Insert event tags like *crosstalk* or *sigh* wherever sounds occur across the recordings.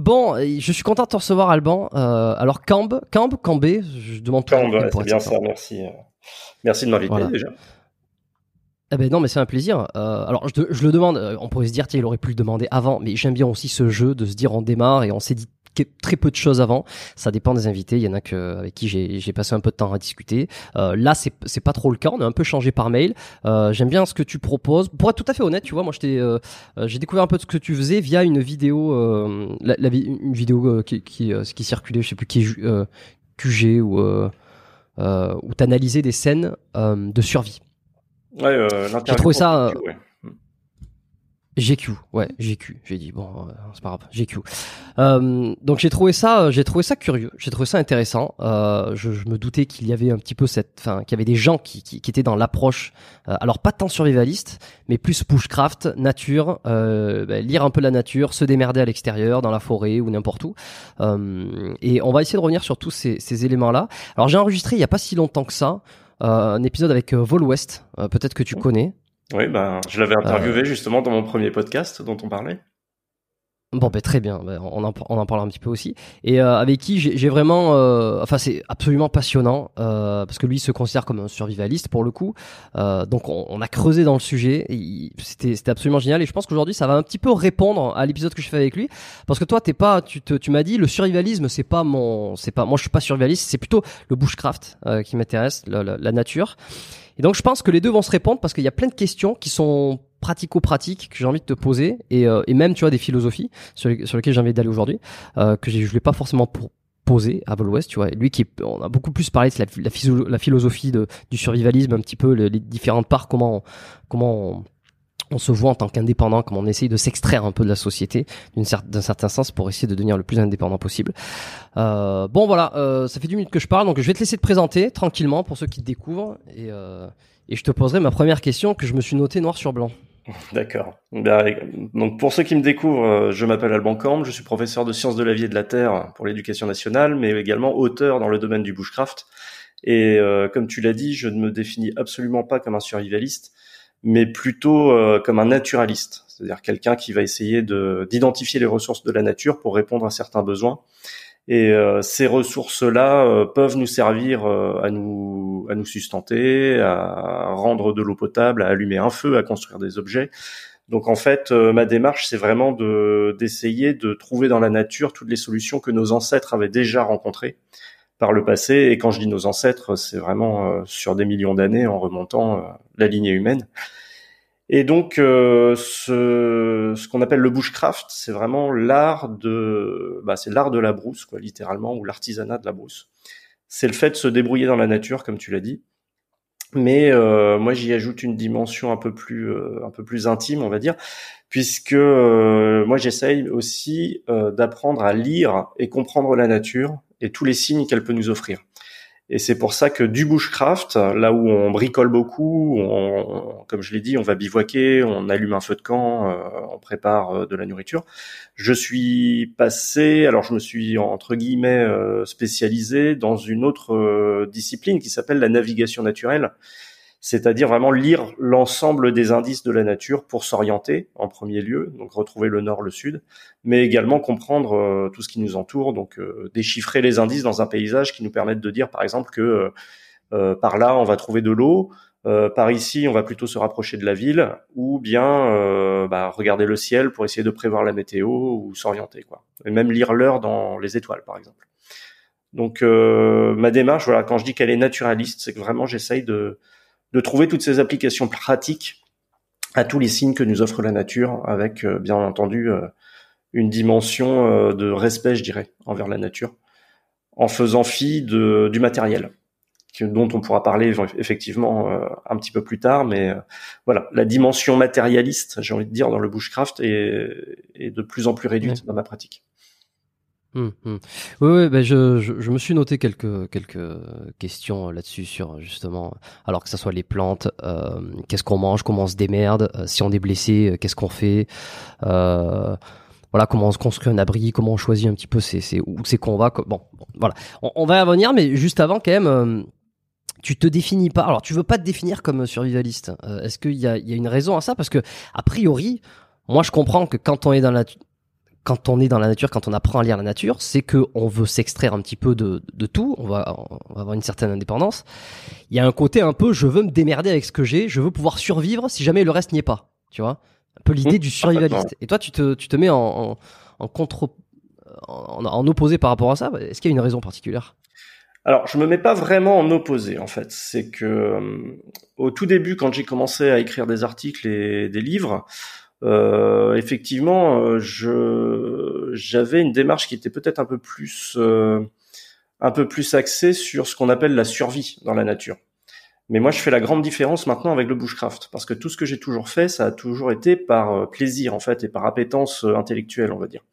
Bon, je suis content de te recevoir, Alban. Euh, alors, Camb, Camb, Cambé, je demande tout. Camb, ouais, c'est bien ça, merci. euh, Merci de m'inviter Voilà. déjà. Eh ben non, mais c'est un plaisir. Euh, alors, je, je le demande. euh, On pourrait se dire, tiens, il aurait pu le demander avant, mais j'aime bien aussi ce jeu de se dire, on démarre et on s'est dit très peu de choses avant. Ça dépend des invités. Il y en a que avec qui j'ai passé un peu de temps à discuter. Euh, là, c'est pas trop le cas. On a un peu changé par mail. Euh, j'aime bien ce que tu proposes. Pour être tout à fait honnête, tu vois, moi, euh, j'ai découvert un peu de ce que tu faisais via une vidéo, la, la vi- une vidéo qui qui, qui circulait, je sais plus qui, QG ou où t'analysais des scènes de survie. Ouais, J'ai trouvé ça, ouais. GQ, ouais, GQ. J'ai dit bon, euh, c'est pas grave, GQ. Euh, donc j'ai trouvé ça, euh, j'ai trouvé ça curieux, j'ai trouvé ça intéressant. Euh, je, je me doutais qu'il y avait un petit peu cette, enfin, qu'il y avait des gens qui, qui, qui étaient dans l'approche, euh, alors pas tant survivaliste, mais plus bushcraft, nature, euh, bah, lire un peu la nature, se démerder à l'extérieur, dans la forêt ou n'importe où. Euh, et on va essayer de revenir sur tous ces, ces éléments-là. Alors j'ai enregistré il y a pas si longtemps que ça. euh, un épisode avec euh, Vol West, euh, peut-être que tu connais. Oui, ben, je l'avais Euh. interviewé justement dans mon premier podcast dont on parlait. Bon, ben très bien. Ben, on, en, on en parlera un petit peu aussi. Et euh, avec qui j'ai vraiment, euh, enfin c'est absolument passionnant euh, parce que lui il se considère comme un survivaliste pour le coup. Euh, donc on, on a creusé dans le sujet. C'était absolument génial. Et je pense qu'aujourd'hui ça va un petit peu répondre à l'épisode que je fais avec lui parce que toi t'es pas, tu te, tu m'as dit le survivalisme c'est pas mon, c'est pas, moi je suis pas survivaliste, c'est plutôt le bushcraft euh, qui m'intéresse, la, la- la nature. Et donc je pense que les deux vont se répondre parce qu'il y a plein de questions qui sont pratico-pratiques que j'ai envie de te poser et, euh, et même tu vois des philosophies sur, les- sur lesquelles j'ai envie d'aller aujourd'hui euh, que je l'ai pas forcément pour poser à Vol tu vois. Lui qui on a beaucoup plus parlé de la, philosophie de, du survivalisme, un petit peu les, différentes parts, comment comment on, on se voit en tant qu'indépendant, comment on essaye de s'extraire un peu de la société d'un certain sens pour essayer de devenir le plus indépendant possible. Euh, bon voilà, euh, ça fait 10 minutes que je parle, donc je vais te laisser te présenter tranquillement pour ceux qui te découvrent et, euh, je te poserai ma première question que je me suis notée noir sur blanc. D'accord. Ben, donc pour ceux qui me découvrent, je m'appelle Alban Camp, je suis professeur de sciences de la vie et de la terre pour l'éducation nationale, mais également auteur dans le domaine du bushcraft. Et comme tu l'as dit, je ne me définis absolument pas comme un survivaliste, mais plutôt euh, comme un naturaliste, c'est-à-dire quelqu'un qui va essayer de d'identifier les ressources de la nature pour répondre à certains besoins. Et euh, ces ressources-là euh, peuvent nous servir euh, à nous à nous sustenter, à rendre de l'eau potable, à allumer un feu, à construire des objets. Donc en fait, euh, ma démarche, c'est vraiment de d'essayer de trouver dans la nature toutes les solutions que nos ancêtres avaient déjà rencontrées par le passé. Et quand je dis nos ancêtres, c'est vraiment euh, sur des millions d'années en remontant euh, la lignée humaine. Et donc, euh, ce, ce qu'on appelle le bushcraft, c'est vraiment l'art de, bah, c'est l'art de la brousse, quoi, littéralement, ou l'artisanat de la brousse. C'est le fait de se débrouiller dans la nature, comme tu l'as dit. Mais euh, moi, j'y ajoute une dimension un peu plus, un peu plus intime, on va dire, puisque moi, j'essaye aussi d'apprendre à lire et comprendre la nature et tous les signes qu'elle peut nous offrir. Et c'est pour ça que du bushcraft, là où on bricole beaucoup, on, comme je l'ai dit, on va bivouaquer, on allume un feu de camp, euh, on prépare euh, de la nourriture. Je suis passé, alors je me suis entre guillemets euh, spécialisé dans une autre discipline qui s'appelle la navigation naturelle, c'est-à-dire vraiment lire l'ensemble des indices de la nature pour s'orienter en premier lieu, donc retrouver le nord, le sud, mais également comprendre euh, tout ce qui nous entoure, donc euh, déchiffrer les indices dans un paysage qui nous permettent de dire par exemple que euh, par là on va trouver de l'eau, par ici on va plutôt se rapprocher de la ville, ou bien bah, regarder le ciel pour essayer de prévoir la météo ou s'orienter quoi, et même lire l'heure dans les étoiles par exemple. Donc ma démarche, voilà, quand je dis qu'elle est naturaliste, c'est que vraiment j'essaye de de trouver toutes ces applications pratiques à tous les signes que nous offre la nature, avec euh, bien entendu euh, une dimension euh, de respect, je dirais, envers la nature, en faisant fi de, du matériel, dont on pourra parler effectivement un petit peu plus tard. Mais voilà, la dimension matérialiste, j'ai envie de dire, dans le bushcraft est, de plus en plus réduite dans ma pratique. Hum, hum. Oui, oui ben je, je, me suis noté quelques, quelques questions là-dessus sur justement, alors que ce soit les plantes, euh, qu'est-ce qu'on mange, comment on se démerde, euh, si on est blessé, euh, qu'est-ce qu'on fait, euh, voilà, comment on se construit un abri, comment on choisit un petit peu c'est, c'est où c'est qu'on va. Bon, voilà, on, on, va y revenir, mais juste avant quand même, tu te définis pas. Alors, tu veux pas te définir comme survivaliste. est-ce qu'il y a, il y a une raison à ça? Parce que a priori, moi je comprends que quand on est dans la quand on est dans la nature, quand on apprend à lire la nature, c'est que on veut s'extraire un petit peu de, de tout. On va, on va avoir une certaine indépendance. Il y a un côté un peu, je veux me démerder avec ce que j'ai. Je veux pouvoir survivre si jamais le reste n'y est pas. Tu vois, un peu l'idée mmh. du survivaliste. Et toi, tu te, tu te mets en, en, contre, en, en, opposé par rapport à ça. Est-ce qu'il y a une raison particulière? Alors, je me mets pas vraiment en opposé, en fait. C'est que euh, au tout début, quand j'ai commencé à écrire des articles et des livres, euh, effectivement, euh, je j'avais une démarche qui était peut-être un peu plus euh, un peu plus axée sur ce qu'on appelle la survie dans la nature. Mais moi, je fais la grande différence maintenant avec le bushcraft, parce que tout ce que j'ai toujours fait, ça a toujours été par plaisir en fait et par appétence intellectuelle, on va dire.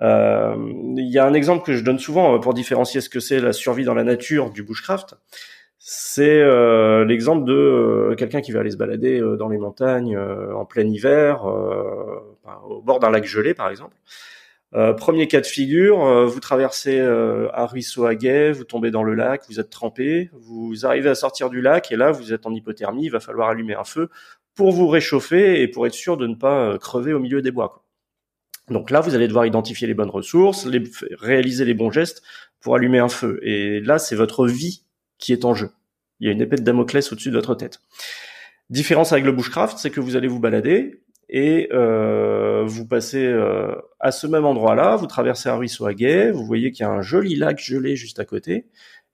Il y a un exemple que je donne souvent pour différencier ce que c'est la survie dans la nature du bushcraft c'est euh, l'exemple de euh, quelqu'un qui va aller se balader euh, dans les montagnes en plein hiver, au bord d'un lac gelé par exemple. premier cas de figure, vous traversez un ruisseau à guet, vous tombez dans le lac, vous êtes trempé, vous arrivez à sortir du lac et là vous êtes en hypothermie, il va falloir allumer un feu pour vous réchauffer et pour être sûr de ne pas crever au milieu des bois. Donc là, vous allez devoir identifier les bonnes ressources, réaliser les bons gestes pour allumer un feu. Et là, c'est votre vie qui est en jeu. Il y a une épée de Damoclès au-dessus de votre tête. Différence avec le bushcraft, c'est que vous allez vous balader et euh, vous passez euh, à ce même endroit-là, vous traversez un ruisseau à guet, vous voyez qu'il y a un joli lac gelé juste à côté,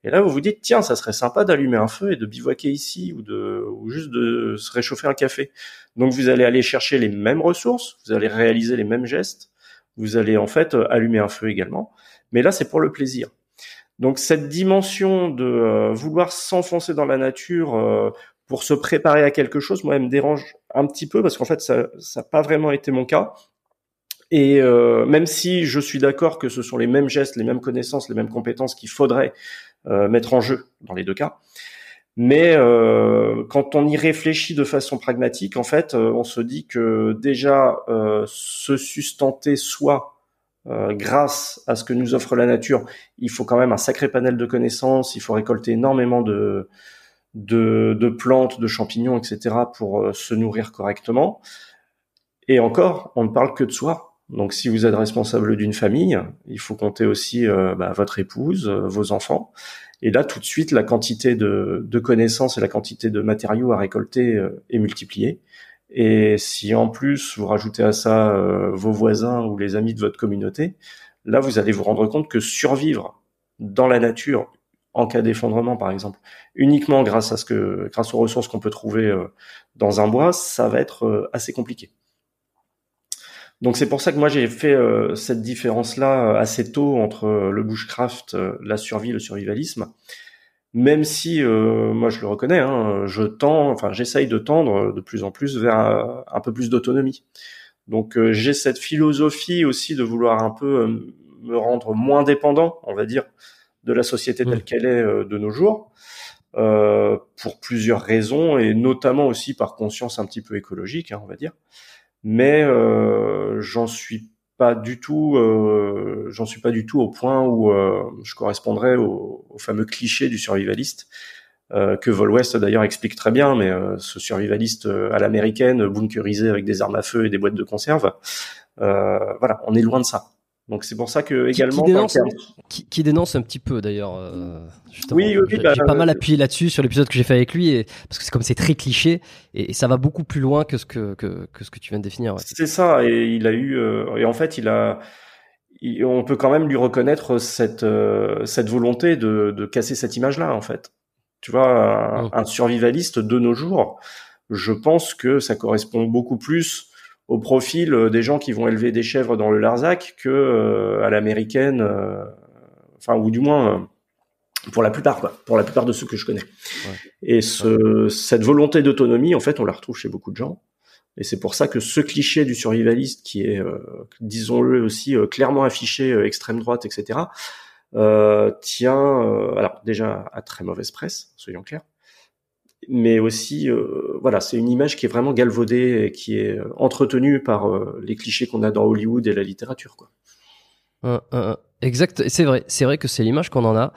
et là vous vous dites tiens, ça serait sympa d'allumer un feu et de bivouaquer ici ou de ou juste de se réchauffer un café. Donc vous allez aller chercher les mêmes ressources, vous allez réaliser les mêmes gestes, vous allez en fait allumer un feu également, mais là c'est pour le plaisir. Donc cette dimension de euh, vouloir s'enfoncer dans la nature euh, pour se préparer à quelque chose, moi, elle me dérange un petit peu parce qu'en fait, ça n'a pas vraiment été mon cas. Et euh, même si je suis d'accord que ce sont les mêmes gestes, les mêmes connaissances, les mêmes compétences qu'il faudrait mettre en jeu dans les deux cas, mais quand on y réfléchit de façon pragmatique, en fait, on se dit que déjà se sustenter soi euh, grâce à ce que nous offre la nature, il faut quand même un sacré panel de connaissances, il faut récolter énormément de, de, de plantes, de champignons, etc. pour euh, se nourrir correctement. Et encore, on ne parle que de soi. Donc si vous êtes responsable d'une famille, il faut compter aussi euh, bah, votre épouse, vos enfants. Et là, tout de suite, la quantité de, de connaissances et la quantité de matériaux à récolter est multipliée. Et si en plus vous rajoutez à ça euh, vos voisins ou les amis de votre communauté, là vous allez vous rendre compte que survivre dans la nature en cas d'effondrement par exemple, uniquement grâce à ce que grâce aux ressources qu'on peut trouver euh, dans un bois, ça va être euh, assez compliqué. Donc c'est pour ça que moi j'ai fait cette différence là assez tôt entre le bushcraft, la survie, le survivalisme même si euh, moi je le reconnais, hein, je tends, enfin j'essaye de tendre de plus en plus vers un, peu plus d'autonomie. Donc euh, j'ai cette philosophie aussi de vouloir un peu euh, me rendre moins dépendant, on va dire, de la société telle mmh. qu'elle est de nos jours, pour plusieurs raisons et notamment aussi par conscience un petit peu écologique, hein, on va dire. Mais j'en suis pas du tout, euh, j'en suis pas du tout au point où euh, je correspondrais au, fameux cliché du survivaliste euh, que Vol West d'ailleurs explique très bien, mais ce survivaliste à l'américaine, bunkerisé avec des armes à feu et des boîtes de conserve, voilà, on est loin de ça. Donc c'est pour ça que également qui dénonce, un petit peu d'ailleurs. Euh, oui, oui, bah, j'ai pas mal appuyé là-dessus sur l'épisode que j'ai fait avec lui, et, parce que c'est comme c'est très cliché et, ça va beaucoup plus loin que ce que que, que ce que tu viens de définir. C'est ça, et il a eu euh, et en fait il a on peut quand même lui reconnaître cette euh, cette volonté de, de casser cette image-là en fait. Tu vois, un, mmh. un survivaliste de nos jours, je pense que ça correspond beaucoup plus au profil euh, des gens qui vont élever des chèvres dans le Larzac que euh, à l'américaine, euh, enfin ou du moins pour la plupart, quoi, pour la plupart de ceux que je connais. Et ce, cette volonté d'autonomie, en fait, on la retrouve chez beaucoup de gens. Et c'est pour ça que ce cliché du survivaliste, qui est, euh, disons-le aussi, euh, clairement affiché euh, extrême droite, etc., tient, alors déjà à très mauvaise presse, soyons clairs, mais aussi, voilà, c'est une image qui est vraiment galvaudée et qui est entretenue par les clichés qu'on a dans Hollywood et la littérature, quoi. exact, c'est vrai, c'est vrai que c'est l'image qu'on en a.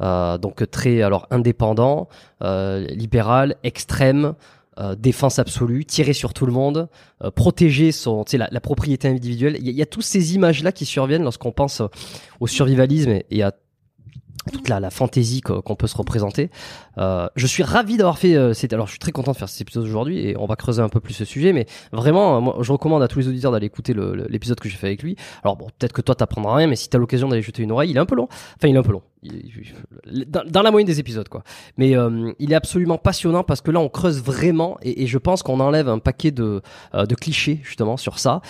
Euh, donc très alors indépendant, euh, libéral, extrême, euh, défense absolue, tirer sur tout le monde, euh, protéger son, la, la propriété individuelle. Il y, y, a toutes ces images-là qui surviennent lorsqu'on pense au survivalisme et à toute la, la fantaisie qu'on peut se représenter. Euh, je suis ravi d'avoir fait. Euh, alors, je suis très content de faire cet épisode aujourd'hui et on va creuser un peu plus ce sujet. Mais vraiment, moi, je recommande à tous les auditeurs d'aller écouter l'épisode que j'ai fait avec lui. Alors bon, peut-être que toi t'apprendras rien, mais si t'as l'occasion d'aller jeter une oreille, il est un peu long. Enfin, il est un peu long. dans, la moyenne des épisodes, quoi. Mais euh, il est absolument passionnant parce que là, on creuse vraiment et, je pense qu'on enlève un paquet de, euh, de clichés justement sur ça.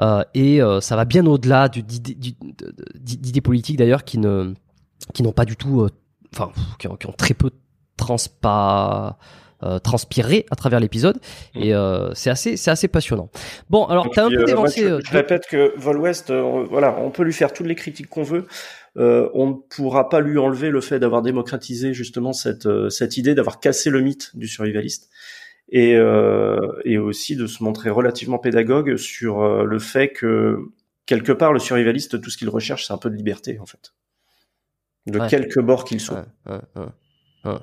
Euh, et ça va bien au-delà d'idées politiques d'ailleurs qui ne qui n'ont pas du tout, euh, enfin, qui, qui, ont très peu transpa, euh, transpiré à travers l'épisode mm. et euh, c'est assez c'est assez passionnant. Bon alors tu as un peu dévancé. je, je, répète que Vol West, voilà, on peut lui faire toutes les critiques qu'on veut. Euh, on ne pourra pas lui enlever le fait d'avoir démocratisé justement cette cette idée, d'avoir cassé le mythe du survivaliste et et aussi de se montrer relativement pédagogue sur le fait que quelque part le survivaliste, tout ce qu'il recherche, c'est un peu de liberté en fait de ouais. quelque bord qu'il soit. Ouais,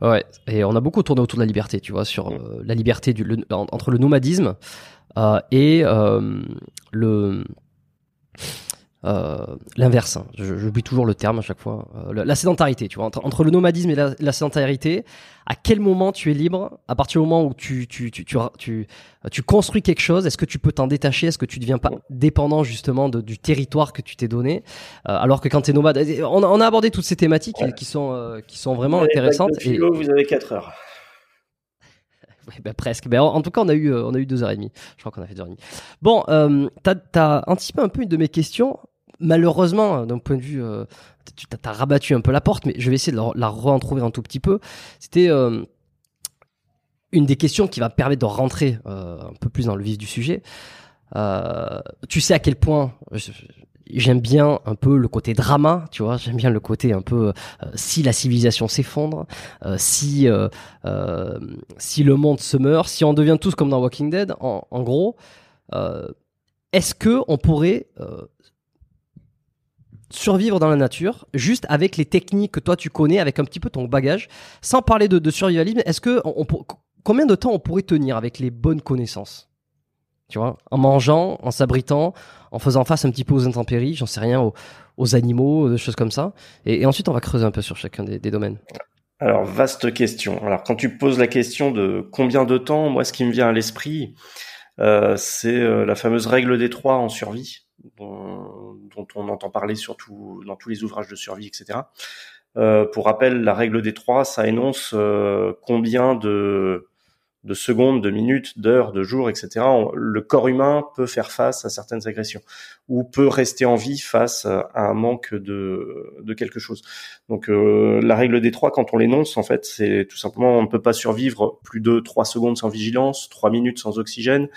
ouais, et on a beaucoup tourné autour de la liberté, tu vois, sur euh, la liberté du, le, entre le nomadisme euh, et euh, le l'inverse. Hein. J'oublie toujours le terme à chaque fois. Euh, la sédentarité, tu vois, entre, entre le nomadisme et la, la, sédentarité. À quel moment tu es libre? À partir du moment où tu tu tu tu, tu, construis quelque chose, est-ce que tu peux t'en détacher? Est-ce que tu deviens pas dépendant justement de, du territoire que tu t'es donné? Euh, Alors que quand tu es nomade, on, on, a abordé toutes ces thématiques ouais. qui sont euh, qui sont vraiment intéressantes. et... vous avez 4 heures. *laughs* Ben, presque. Ben, en, en, tout cas, on a eu, on a eu deux heures et demie. Je crois qu'on a fait deux heures et demie. Bon, euh, t'as as anticipé un peu une de mes questions. Malheureusement, d'un point de vue, euh, tu t'as rabattu un peu la porte, mais je vais essayer de la, la re-entrouvrir un tout petit peu. C'était euh, une des questions qui va permettre de rentrer euh, un peu plus dans le vif du sujet. Euh, tu sais à quel point j'aime bien un peu le côté drama, tu vois, j'aime bien le côté un peu euh, si la civilisation s'effondre, euh, si euh, euh, si le monde se meurt, si on devient tous comme dans Walking Dead, en, en gros, euh, est-ce que on pourrait survivre dans la nature, juste avec les techniques que toi tu connais, avec un petit peu ton bagage, sans parler de, survivalisme, est-ce que combien de temps on pourrait tenir avec les bonnes connaissances? Tu vois, en mangeant, en s'abritant, en faisant face un petit peu aux intempéries, j'en sais rien, aux, aux, animaux, des choses comme ça. Et, ensuite, on va creuser un peu sur chacun des, domaines. Alors, vaste question. Alors, quand tu poses la question de combien de temps, moi, ce qui me vient à l'esprit, euh, c'est euh, la fameuse règle des trois en survie, dont, on entend parler surtout dans tous les ouvrages de survie, etc. Euh, pour rappel, la règle des trois, ça énonce euh, combien de de secondes, de minutes, d'heures, de jours, etc., le corps humain peut faire face à certaines agressions ou peut rester en vie face à un manque de, de quelque chose. Donc euh, la règle des trois, quand on l'énonce, en fait, c'est tout simplement on ne peut pas survivre plus de trois secondes sans vigilance, trois minutes sans oxygène,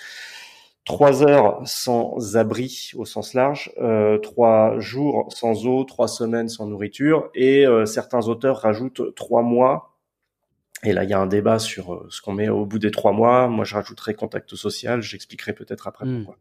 trois heures sans abri au sens large, euh, trois jours sans eau, trois semaines sans nourriture, et euh, certains auteurs rajoutent trois mois et là, il y a un débat sur euh, ce qu'on met au bout des trois mois. Moi, je rajouterai contact social. J'expliquerai peut-être après mmh. pourquoi.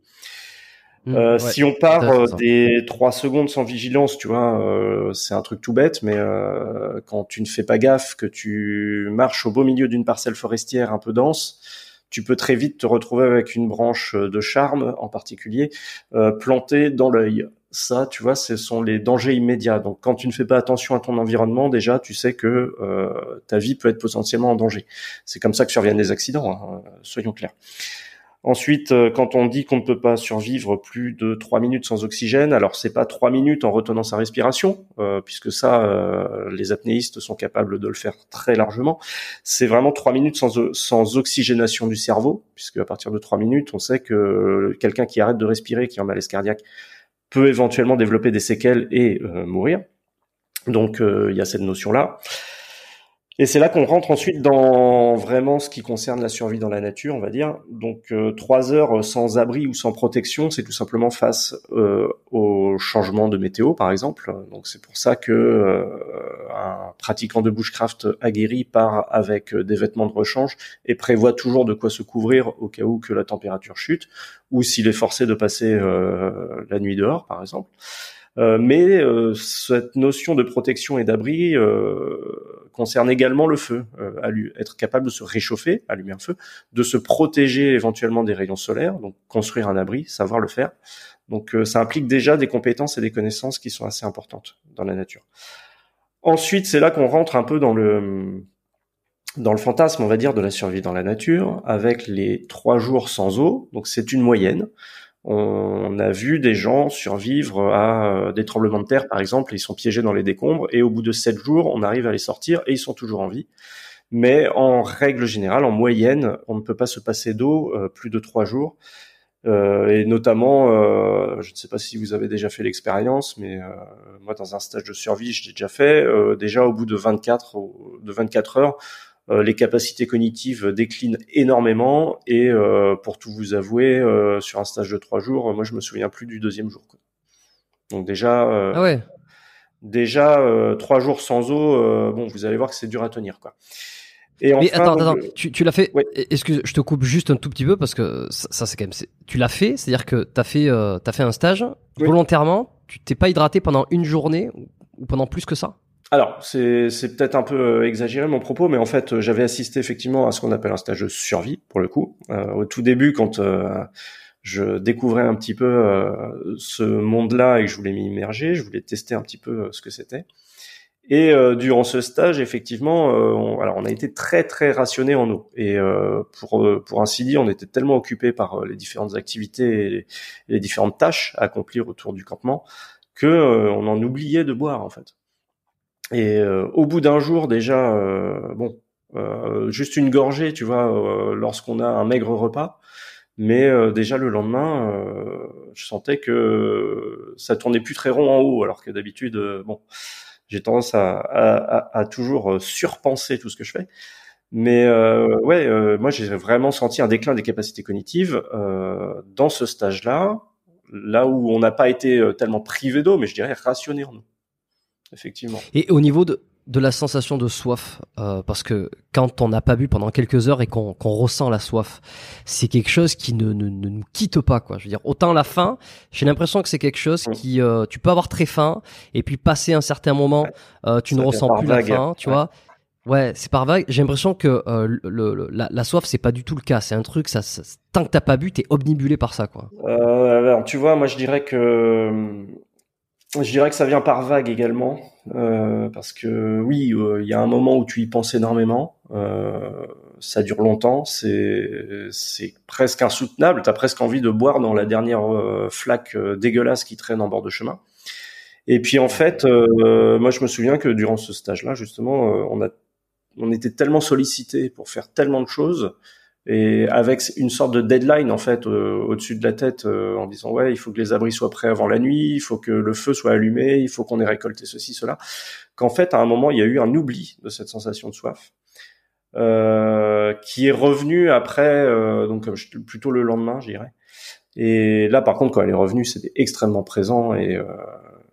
Mmh, euh, ouais, si on part euh, des trois secondes sans vigilance, tu vois, euh, c'est un truc tout bête, mais euh, quand tu ne fais pas gaffe, que tu marches au beau milieu d'une parcelle forestière un peu dense, tu peux très vite te retrouver avec une branche de charme en particulier euh, plantée dans l'œil ça, tu vois, ce sont les dangers immédiats. Donc, quand tu ne fais pas attention à ton environnement, déjà, tu sais que euh, ta vie peut être potentiellement en danger. C'est comme ça que surviennent les accidents, hein, soyons clairs. Ensuite, euh, quand on dit qu'on ne peut pas survivre plus de trois minutes sans oxygène, alors c'est pas trois minutes en retenant sa respiration, euh, puisque ça, euh, les apnéistes sont capables de le faire très largement. C'est vraiment trois minutes sans, oxygénation du cerveau, puisque à partir de trois minutes, on sait que quelqu'un qui arrête de respirer, qui est en malaise cardiaque, peut éventuellement développer des séquelles et mourir. Donc il y a cette notion là. Et c'est là qu'on rentre ensuite dans vraiment ce qui concerne la survie dans la nature, on va dire. Donc euh, trois heures sans abri ou sans protection, c'est tout simplement face euh, au changement de météo, par exemple. Donc c'est pour ça que euh, un pratiquant de bushcraft aguerri part avec des vêtements de rechange et prévoit toujours de quoi se couvrir au cas où que la température chute, ou s'il est forcé de passer la nuit dehors, par exemple. Euh, mais euh, cette notion de protection et d'abri euh, concerne également le feu, être capable de se réchauffer, allumer un feu, de se protéger éventuellement des rayons solaires, donc construire un abri, savoir le faire. Donc ça implique déjà des compétences et des connaissances qui sont assez importantes dans la nature. Ensuite, c'est là qu'on rentre un peu dans le dans le fantasme, on va dire, de la survie dans la nature, avec les trois jours sans eau. Donc c'est une moyenne on a vu des gens survivre à euh, des tremblements de terre, par exemple, ils sont piégés dans les décombres, et au bout de sept jours, on arrive à les sortir et ils sont toujours en vie. Mais en règle générale, en moyenne, on ne peut pas se passer d'eau euh, plus de trois jours. Euh, et notamment, je ne sais pas si vous avez déjà fait l'expérience, mais moi, dans un stage de survie, je l'ai déjà fait. déjà, au bout de 24, de 24 heures, euh, les capacités cognitives déclinent énormément et euh, pour tout vous avouer, euh, sur un stage de trois jours, moi je me souviens plus du deuxième jour. Quoi. Donc déjà, ah ouais. déjà trois jours sans eau, bon, vous allez voir que c'est dur à tenir, quoi. Et enfin, Mais attends, attends, tu, tu l'as fait. Excuse, je te coupe juste un tout petit peu parce que ça, c'est quand même. Tu l'as fait, c'est-à-dire que t'as fait, euh, as fait un stage volontairement. Tu t'es pas hydraté pendant une journée ou pendant plus que ça? Alors, c'est, peut-être un peu euh, exagéré mon propos, mais en fait, euh, j'avais assisté effectivement à ce qu'on appelle un stage de survie, pour le coup. Euh, au tout début, quand je découvrais un petit peu ce monde-là et que je voulais m'y immerger, je voulais tester un petit peu ce que c'était. Et durant ce stage, effectivement, on, alors on a été très très rationné en eau. Et pour pour ainsi dire, on était tellement occupé par les différentes activités et les, différentes tâches à accomplir autour du campement que on en oubliait de boire en fait. Et euh, au bout d'un jour déjà, euh, bon, euh, juste une gorgée, tu vois, lorsqu'on a un maigre repas. Mais déjà le lendemain, je sentais que ça tournait plus très rond en haut, alors que d'habitude, bon, j'ai tendance à, à, à, toujours surpenser tout ce que je fais. Mais euh, ouais, moi j'ai vraiment senti un déclin des capacités cognitives euh, dans ce stage-là, là où on n'a pas été tellement privé d'eau, mais je dirais rationné en eau effectivement. Et au niveau de, de la sensation de soif, euh, parce que quand on n'a pas bu pendant quelques heures et qu'on ressent la soif, c'est quelque chose qui ne, ne, ne, nous quitte pas, quoi. Je veux dire, autant la faim, j'ai l'impression que c'est quelque chose qui, euh, tu peux avoir très faim et puis passer un certain moment, euh, tu ne ressens plus la faim, tu vois. Ouais, c'est par vague. J'ai l'impression que euh, le, la, la, soif, c'est pas du tout le cas. C'est un truc, ça, tant que t'as pas bu, t'es omnibulé par ça, quoi. Euh, tu vois, moi, je dirais que je dirais que ça vient par vague également, euh, parce que oui, euh, il y a un moment où tu y penses énormément, euh, ça dure longtemps, c'est presque insoutenable, t'as presque envie de boire dans la dernière flaque dégueulasse qui traîne en bord de chemin. Et puis en fait, moi je me souviens que durant ce stage-là, justement, on on était tellement sollicité pour faire tellement de choses et avec une sorte de deadline en fait euh, au-dessus de la tête euh, en disant ouais il faut que les abris soient prêts avant la nuit, il faut que le feu soit allumé, il faut qu'on ait récolté ceci cela, qu'en fait à un moment il y a eu un oubli de cette sensation de soif euh, qui est revenu après donc plutôt le lendemain j'irais et là par contre quand elle est revenue c'était extrêmement présent et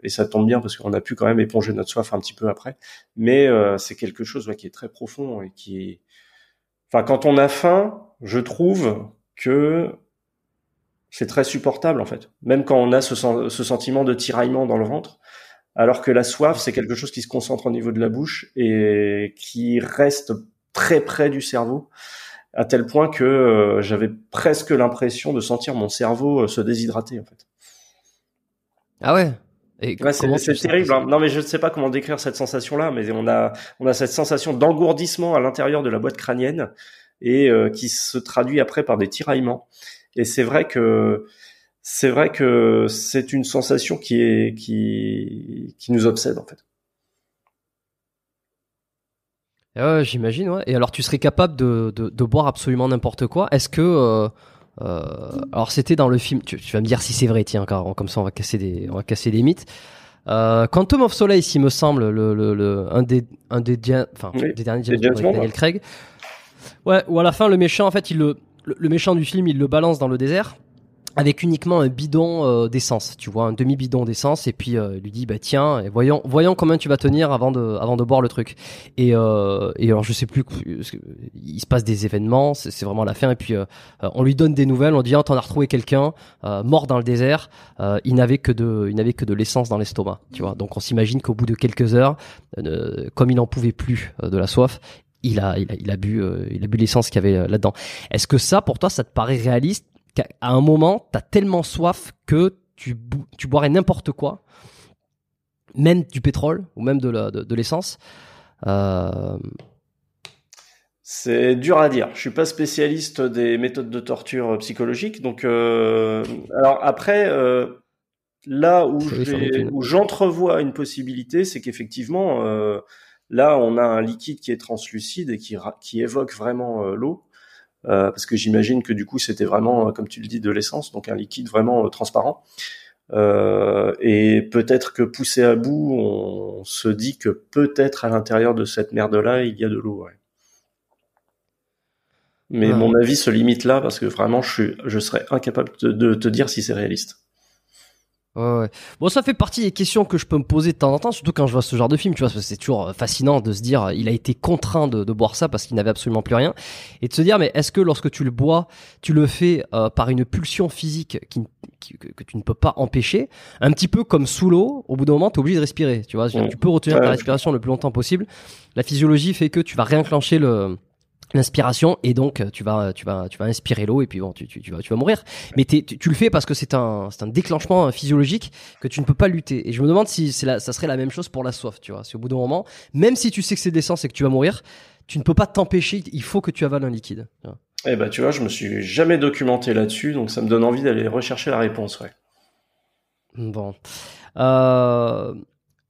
et ça tombe bien parce qu'on a pu quand même éponger notre soif un petit peu après. Mais c'est quelque chose ouais, qui est très profond et qui Enfin, quand on a faim, je trouve que c'est très supportable en fait. Même quand on a ce, sentiment de tiraillement dans le ventre, alors que la soif, c'est quelque chose qui se concentre au niveau de la bouche et qui reste très près du cerveau, à tel point que euh, j'avais presque l'impression de sentir mon cerveau euh, se déshydrater en fait. Ah ouais? C'est terrible. Hein. Non, mais je ne sais pas comment décrire cette sensation-là, mais on a, on a cette sensation d'engourdissement à l'intérieur de la boîte crânienne et euh, qui se traduit après par des tiraillements. Et c'est vrai que c'est vrai que c'est une sensation qui est qui qui nous obsède en fait. Ah j'imagine, ouais. Et alors, tu serais capable de, de, de boire absolument n'importe quoi. Est-ce que euh, alors c'était dans le film. Tu, vas me dire si c'est vrai, tiens, car comme ça on va casser des, on va casser des mythes. Euh, Quantum of Solace, il me semble, le, le, le un des, un des, enfin, Oui, des derniers James James Bond Daniel Craig. Ouais, où à la fin, le méchant, en fait, il le, le méchant du film, il le balance dans le désert avec uniquement un bidon euh, d'essence, tu vois, un demi bidon d'essence, et puis euh, lui dit bah tiens, voyons, voyons combien tu vas tenir avant de, avant de boire le truc. Et, euh, et alors je sais plus, il se passe des événements, c'est vraiment la fin, et puis euh, euh, on lui donne des nouvelles, on dit ah, t'en as retrouvé quelqu'un euh, mort dans le désert, il n'avait que de, il n'avait que de l'essence dans l'estomac, tu vois. Donc on s'imagine qu'au bout de quelques heures, comme il n'en pouvait plus de la soif, il a, il a, il a bu, il a bu l'essence qu'il y avait là-dedans. Est-ce que ça, pour toi, ça te paraît réaliste qu'à à un moment, t'as tellement soif que tu, boirais n'importe quoi, même du pétrole ou même de l'essence euh, C'est dur à dire. Je suis pas spécialiste des méthodes de torture psychologique, donc euh, alors après euh, là où j'entrevois une possibilité, c'est qu'effectivement là on a un liquide qui est translucide et qui qui évoque vraiment l'eau, parce que j'imagine que du coup c'était vraiment euh, comme tu le dis de l'essence, donc un liquide vraiment euh, transparent. Euh, et peut-être que poussé à bout, on se dit que peut-être à l'intérieur de cette merde-là, il y a de l'eau. ouais. Mais Ouais. mon avis se limite là parce que vraiment, je, suis, je serais incapable de, de te dire si c'est réaliste. Ouais, ouais. Bon, ça fait partie des questions que je peux me poser de temps en temps, surtout quand je vois ce genre de film, tu vois, parce que c'est toujours euh, fascinant de se dire, euh, il a été contraint de, de boire ça parce qu'il n'avait absolument plus rien, et de se dire, mais est-ce que lorsque tu le bois, tu le fais euh, par une pulsion physique qui, qui- que, que tu ne peux pas empêcher, un petit peu comme sous l'eau, au bout d'un moment, tu es obligé de respirer, tu vois, Mm. tu peux retenir ta respiration le plus longtemps possible. La physiologie fait que tu vas réenclencher le l'inspiration et donc euh, tu vas tu vas tu vas inspirer l'eau et puis bon tu, tu, tu vas tu vas mourir mais tu, tu le fais parce que c'est un c'est un déclenchement physiologique que tu ne peux pas lutter et je me demande si c'est la, ça serait la même chose pour la soif tu vois si au bout d'un moment même si tu sais que c'est de l'essence et que tu vas mourir tu ne peux pas t'empêcher il faut que tu avales un liquide tu vois. Eh ben, tu vois, je me suis jamais documenté là-dessus, donc ça me donne envie d'aller rechercher la réponse. Ouais. Bon. Euh,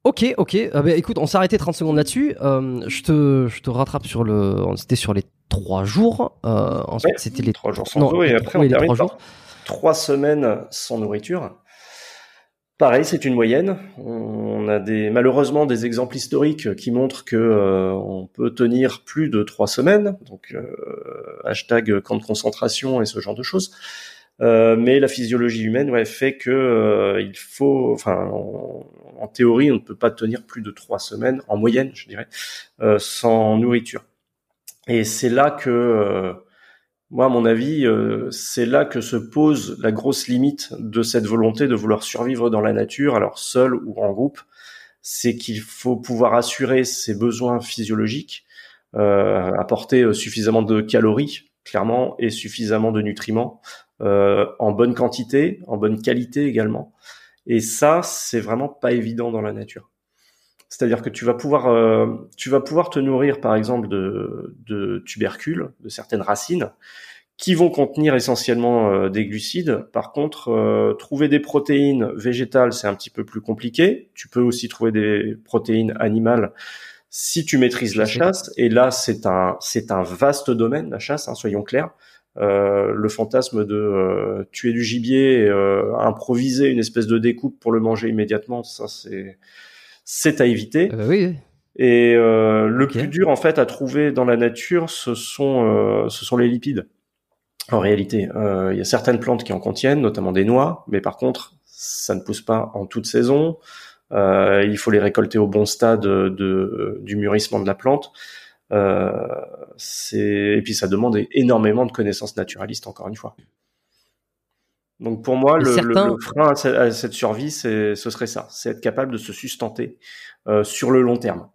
Ok, ok. Euh, bah, écoute, on s'est arrêté 30 secondes là-dessus. Euh, je, te, je te rattrape sur le. C'était sur les trois jours. Euh, ensuite, Ouais, c'était les trois jours sans non, eau et après on oui, les termine trois par jours. trois semaines sans nourriture. Pareil, c'est une moyenne. On a des malheureusement des exemples historiques qui montrent que euh, on peut tenir plus de trois semaines. Donc euh, hashtag camp de concentration et ce genre de choses. Euh, mais la physiologie humaine ouais, fait que euh, il faut, enfin, en, en théorie, on ne peut pas tenir plus de trois semaines en moyenne, je dirais, euh, sans nourriture. Et c'est là que euh, moi, à mon avis, euh, c'est là que se pose la grosse limite de cette volonté de vouloir survivre dans la nature, alors seul ou en groupe. C'est qu'il faut pouvoir assurer ses besoins physiologiques, apporter suffisamment de calories, clairement, et suffisamment de nutriments en bonne quantité, en bonne qualité également. Et ça, c'est vraiment pas évident dans la nature. C'est-à-dire que tu vas pouvoir, euh, tu vas pouvoir te nourrir, par exemple, de, de tubercules, de certaines racines, qui vont contenir essentiellement euh, des glucides. Par contre, euh, trouver des protéines végétales, c'est un petit peu plus compliqué. Tu peux aussi trouver des protéines animales si tu maîtrises la chasse. Et là, c'est un, c'est un vaste domaine, la chasse, hein, soyons clairs. Euh, le fantasme de euh, tuer du gibier, euh, improviser une espèce de découpe pour le manger immédiatement, ça c'est c'est à éviter. Euh, oui, oui. Et euh, le plus dur en fait à trouver dans la nature, ce sont euh, ce sont les lipides. En réalité, euh, il y a certaines plantes qui en contiennent, notamment des noix, mais par contre, ça ne pousse pas en toute saison. Euh, il faut les récolter au bon stade de, de- du mûrissement de la plante. Euh, et puis ça demande énormément de connaissances naturalistes encore une fois. Donc pour moi, le, le- certains- le frein à, ce- à cette survie, ce serait ça, c'est être capable de se sustenter euh, sur le long terme.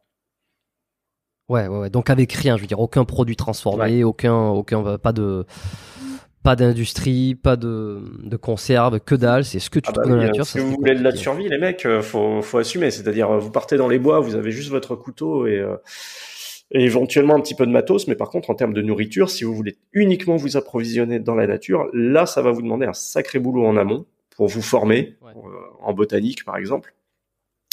Ouais, ouais, ouais. Donc avec rien, je veux dire, aucun produit transformé, aucun, aucun, pas de, pas d'industrie, pas de, de conserve, que dalle. C'est ce que tu Ah bah trouves dans la nature. si ça vous voulez de la survie, les mecs, euh, faut, faut assumer. C'est-à-dire, vous partez dans les bois, vous avez juste votre couteau et, et éventuellement un petit peu de matos. Mais par contre, en termes de nourriture, si vous voulez uniquement vous approvisionner dans la nature, là, ça va vous demander un sacré boulot en amont pour vous former Ouais. euh, en botanique, par exemple,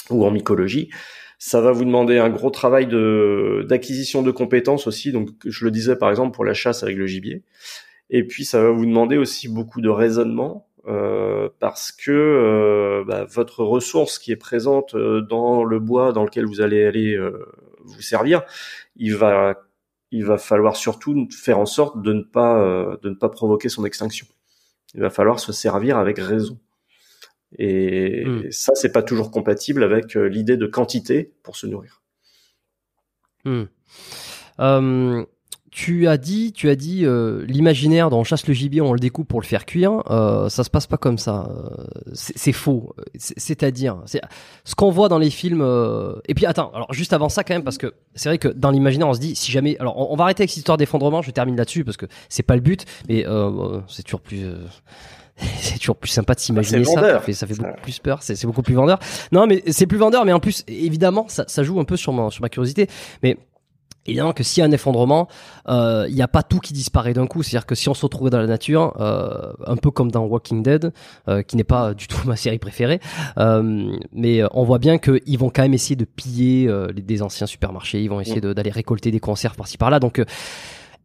ou en mycologie. Ça va vous demander un gros travail de d'acquisition de compétences aussi. Donc, je le disais par exemple pour la chasse avec le gibier. Et puis, ça va vous demander aussi beaucoup de raisonnement euh, parce que bah, votre ressource qui est présente dans le bois dans lequel vous allez aller vous servir, il va il va falloir surtout faire en sorte de ne pas de ne pas provoquer son extinction. Il va falloir se servir avec raison. Et hmm. ça, c'est pas toujours compatible avec l'idée de quantité pour se nourrir. Hmm. Euh, tu as dit, tu as dit euh, l'imaginaire dont on chasse le gibier, on le découpe pour le faire cuire. Euh, ça se passe pas comme ça. Euh, c'est faux. C'est-à-dire, ce qu'on voit dans les films. Euh, et puis attends, alors juste avant ça quand même, parce que c'est vrai que dans l'imaginaire, on se dit si jamais. Alors on, va arrêter avec cette histoire d'effondrement. Je termine là-dessus parce que c'est pas le but, mais c'est toujours plus. *laughs* c'est toujours plus sympa de s'imaginer ça. Ça fait, ça fait beaucoup plus peur. C'est beaucoup plus vendeur. Non, mais c'est plus vendeur. Mais en plus, évidemment, ça, ça joue un peu sur ma, sur ma curiosité. Mais Évidemment que s'il y a un effondrement, euh, il n'y a pas tout qui disparaît d'un coup. C'est-à-dire que si on se retrouvait dans la nature, euh, un peu comme dans Walking Dead, euh, qui n'est pas du tout *laughs* ma série préférée, mais on voit bien qu'ils vont quand même essayer de piller des anciens supermarchés, ils vont essayer d'aller récolter des conserves par-ci par-là. Donc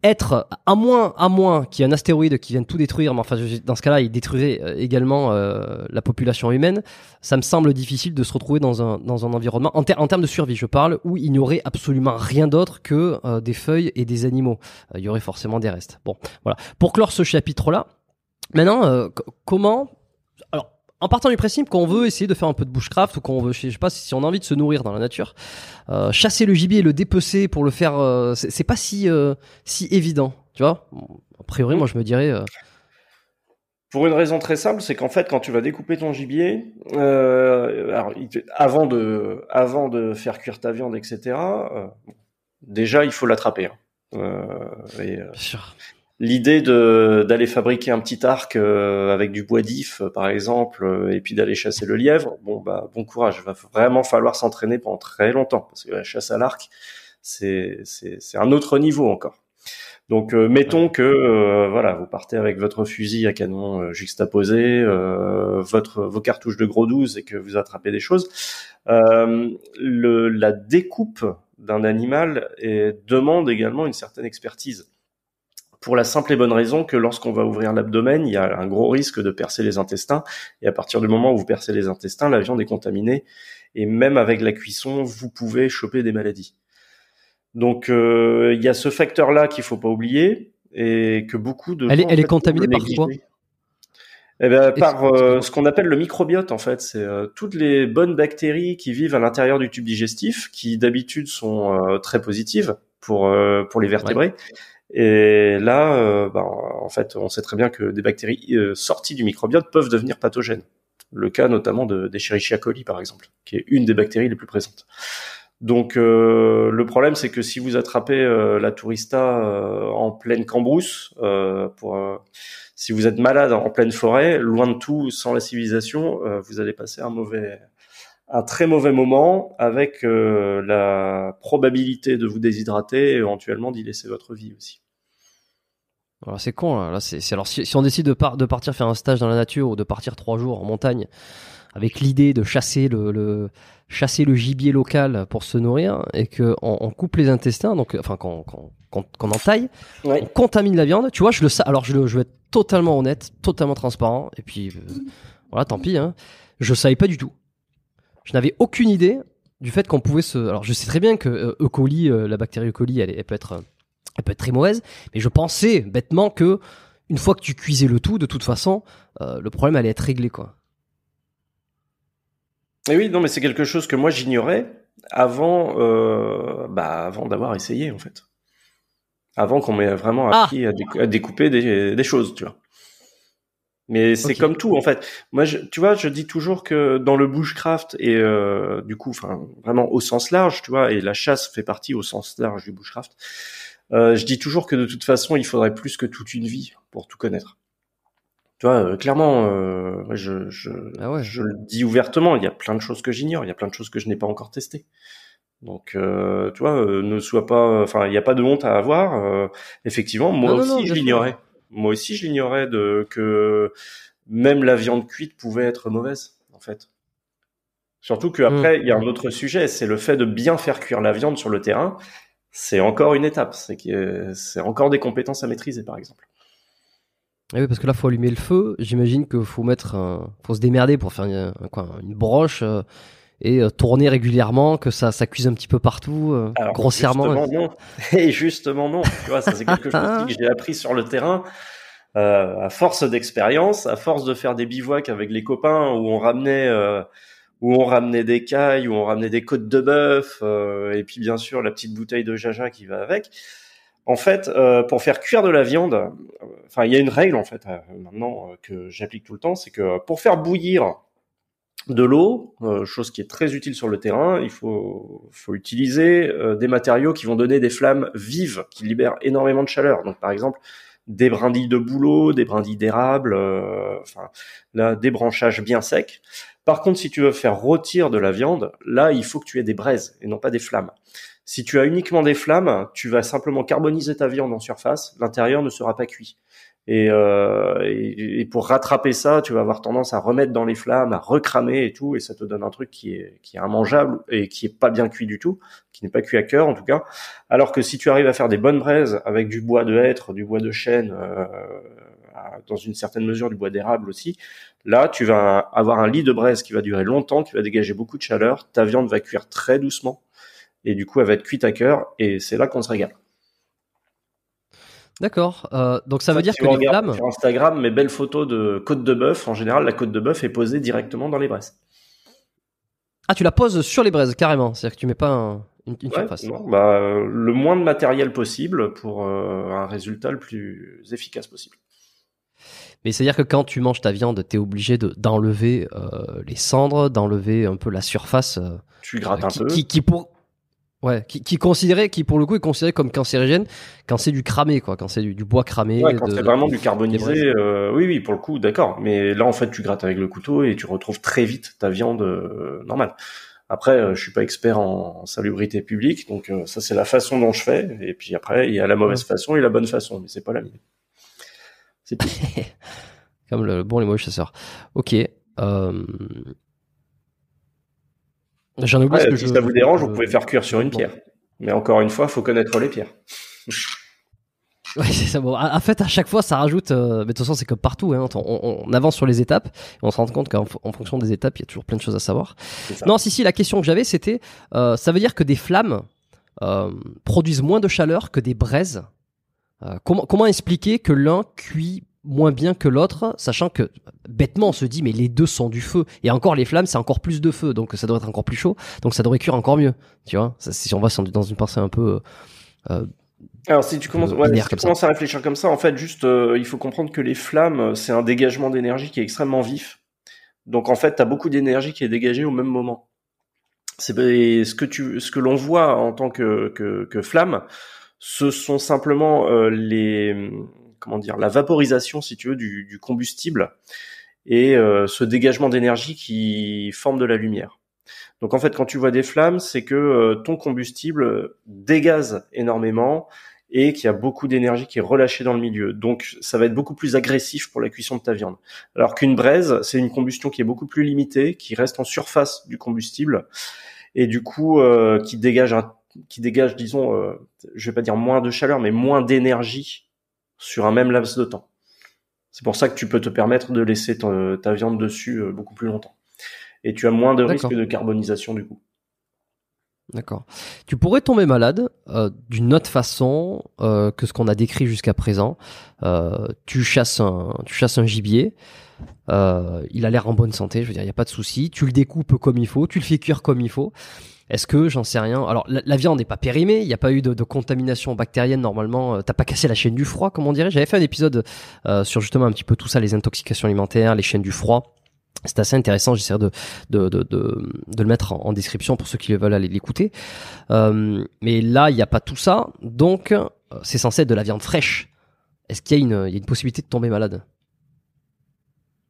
être à moins à moins qu'il y ait un astéroïde qui vienne tout détruire mais enfin dans ce cas-là il détruirait euh, également euh, la population humaine ça me semble difficile de se retrouver dans un environnement en, termes de survie je parle où il n'y aurait absolument rien d'autre que euh, des feuilles et des animaux. Il y aurait forcément des restes. Bon voilà. Pour clore ce chapitre là maintenant comment en partant du principe qu'on veut essayer de faire un peu de bushcraft ou qu'on veut, je sais pas si on a envie de se nourrir dans la nature, euh, chasser le gibier et le dépecer pour le faire, euh, c'est pas si euh, si évident, tu vois. A priori, moi, je me dirais. Pour une raison très simple, c'est qu'en fait, quand tu vas découper ton gibier, alors, avant de avant de faire cuire ta viande, etc. déjà, il faut l'attraper. Hein. Et, sûr l'idée de d'aller fabriquer un petit arc euh, avec du bois d'if par exemple euh, et puis d'aller chasser le lièvre bon bah bon courage. Il va vraiment falloir s'entraîner pendant très longtemps parce que la chasse à l'arc c'est c'est un autre niveau encore. Donc euh, mettons que voilà vous partez avec votre fusil à canon juxtaposé votre vos cartouches de gros 12 et que vous attrapez des choses le la découpe d'un animal demande également une certaine expertise pour la simple et bonne raison que lorsqu'on va ouvrir l'abdomen, il y a un gros risque de percer les intestins. Et à partir du moment où vous percez les intestins, la viande est contaminée. Et même avec la cuisson, vous pouvez choper des maladies. Donc euh, il y a ce facteur-là qu'il faut pas oublier et que beaucoup de elle est, elle est contaminée par quoi? Eh ben, par euh, ce qu'on appelle le microbiote en fait, c'est euh, toutes les bonnes bactéries qui vivent à l'intérieur du tube digestif, qui d'habitude sont très positives pour pour les vertébrés, et là, euh, bah, en fait, on sait très bien que des bactéries euh, sorties du microbiote peuvent devenir pathogènes. Le cas notamment de d'Escherichia coli, par exemple, qui est une des bactéries les plus présentes. Donc euh, le problème, c'est que si vous attrapez la tourista en pleine cambrousse, pour, si vous êtes malade en pleine forêt, loin de tout, sans la civilisation, vous allez passer un mauvais, un très mauvais moment avec la probabilité de vous déshydrater et éventuellement d'y laisser votre vie aussi. Alors c'est con là, c'est alors si, on décide de, de partir faire un stage dans la nature ou de partir trois jours en montagne avec l'idée de chasser le, chasser le gibier local pour se nourrir et que on, coupe les intestins donc enfin qu'on qu'on entaille, on contamine la viande. Tu vois, je le sais. Alors je, le, je vais être totalement honnête, totalement transparent et puis euh, voilà, tant pis. Hein. Je savais pas du tout. Je n'avais aucune idée du fait qu'on pouvait se. Alors je sais très bien que euh, E. coli, euh, la bactérie E. coli, elle, elle peut être elle peut être très mauvaise, mais je pensais bêtement que une fois que tu cuisais le tout, de toute façon, euh, le problème allait être réglé, quoi. Et oui, non, mais c'est quelque chose que moi j'ignorais avant, euh, bah, avant d'avoir essayé, en fait. Avant qu'on m'ait vraiment ah appris à, découper des, choses, tu vois. Mais c'est comme tout en fait. Moi, je, tu vois, je dis toujours que dans le bushcraft et euh, du coup, enfin, vraiment au sens large, tu vois, et la chasse fait partie au sens large du bushcraft. Euh, je dis toujours que de toute façon, il faudrait plus que toute une vie pour tout connaître. Tu vois, euh, clairement, euh, je, je, ah je, le dis ouvertement, il y a plein de choses que j'ignore, il y a plein de choses que je n'ai pas encore testées. Donc, tu vois, ne sois pas, enfin, il n'y a pas de honte à avoir. effectivement, moi aussi, je l'ignorais. Moi aussi, je l'ignorais de que même la viande cuite pouvait être mauvaise, en fait. Surtout qu'après, mmh. il y a un autre sujet, c'est le fait de bien faire cuire la viande sur le terrain c'est encore une étape. C'est c'est encore des compétences à maîtriser, par exemple. Ah oui, parce que là, faut allumer le feu. J'imagine qu'il faut mettre, un... faut se démerder pour faire une, quoi, une broche euh, et euh, tourner régulièrement, que ça, ça cuise un petit peu partout, euh, grossièrement. Justement non. *laughs* Et justement non. Tu vois, ça c'est quelque chose que j'ai appris sur le terrain. à force d'expérience, à force de faire des bivouacs avec les copains où on ramenait où on ramenait des cailles, où on ramenait des côtes de bœuf, et puis bien sûr la petite bouteille de jaja qui va avec. En fait, euh, pour faire cuire de la viande, euh, enfin, il y a une règle en fait euh, maintenant que j'applique tout le temps, c'est que pour faire bouillir de l'eau, chose qui est très utile sur le terrain, il faut, faut utiliser des matériaux qui vont donner des flammes vives, qui libèrent énormément de chaleur. Donc, par exemple, des brindilles de bouleau, des brindilles d'érable, enfin, là, des branchages bien secs. Par contre, si tu veux faire rôtir de la viande, là, il faut que tu aies des braises et non pas des flammes. Si tu as uniquement des flammes, tu vas simplement carboniser ta viande en surface, l'intérieur ne sera pas cuit. Et, euh, pour rattraper ça, tu vas avoir tendance à remettre dans les flammes, à recramer et tout, et ça te donne un truc qui est, qui immangeable et qui est pas bien cuit du tout, qui n'est pas cuit à cœur en tout cas. Alors que si tu arrives à faire des bonnes braises avec du bois de hêtre, du bois de chêne, euh, dans une certaine mesure du bois d'érable aussi, là tu vas avoir un lit de braise qui va durer longtemps, qui va dégager beaucoup de chaleur, ta viande va cuire très doucement et du coup elle va être cuite à cœur et c'est là qu'on se régale. D'accord. Euh, donc ça veut dire que les flammes. Sur Instagram, mes belles photos de côte de bœuf, en général, la côte de bœuf est posée directement dans les braises. Ah, tu la poses sur les braises carrément. C'est-à-dire que tu mets pas une, surface. bah, le moins de matériel possible pour euh, un résultat le plus efficace possible. Mais c'est-à-dire que quand tu manges ta viande, tu es obligé d'enlever euh, les cendres, d'enlever un peu la surface. tu grattes un qui, peu. Qui, qui, pour, Ouais, qui, qui considérait, qui pour le coup est considéré comme cancérigène quand c'est du cramé, quoi, quand c'est du, bois cramé. Ouais, quand c'est vraiment du carbonisé, euh, oui, oui, pour le coup, d'accord. Mais là, en fait, tu grattes avec le couteau et tu retrouves très vite ta viande euh, normale. Après, euh, je suis pas expert en, salubrité publique, donc ça c'est la façon dont je fais. Et puis après, il y a la mauvaise façon et la bonne façon, mais c'est pas la mienne. C'est *laughs* comme le bon les mauvais chasseurs. Ok. Euh, J'en oublie ce que si ça vous dérange, vous pouvez faire cuire sur une pierre. Mais encore une fois, il faut connaître les pierres. *laughs* Oui, c'est ça. Bon, en fait, à chaque fois, ça rajoute. Euh, mais de toute façon, c'est comme partout. Hein, on, avance sur les étapes et on se rend compte qu'en fonction des étapes, il y a toujours plein de choses à savoir. Non, si, si, la question que j'avais, c'était euh, ça veut dire que des flammes euh, produisent moins de chaleur que des braises? Comment, comment expliquer que l'un cuit moins bien que l'autre, sachant que bêtement on se dit mais les deux sont du feu. Et encore les flammes c'est encore plus de feu donc ça doit être encore plus chaud. Donc ça devrait cuire encore mieux tu vois. Si on va dans une pensée un peu euh, alors si tu commences, à réfléchir comme ça en fait juste euh, il faut comprendre que les flammes c'est un dégagement d'énergie qui est extrêmement vif. Donc en fait tu as beaucoup d'énergie qui est dégagée au même moment. C'est ce que tu ce que l'on voit en tant que, que, que flamme ce sont simplement euh, les comment dire la vaporisation si tu veux du, combustible et euh, ce dégagement d'énergie qui forme de la lumière. Donc en fait quand tu vois des flammes, c'est que euh, ton combustible dégaze énormément et qu'il y a beaucoup d'énergie qui est relâchée dans le milieu. Donc ça va être beaucoup plus agressif pour la cuisson de ta viande. Alors qu'une braise, c'est une combustion qui est beaucoup plus limitée, qui reste en surface du combustible et du coup qui dégage un, qui dégage disons je vais pas dire moins de chaleur mais moins d'énergie sur un même laps de temps. C'est pour ça que tu peux te permettre de laisser ta, viande dessus euh, beaucoup plus longtemps. Et tu as moins de risque de carbonisation du coup. D'accord. Tu pourrais tomber malade euh, d'une autre façon euh, que ce qu'on a décrit jusqu'à présent. tu chasses un, tu chasses un gibier. il a l'air en bonne santé. Je veux dire, il n'y a pas de souci. Tu le découpes comme il faut. Tu le fais cuire comme il faut. Est-ce que j'en sais rien Alors la, viande n'est pas périmée, il n'y a pas eu de, contamination bactérienne normalement. Euh, t'as pas cassé la chaîne du froid, comme on dirait. J'avais fait un épisode euh, sur justement un petit peu tout ça, les intoxications alimentaires, les chaînes du froid. C'est assez intéressant, j'essaierai de, de, de, de, le mettre en, description pour ceux qui veulent aller l'écouter. Euh, mais là, il n'y a pas tout ça, donc c'est censé être de la viande fraîche. Est-ce qu'il y, y, a une possibilité de tomber malade?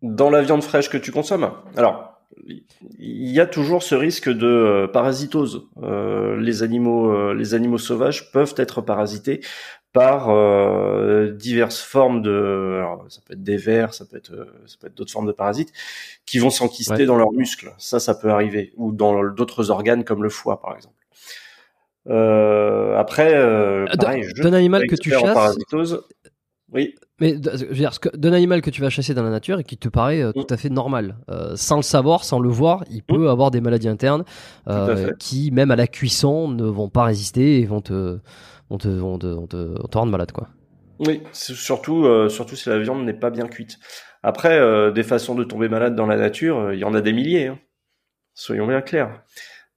Dans la viande fraîche que tu consommes? Alors, il y a toujours ce risque de euh, parasitose. Euh, les animaux, euh, les animaux sauvages peuvent être parasités par diverses formes de, alors, ça peut être des vers, ça peut être, ça peut être d'autres formes de parasites qui vont s'enquister dans leurs muscles. Ça, ça peut arriver, ou dans d'autres organes comme le foie, par exemple. après, pareil, d'un animal que tu chasses. Oui. Mais je veux dire, d'un animal que tu vas chasser dans la nature et qui te paraît euh, tout à fait normal, euh, sans le savoir, sans le voir, il peut avoir des maladies internes euh, qui, même à la cuisson, ne vont pas résister et vont te, vont te, vont te, vont te, rendre malade, quoi. Oui, surtout, surtout si la viande n'est pas bien cuite. Après, des façons de tomber malade dans la nature, il y en a des milliers. Hein. Soyons bien clairs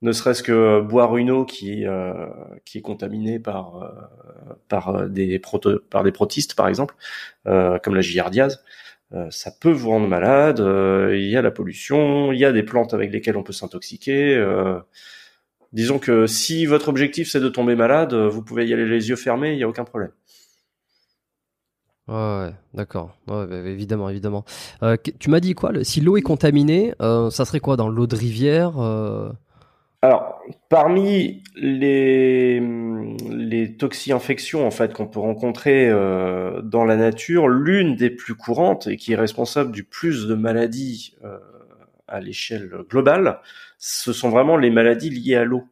ne serait-ce que boire une eau qui euh, est contaminée par euh, par des protistes par exemple euh, comme la giardiase ça peut vous rendre malade il y a la pollution il y a des plantes avec lesquelles on peut s'intoxiquer disons que si votre objectif c'est de tomber malade vous pouvez y aller les yeux fermés il y a aucun problème Ouais, d'accord. Ouais, bah, évidemment, évidemment. tu m'as dit quoi Si l'eau est contaminée, ça serait quoi dans l'eau de rivière alors, parmi les, les toxi-infections en fait qu'on peut rencontrer euh, dans la nature, l'une des plus courantes et qui est responsable du plus de maladies euh, à l'échelle globale, ce sont vraiment les maladies liées à l'eau.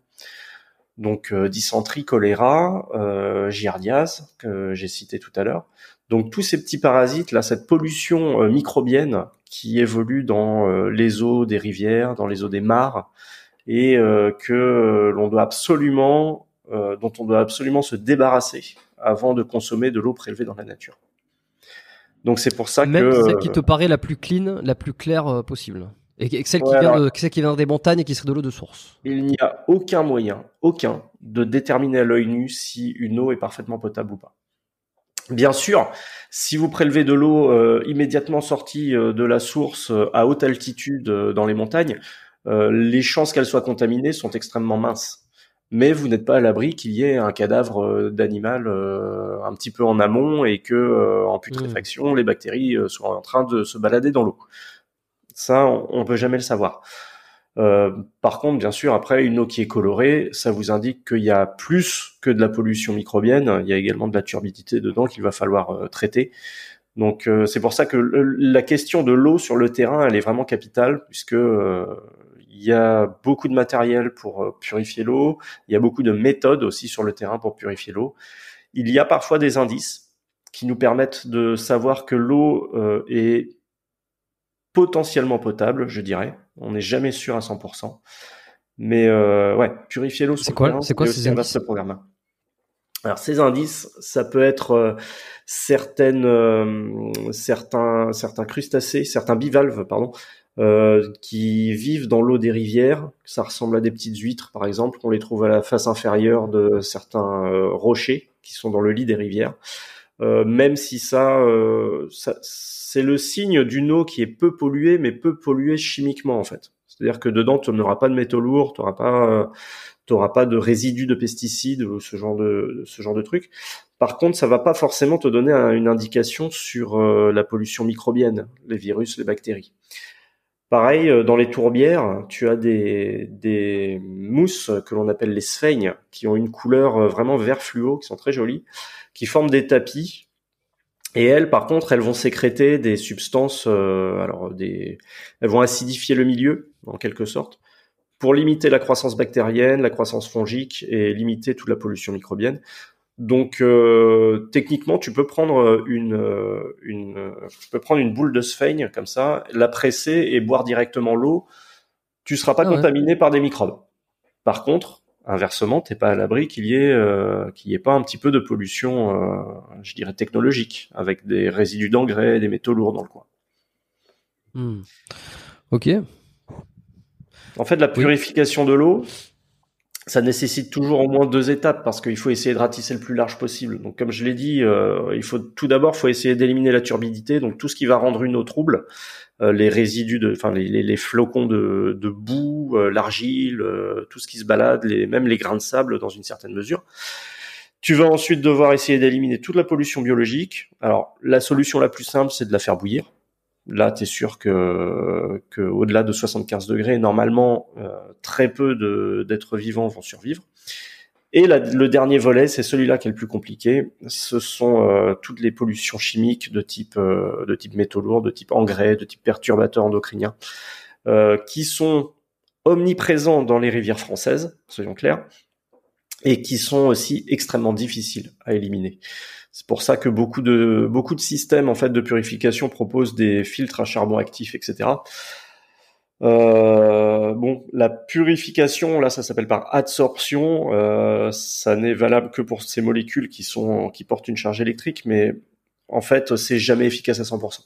Donc euh, dysenterie, choléra, euh, giardiase que j'ai cité tout à l'heure. Donc tous ces petits parasites là, cette pollution microbienne qui évolue dans les eaux des rivières, dans les eaux des mares, et euh, que euh, l'on doit absolument, euh, dont on doit absolument se débarrasser avant de consommer de l'eau prélevée dans la nature. Donc c'est pour ça Même que celle qui te paraît la plus clean, la plus claire possible. Et celle qui, vient de, celle qui vient des montagnes et qui serait de l'eau de source. Il n'y a aucun moyen, aucun, de déterminer à l'œil nu si une eau est parfaitement potable ou pas. Bien sûr, si vous prélevez de l'eau euh, immédiatement sortie de la source à haute altitude dans les montagnes, euh, les chances qu'elle soit contaminée sont extrêmement minces. Mais vous n'êtes pas à l'abri qu'il y ait un cadavre euh, d'animal euh, un petit peu en amont et que en putréfaction, mmh. les bactéries soient en train de se balader dans l'eau. Ça, on, ne peut jamais le savoir. par contre, bien sûr, après une eau qui est colorée, ça vous indique qu'il y a plus que de la pollution microbienne. Il y a également de la turbidité dedans qu'il va falloir traiter. Donc c'est pour ça que la question de l'eau sur le terrain, elle est vraiment capitale puisque il y a beaucoup de matériel pour euh, purifier l'eau. Il y a beaucoup de méthodes aussi sur le terrain pour purifier l'eau. Il y a parfois des indices qui nous permettent de savoir que l'eau euh, est potentiellement potable, je dirais. On n'est jamais sûr à 100%. Mais euh, ouais, purifier l'eau. C'est quoi, c'est quoi ces indices? programme alors ces indices, ça peut être certaines, certains, certains crustacés, certains bivalves, pardon, euh, qui vivent dans l'eau des rivières. Ça ressemble à des petites huîtres, par exemple. On les trouve à la face inférieure de certains euh, rochers qui sont dans le lit des rivières. Euh, même si ça, ça c'est le signe d'une eau qui est peu polluée, mais peu polluée chimiquement en fait. C'est-à-dire que dedans, tu n'auras pas de métaux lourds, tu n'auras pas, t'auras pas de résidus de pesticides ou ce genre de ce genre de trucs. Par contre, ça va pas forcément te donner une indication sur la pollution microbienne, les virus, les bactéries. Pareil, euh, dans les tourbières, tu as des, mousses que l'on appelle les sphènes, qui ont une couleur euh, vraiment vert fluo, qui sont très jolies, qui forment des tapis. Et elles, par contre, elles vont sécréter des substances, euh, alors elles vont acidifier le milieu, en quelque sorte, pour limiter la croissance bactérienne, la croissance fongique et limiter toute la pollution microbienne. Donc euh, techniquement, tu peux prendre euh, une, euh, une, tu peux prendre une boule de sphaigne comme ça, la presser et boire directement l'eau. Tu seras pas ah contaminé par des microbes. Par contre, inversement, t'es pas à l'abri qu'il y ait qu'il y ait pas un petit peu de pollution, je dirais technologique, avec des résidus d'engrais, des métaux lourds dans le coin. Hmm. Ok. En fait, la purification de l'eau, ça nécessite toujours au moins deux étapes parce qu'il faut essayer de ratisser le plus large possible. Donc, comme je l'ai dit, euh, il faut tout d'abord, faut essayer d'éliminer la turbidité, donc tout ce qui va rendre une eau trouble, euh, les résidus de, enfin les, les, flocons de, boue, euh, l'argile, tout ce qui se balade, les, même les grains de sable dans une certaine mesure. Tu vas ensuite devoir essayer d'éliminer toute la pollution biologique. Alors, la solution la plus simple, c'est de la faire bouillir. Là, tu es sûr que, au-delà de 75 degrés, normalement, euh, très peu d'êtres vivants vont survivre. Et le dernier volet, c'est celui-là qui est le plus compliqué. Ce sont euh, toutes les pollutions chimiques de type euh, de type métaux lourds, de type engrais, de type perturbateurs endocriniens, qui sont omniprésents dans les rivières françaises, soyons clairs, et qui sont aussi extrêmement difficiles à éliminer. C'est pour ça que beaucoup de beaucoup de systèmes en fait de purification proposent des filtres à charbon actif, etc. Euh, bon, la purification, là, ça s'appelle par adsorption. Euh, ça n'est valable que pour ces molécules qui sont qui portent une charge électrique, mais en fait, c'est jamais efficace à 100%.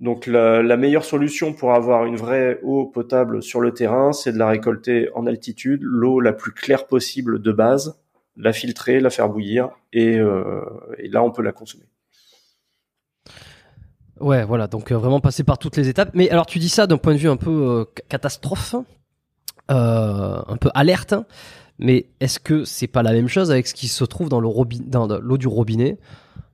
Donc, la, la, meilleure solution pour avoir une vraie eau potable sur le terrain, c'est de la récolter en altitude, l'eau la plus claire possible de base, la filtrer, la faire bouillir, et, euh, et là, on peut la consommer. Ouais, voilà, donc euh, vraiment passer par toutes les étapes. Mais alors tu dis ça d'un point de vue un peu euh, catastrophe, euh, un peu alerte, mais est-ce que c'est pas la même chose avec ce qui se trouve dans l'eau du robinet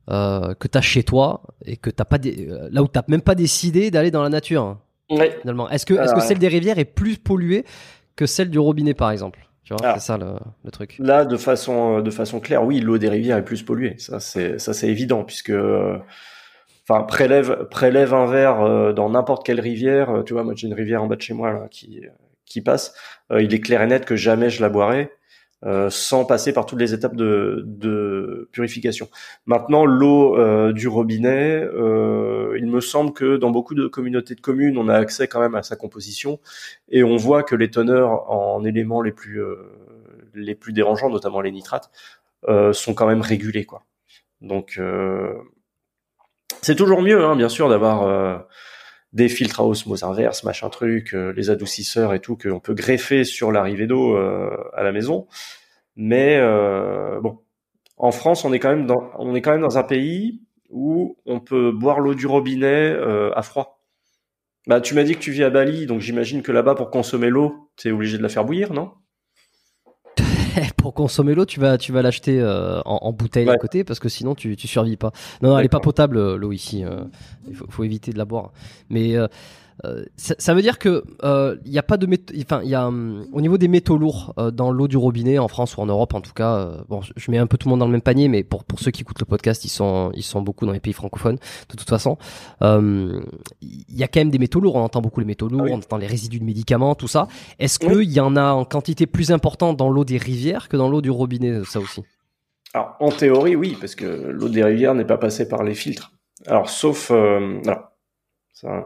que t'as chez toi et que t'as pas là où t'as même pas décidé d'aller dans la nature ouais. finalement? Est-ce que est-ce que celle des rivières est plus polluée que celle du robinet par exemple? Tu vois, c'est ça le, le, truc. Là, de façon de façon claire, oui, l'eau des rivières est plus polluée. Ça, c'est ça, c'est évident puisque enfin prélève prélève un verre euh, dans n'importe quelle rivière. Euh, tu vois, moi j'ai une rivière en bas de chez moi là, qui qui passe. Euh, il est clair et net que jamais je la boirai. Sans passer par toutes les étapes de, de purification. Maintenant, l'eau du robinet, il me semble que dans beaucoup de communautés de communes, on a accès quand même à sa composition et on voit que les teneurs en éléments les plus les plus dérangeants, notamment les nitrates, sont quand même régulés quoi. Donc c'est toujours mieux, hein, bien sûr, d'avoir euh, des filtres à osmose inverse, machin truc, euh, les adoucisseurs et tout qu'on peut greffer sur l'arrivée d'eau euh, à la maison. Mais bon, en France, on est quand même dans, on est quand même dans un pays où on peut boire l'eau du robinet à froid. Bah, tu m'as dit que tu vis à Bali, donc j'imagine que là-bas, pour consommer l'eau, tu es obligé de la faire bouillir, non? *laughs* pour consommer l'eau, tu vas, tu vas l'acheter euh, en, bouteille à côté parce que sinon tu, tu survis pas. Non, non elle est pas potable euh, l'eau ici. Euh, il faut, faut, éviter de la boire. Mais euh, ça, veut dire que il euh, n'y a pas de enfin il y a hum, au niveau des métaux lourds euh, dans l'eau du robinet en France ou en Europe en tout cas bon je mets un peu tout le monde dans le même panier mais pour pour ceux qui écoutent le podcast ils sont ils sont beaucoup dans les pays francophones de toute façon. Il y a quand même des métaux lourds on entend beaucoup les métaux lourds ah on entend les résidus de médicaments tout ça. Est-ce que il y en a en quantité plus importante dans l'eau des rivières que dans l'eau du robinet ça aussi? Alors en théorie oui parce que l'eau des rivières n'est pas passée par les filtres. Alors sauf alors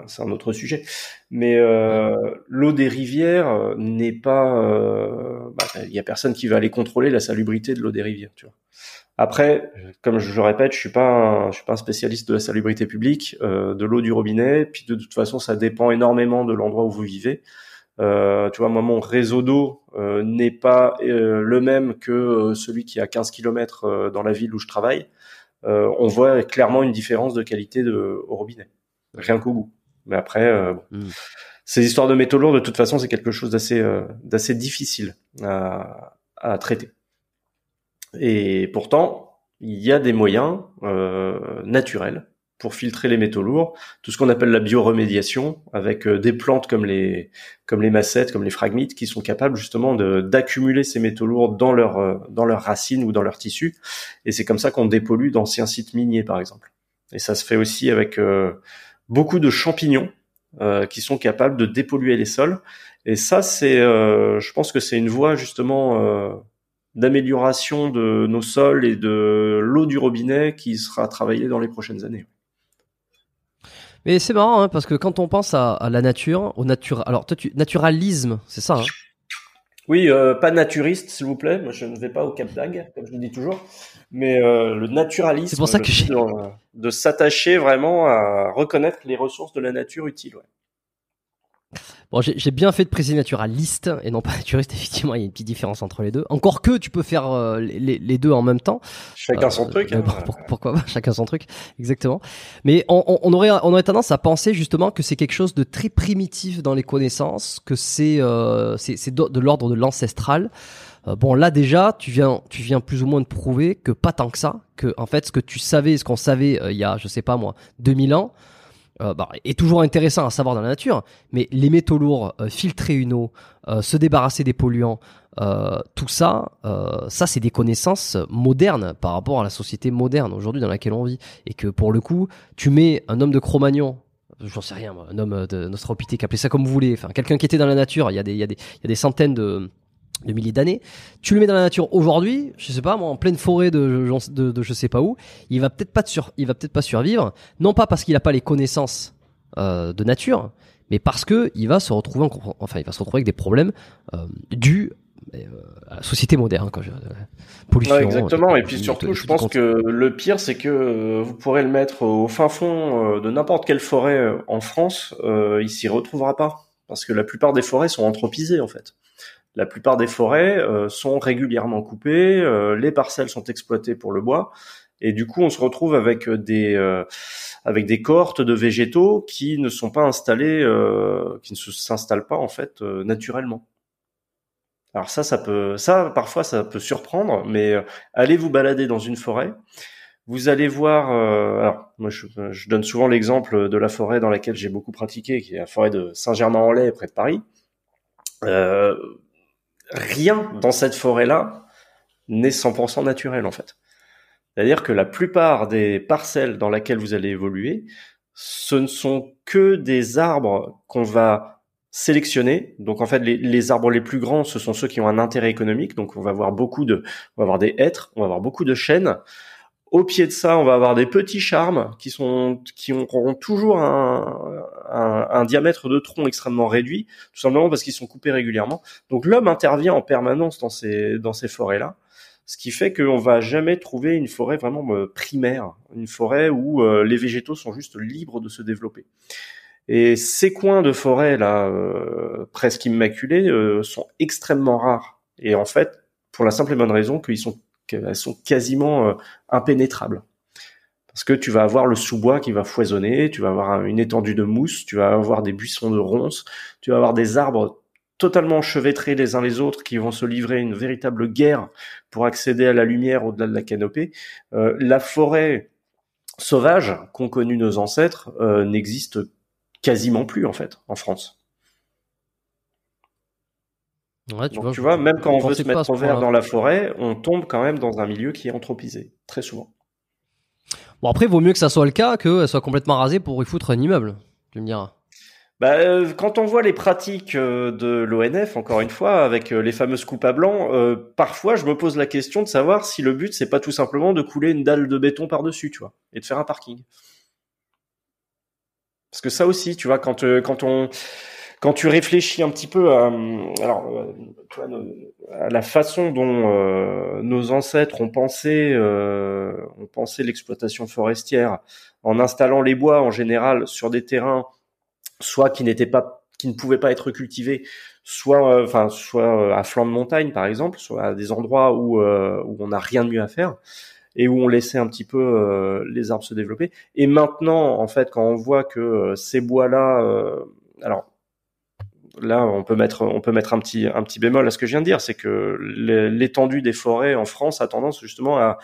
c'est un, autre sujet. Mais euh, l'eau des rivières euh, n'est pas, euh, bah, il y a personne qui va aller contrôler la salubrité de l'eau des rivières, tu vois. Après, comme je le répète, je suis pas, un, je suis pas un spécialiste de la salubrité publique, de l'eau du robinet. Puis de toute façon, ça dépend énormément de l'endroit où vous vivez. Euh, tu vois, moi, mon réseau d'eau n'est pas le même que celui qui a 15 km dans la ville où je travaille. on voit clairement une différence de qualité de, au robinet rien qu'au bout. Mais après, euh, hmm. ces histoires de métaux lourds, de toute façon, c'est quelque chose d'assez euh, d'assez difficile à, à, traiter. Et pourtant, il y a des moyens euh, naturels pour filtrer les métaux lourds, tout ce qu'on appelle la bioremédiation, avec des plantes comme les comme les massettes, comme les phragmites, qui sont capables justement d'accumuler ces métaux lourds dans leurs dans leurs racines ou dans leurs tissus. Et c'est comme ça qu'on dépollue d'anciens sites miniers, par exemple. Et ça se fait aussi avec beaucoup de champignons euh, qui sont capables de dépolluer les sols. Et ça, c'est, euh, je pense que c'est une voie justement euh, d'amélioration de nos sols et de l'eau du robinet qui sera travaillée dans les prochaines années. Mais c'est marrant hein, parce que quand on pense à, la nature, au nature, alors toi, tu, naturalisme, c'est ça hein? Oui, pas naturiste, s'il vous plaît. Moi, je ne vais pas au Cap d'Agde, comme je le dis toujours mais euh, le naturalisme, c'est pour ça que j'ai de, s'attacher vraiment à reconnaître les ressources de la nature utiles. Ouais. Bon, j'ai bien fait de préciser naturaliste et non pas *laughs* naturiste. Effectivement, il y a une petite différence entre les deux. Encore que tu peux faire euh, les, les, deux en même temps. Chacun son euh, truc. Hein. pourquoi pas *laughs* Chacun son truc. Exactement. Mais on, on, aurait on aurait tendance à penser justement que c'est quelque chose de très primitif dans les connaissances, que c'est euh, c'est de l'ordre de l'ancestral. Bon, là déjà, tu viens, tu viens plus ou moins de prouver que pas tant que ça, que en fait, ce que tu savais, ce qu'on savait euh, il y a, je sais pas moi, 2000 ans, euh, bah, est toujours intéressant à savoir dans la nature. Mais les métaux lourds, filtrer une eau, se débarrasser des polluants, tout ça, ça c'est des connaissances modernes par rapport à la société moderne aujourd'hui dans laquelle on vit. Et que pour le coup, tu mets un homme de Cro-Magnon j'en sais rien, un homme de Nostropithèque, appelez ça comme vous voulez, enfin quelqu'un qui était dans la nature, il y a des, il y a des, il y a des centaines de, de milliers d'années. Tu le mets dans la nature aujourd'hui, je sais pas, moi, en pleine forêt de, de, de je sais pas où, il va peut-être pas sur, il va peut-être pas survivre, non pas parce qu'il a pas les connaissances euh, de nature, mais parce que il va se retrouver, en, enfin, il va se retrouver avec des problèmes euh, dus euh, à la société moderne, quoi. Pollution. exactement. Et puis surtout, je pense que le pire, c'est que vous pourrez le mettre au fin fond de n'importe quelle forêt en France, il s'y retrouvera pas, parce que la plupart des forêts sont anthropisées en fait. La plupart des forêts euh, sont régulièrement coupées, euh, les parcelles sont exploitées pour le bois, et du coup on se retrouve avec des euh, avec des cohortes de végétaux qui ne sont pas installés, qui ne s'installent pas en fait naturellement. Alors ça, ça peut, ça parfois ça peut surprendre, mais allez vous balader dans une forêt, vous allez voir. alors moi, je, donne souvent l'exemple de la forêt dans laquelle j'ai beaucoup pratiqué, qui est la forêt de Saint-Germain-en-Laye, près de Paris. Euh, rien dans cette forêt-là n'est 100% naturel en fait. C'est-à-dire que la plupart des parcelles dans lesquelles vous allez évoluer, ce ne sont que des arbres qu'on va sélectionner. Donc en fait, les, arbres les plus grands, ce sont ceux qui ont un intérêt économique. Donc on va avoir beaucoup de, on va avoir des hêtres, on va avoir beaucoup de chênes. Au pied de ça, on va avoir des petits charmes qui sont qui auront toujours un, diamètre de tronc extrêmement réduit, tout simplement parce qu'ils sont coupés régulièrement. Donc l'homme intervient en permanence dans ces dans ces forêts là, ce qui fait qu'on va jamais trouver une forêt vraiment euh, primaire, une forêt où euh, les végétaux sont juste libres de se développer. Et ces coins de forêt là, euh, presque immaculés, euh, sont extrêmement rares. Et en fait, pour la simple et bonne raison qu'ils sont qu'elles sont quasiment euh, impénétrables. Parce que tu vas avoir le sous-bois qui va foisonner, tu vas avoir une étendue de mousse, tu vas avoir des buissons de ronces, tu vas avoir des arbres totalement enchevêtrés les uns les autres qui vont se livrer une véritable guerre pour accéder à la lumière au-delà de la canopée. Euh, la forêt sauvage qu'ont connue nos ancêtres euh, n'existe quasiment plus en fait en France. Ouais, tu, vois, tu vois, même quand on veut se mettre en vert dans la forêt, on tombe quand même dans un milieu qui est anthropisé, très souvent. Bon, après, il vaut mieux que ça soit le cas qu'elle soit complètement rasée pour y foutre un immeuble, tu me diras. Bah, euh, quand on voit les pratiques euh, de l'ONF, encore une fois, avec euh, les fameuses coupes à blanc, parfois je me pose la question de savoir si le but c'est pas tout simplement de couler une dalle de béton par-dessus, tu vois, et de faire un parking. Parce que ça aussi, tu vois, quand quand on quand tu réfléchis un petit peu à, alors, euh, à la façon dont euh, nos ancêtres ont pensé, euh, ont pensé l'exploitation forestière en installant les bois en général sur des terrains soit qui n'étaient pas, qui ne pouvaient pas être cultivés, soit, enfin, soit à flanc de montagne par exemple, soit à des endroits où où on n'a rien de mieux à faire et où on laissait un petit peu les arbres se développer. Et maintenant, en fait, quand on voit que ces bois-là, alors là, on peut mettre, on peut mettre un petit, bémol à ce que je viens de dire, c'est que l'étendue des forêts en France a tendance justement à,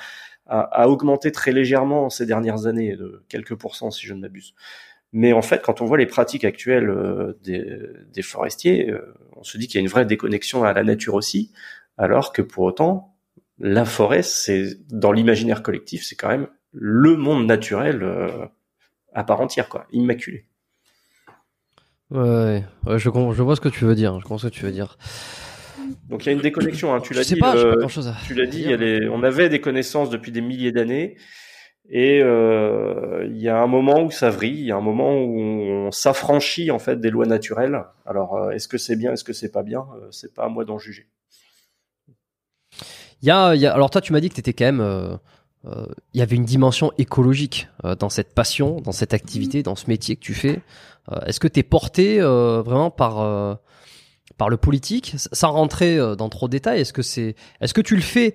à, augmenter très légèrement ces dernières années, de quelques pourcents si je ne m'abuse. Mais en fait, quand on voit les pratiques actuelles euh, des, des forestiers, euh, on se dit qu'il y a une vraie déconnexion à la nature aussi, alors que pour autant, la forêt, c'est dans l'imaginaire collectif, c'est quand même le monde naturel euh, à part entière, quoi, immaculé. Ouais, ouais je, je vois ce que tu veux dire. Je comprends ce que tu veux dire. Donc il y a une déconnexion. Hein. Tu l'as dit. Pas, euh, pas chose à tu l'as dit. on avait des connaissances depuis des milliers d'années, et euh, il y a un moment où ça vrille. Il y a un moment où on s'affranchit en fait des lois naturelles. Alors euh, est-ce que c'est bien, est-ce que c'est pas bien euh, C'est pas à moi d'en juger. Il y a, y a, alors toi tu m'as dit que tu étais quand même euh, euh, il y avait une dimension écologique euh, dans cette passion, dans cette activité, dans ce métier que tu fais. Euh, est-ce que tu es porté vraiment par par le politique, sans rentrer dans trop de détails Est-ce que c'est est-ce que tu le fais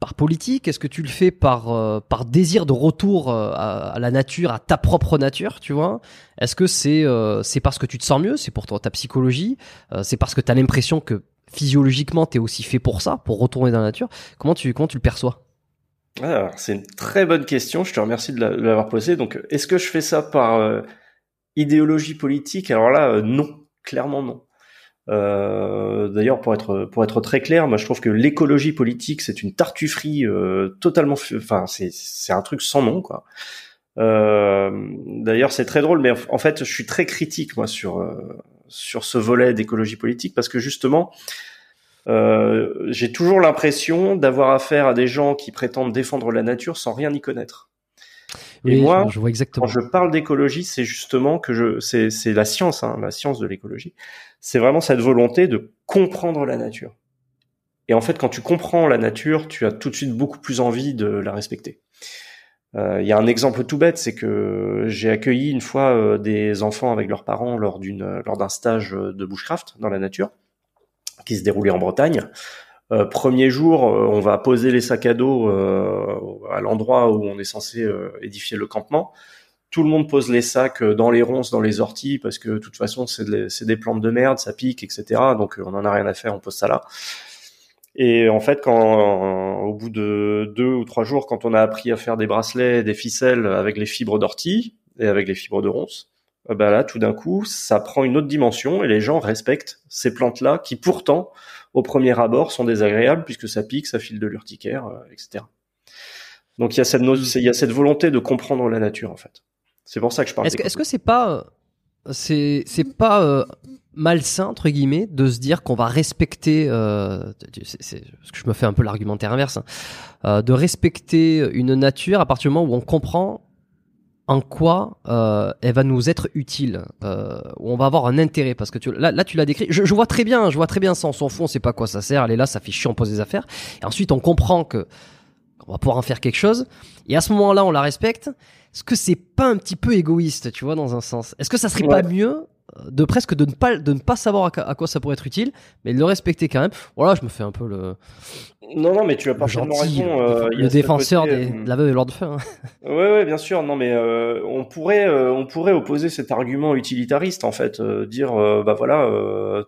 par politique? Est-ce que tu le fais par par désir de retour à, la nature, à ta propre nature, tu vois? Est-ce que c'est c'est parce que tu te sens mieux, c'est pour toi, ta psychologie, c'est parce que tu as l'impression que physiologiquement tu es aussi fait pour ça, pour retourner dans la nature? Comment tu comment tu le perçois? Alors, c'est une très bonne question. Je te remercie de l'avoir posée. Donc, est-ce que je fais ça par euh, idéologie politique Alors là, euh, non, clairement non. Euh, D'ailleurs, pour être pour être très clair, moi, je trouve que l'écologie politique, c'est une tartufferie euh, totalement. Enfin, c'est c'est un truc sans nom, quoi. D'ailleurs, c'est très drôle, mais en fait, je suis très critique moi sur sur ce volet d'écologie politique parce que justement, j'ai toujours l'impression d'avoir affaire à des gens qui prétendent défendre la nature sans rien y connaître. Et moi, je vois exactement. quand je parle d'écologie, c'est justement que je, c'est, c'est la science, hein, la science de l'écologie. C'est vraiment cette volonté de comprendre la nature. Et en fait, quand tu comprends la nature, tu as tout de suite beaucoup plus envie de la respecter. Euh, il y a un exemple tout bête, c'est que j'ai accueilli une fois euh, des enfants avec leurs parents lors d'une lors d'un stage de bushcraft dans la nature qui se déroulait en Bretagne. Euh, premier jour, euh, on va poser les sacs à dos euh, à l'endroit où on est censé édifier le campement. Tout le monde pose les sacs dans les ronces, dans les orties, parce que de toute façon, c'est des plantes de merde, ça pique, etc. Donc on en a rien à faire, on pose ça là. Et en fait, quand au bout de deux ou trois jours, quand on a appris à faire des bracelets, des ficelles avec les fibres d'ortie et avec les fibres de ronces, bah là, tout d'un coup, ça prend une autre dimension et les gens respectent ces plantes-là qui pourtant au premier abord sont désagréables puisque ça pique, ça file de l'urticaire, euh, etc. Donc il y a cette il y a cette volonté de comprendre la nature en fait. C'est pour ça que je parle. Est-ce que c'est pas c'est c'est pas euh, malsain entre guillemets de se dire qu'on va respecter euh, c'est, parce que je me fais un peu l'argumentaire inverse hein, euh, de respecter une nature à partir du moment où on comprend en quoi euh, elle va nous être utile, euh, où on va avoir un intérêt, parce que tu, là, là tu l'as décrit. Je, je, vois très bien, je vois très bien ça. On s'en fout, on sait pas quoi ça sert. Elle est là, ça fait chiant, on pose des affaires. Et ensuite, on comprend que on va pouvoir en faire quelque chose. Et à ce moment-là, on la respecte. Est-ce que c'est pas un petit peu égoïste, tu vois, dans un sens? Est-ce que ça serait pas mieux de presque de ne pas de ne pas savoir à, quoi ça pourrait être utile, mais de le respecter quand même. Voilà, je me fais un peu le. Non, non, mais tu as parfaitement raison. Euh, le défenseur des, euh, de la veuve et l'ordre de feu. Hein. Ouais, ouais, bien sûr. Non, mais euh, on pourrait, euh, on pourrait opposer cet argument utilitariste en fait, euh, dire, bah voilà,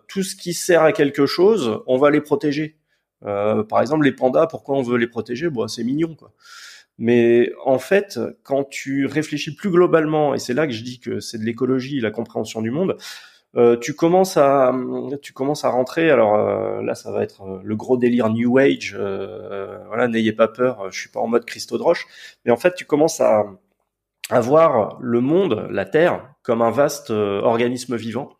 tout ce qui sert à quelque chose, on va les protéger. par exemple, les pandas, pourquoi on veut les protéger? Bon, c'est mignon, quoi. Mais en fait, quand tu réfléchis plus globalement, et c'est là que je dis que c'est de l'écologie, la compréhension du monde, euh, tu commences à tu commences à rentrer. Alors euh, là, ça va être euh, le gros délire New Age. Voilà, n'ayez pas peur. Je suis pas en mode Christo de Roche, mais en fait, tu commences à, à voir le monde, la Terre, comme un vaste organisme vivant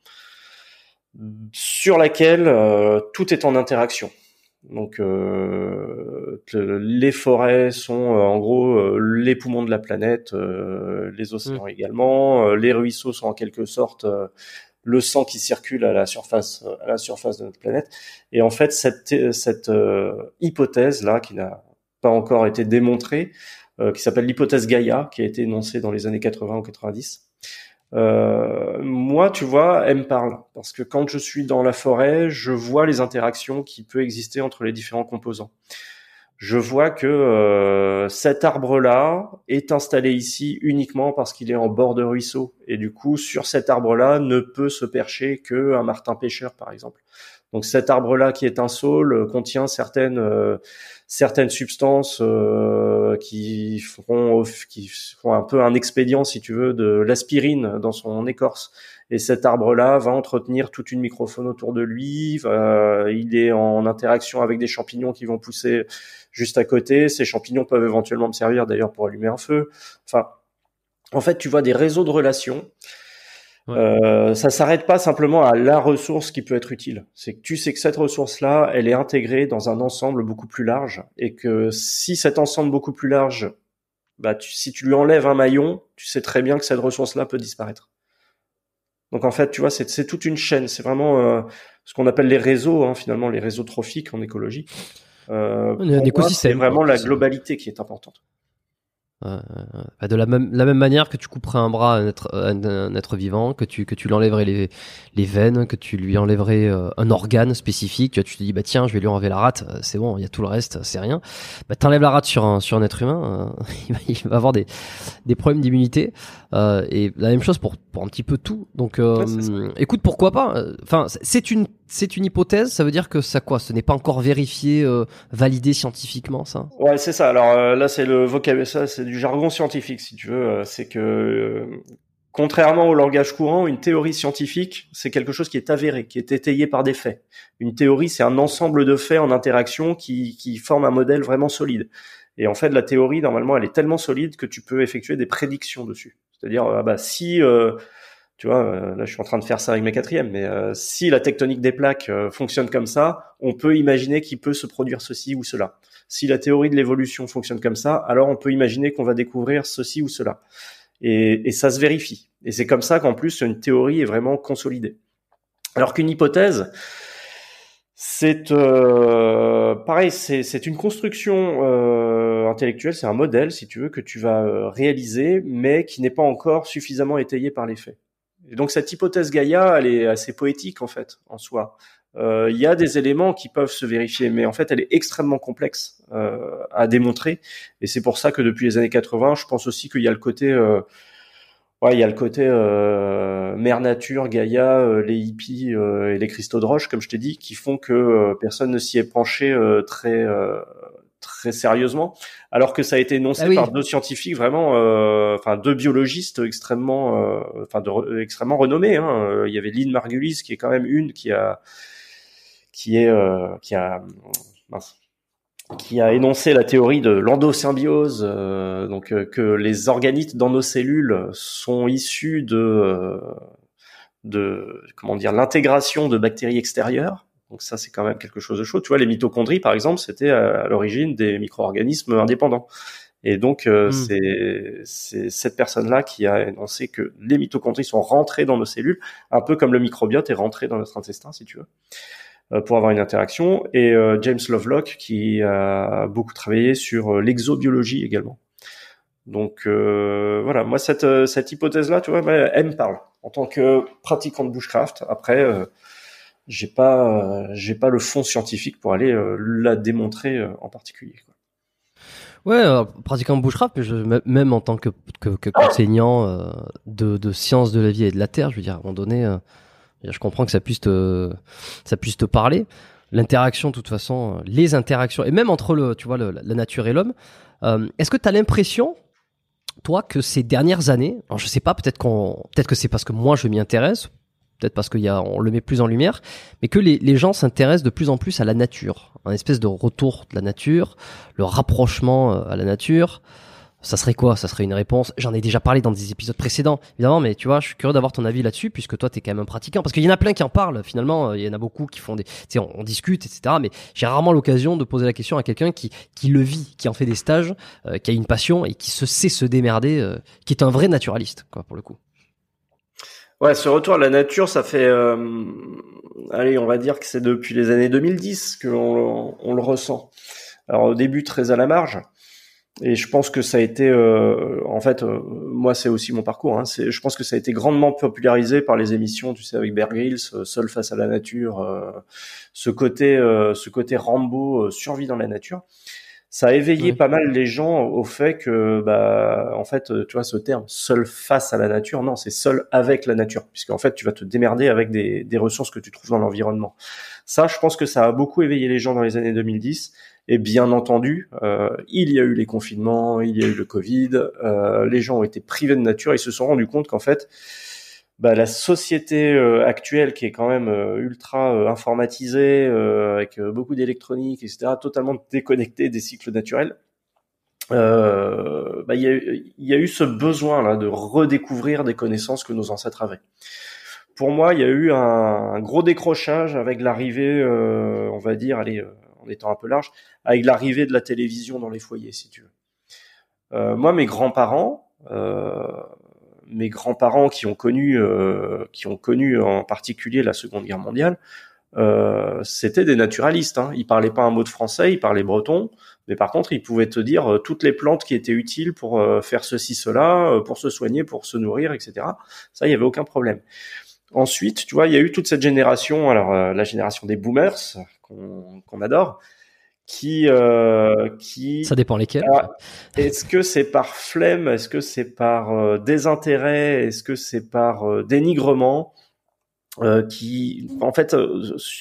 sur laquelle tout est en interaction. Donc euh, les forêts sont euh, en gros euh, les poumons de la planète, les océans mmh. également, les ruisseaux sont en quelque sorte le sang qui circule à la surface à la surface de notre planète. Et en fait cette cette hypothèse là qui n'a pas encore été démontrée, qui s'appelle l'hypothèse Gaïa, qui a été énoncée dans les années 80 ou 90, euh, moi, tu vois, elle me parle parce que quand je suis dans la forêt, je vois les interactions qui peuvent exister entre les différents composants. Je vois que euh, cet arbre-là est installé ici uniquement parce qu'il est en bord de ruisseau et du coup, sur cet arbre-là ne peut se percher que un martin pêcheur, par exemple. Donc cet arbre-là qui est un saule euh, contient certaines euh, certaines substances euh, qui feront qui font un peu un expédient si tu veux de l'aspirine dans son écorce. Et cet arbre-là va entretenir toute une microfaune autour de lui. il est en interaction avec des champignons qui vont pousser juste à côté. Ces champignons peuvent éventuellement me servir d'ailleurs pour allumer un feu. Enfin, en fait, tu vois des réseaux de relations euh, ça s'arrête pas simplement à la ressource qui peut être utile. C'est que tu sais que cette ressource-là, elle est intégrée dans un ensemble beaucoup plus large et que si cet ensemble beaucoup plus large, bah, si tu lui enlèves un maillon, tu sais très bien que cette ressource-là peut disparaître. Donc en fait, tu vois, c'est toute une chaîne. C'est vraiment euh, ce qu'on appelle les réseaux, hein, finalement, les réseaux trophiques en écologie. Euh, c'est vraiment la globalité qui est importante. Euh, de la même, la même manière que tu couperais un bras à un être, un, être vivant, que tu, que tu lui enlèverais les, les veines, que tu lui enlèverais euh, un organe spécifique, tu, te dis, bah tiens, je vais lui enlever la rate, euh, c'est bon, il y a tout le reste, c'est rien. Bah t'enlèves la rate sur un, sur un être humain, *laughs* il, va, avoir des, des problèmes d'immunité. et la même chose pour, pour un petit peu tout. Donc, écoute, pourquoi pas Enfin, c'est une c'est une hypothèse, ça veut dire que ça quoi Ce n'est pas encore vérifié, euh, validé scientifiquement, ça? Ouais, c'est ça. Alors euh, là, c'est le vocabulaire, ça, c'est du jargon scientifique, si tu veux. Euh, c'est que contrairement au langage courant, une théorie scientifique, c'est quelque chose qui est avéré, qui est étayé par des faits. Une théorie, c'est un ensemble de faits en interaction qui, qui forment un modèle vraiment solide. Et en fait, la théorie, normalement, elle est tellement solide que tu peux effectuer des prédictions dessus. C'est-à-dire, ah bah, si Tu vois, euh, là, je suis en train de faire ça avec mes quatrièmes, mais euh, si la tectonique des plaques euh, fonctionne comme ça, on peut imaginer qu'il peut se produire ceci ou cela. Si la théorie de l'évolution fonctionne comme ça, alors on peut imaginer qu'on va découvrir ceci ou cela. Et, et ça se vérifie. Et c'est comme ça qu'en plus, une théorie est vraiment consolidée. Alors qu'une hypothèse, c'est euh, pareil, c'est une construction euh, intellectuelle, c'est un modèle, si tu veux, que tu vas euh, réaliser, mais qui n'est pas encore suffisamment étayé par les faits. Et donc cette hypothèse Gaïa, elle est assez poétique en fait, en soi. Euh, il y a des éléments qui peuvent se vérifier, mais en fait, elle est extrêmement complexe à démontrer. Et c'est pour ça que depuis les années 80, je pense aussi qu'il y a le côté Ouais, il y a le côté euh, mère nature, Gaïa, euh, les hippies euh, et les cristaux de roche, comme je t'ai dit, qui font que euh, personne ne s'y est penché très très sérieusement, alors que ça a été énoncé ah par deux scientifiques vraiment, enfin deux biologistes extrêmement, enfin extrêmement renommés. Hein. Il y avait Lynn Margulis qui est quand même une qui a qui est qui a mince, qui a énoncé la théorie de l'endosymbiose, euh, donc euh, que les organites dans nos cellules sont issus de, euh, de comment dire l'intégration de bactéries extérieures. Donc ça c'est quand même quelque chose de chaud. Tu vois les mitochondries par exemple c'était à, l'origine des micro-organismes indépendants. Et donc hmm. c'est c'est cette personne-là qui a énoncé que les mitochondries sont rentrées dans nos cellules, un peu comme le microbiote est rentré dans notre intestin si tu veux. Euh, pour avoir une interaction, et euh, James Lovelock qui a beaucoup travaillé sur euh, l'exobiologie également. Donc voilà, moi cette, cette hypothèse-là, tu vois, elle me parle en tant que pratiquant de bushcraft. Après, j'ai pas j'ai pas le fond scientifique pour aller la démontrer en particulier. Quoi. Ouais, pratiquant de bushcraft, mais je, même en tant que, que, que enseignant de, de sciences de la vie et de la terre, je veux dire, à un moment donné, je comprends que ça puisse te, ça puisse te parler. L'interaction, de toute façon, les interactions, et même entre le, tu vois, la nature et l'homme. Euh, est-ce que tu as l'impression, toi, que ces dernières années, alors je sais pas, peut-être qu'on, peut-être que c'est parce que moi je m'y intéresse, peut-être parce qu'on le met plus en lumière, mais que les, les gens s'intéressent de plus en plus à la nature, un espèce de retour de la nature, le rapprochement euh, à la nature ça serait quoi? Ça serait une réponse. J'en ai déjà parlé dans des épisodes précédents, évidemment, mais tu vois, je suis curieux d'avoir ton avis là-dessus, puisque toi, t'es quand même un pratiquant. Parce qu'il y en a plein qui en parlent, finalement. Euh, il y en a beaucoup qui font des. Tu sais, on, discute, etc. Mais j'ai rarement l'occasion de poser la question à quelqu'un qui, qui le vit, qui en fait des stages, euh, qui a une passion et qui se sait se démerder, euh, qui est un vrai naturaliste, quoi, pour le coup. Ouais, ce retour à la nature, ça fait. allez, on va dire que c'est depuis les années 2010 qu'on on le ressent. Alors, au début, très à la marge. Et je pense que ça a été, euh, en fait, euh, moi c'est aussi mon parcours. Hein, je pense que ça a été grandement popularisé par les émissions, tu sais, avec Bear Grylls, euh, Seul face à la nature, ce côté, ce côté Rambo, survie dans la nature. Ça a éveillé pas mal les gens au fait que, bah, en fait, tu vois, ce terme seul face à la nature, non, c'est seul avec la nature, puisqu'en fait, tu vas te démerder avec des, des ressources que tu trouves dans l'environnement. Ça, je pense que ça a beaucoup éveillé les gens dans les années 2010 et bien entendu, euh, il y a eu les confinements, il y a eu le Covid, euh, les gens ont été privés de nature, ils se sont rendus compte qu'en fait, bah, la société euh, actuelle qui est quand même ultra informatisée, avec beaucoup d'électronique, etc., totalement déconnectée des cycles naturels, bah, il, y a, y, a, eu ce besoin là de redécouvrir des connaissances que nos ancêtres avaient. Pour moi, il y a eu un, un gros décrochage avec l'arrivée, on va dire, allez en étant un peu large, avec l'arrivée de la télévision dans les foyers, si tu veux. Euh, moi, mes grands-parents, euh, mes grands-parents qui ont connu, euh, qui ont connu en particulier la Seconde Guerre mondiale, c'était des naturalistes. Hein. Ils parlaient pas un mot de français, ils parlaient breton, mais par contre, ils pouvaient te dire toutes les plantes qui étaient utiles pour faire ceci, cela, pour se soigner, pour se nourrir, etc. Ça, il y avait aucun problème. Ensuite, tu vois, il y a eu toute cette génération, alors la génération des boomers, qu'on adore, qui euh, qui ça dépend lesquels. Est-ce que c'est par flemme est-ce que c'est par euh, désintérêt est-ce que c'est par euh, dénigrement qui en fait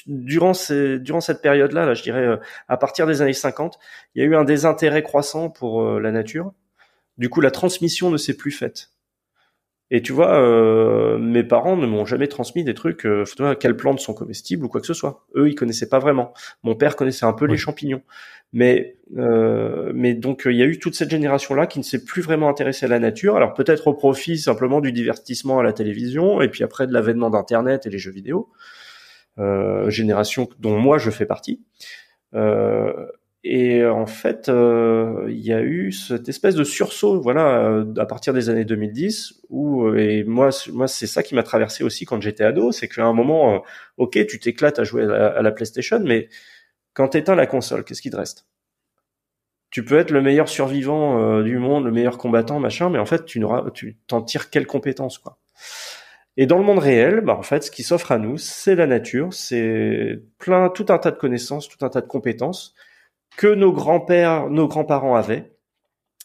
durant ces, durant cette période là là je dirais à partir des années 50 il y a eu un désintérêt croissant pour la nature. Du coup la transmission ne s'est plus faite Et tu vois, euh, mes parents ne m'ont jamais transmis des trucs, euh, quelles plantes sont comestibles ou quoi que ce soit. Eux, ils connaissaient pas vraiment. Mon père connaissait un peu les champignons. Mais, euh, mais donc, il y a eu toute cette génération-là qui ne s'est plus vraiment intéressée à la nature. Alors peut-être au profit simplement du divertissement à la télévision, et puis après de l'avènement d'Internet et les jeux vidéo. Euh, génération dont moi je fais partie. Euh, et en fait, euh, il y a eu cette espèce de sursaut, voilà, euh, à partir des années 2010, où euh, et moi, moi, c'est ça qui m'a traversé aussi quand j'étais ado, c'est qu'à un moment, ok, tu t'éclates à jouer à la, PlayStation, mais quand t'éteins la console, qu'est-ce qui te reste? Tu peux être le meilleur survivant du monde, le meilleur combattant, machin, mais en fait, tu n'auras, tu t'en tires quelles compétences, quoi. Et dans le monde réel, bah en fait, ce qui s'offre à nous, c'est la nature, c'est plein, tout un tas de connaissances, tout un tas de compétences que nos grands-pères, nos grands-parents avaient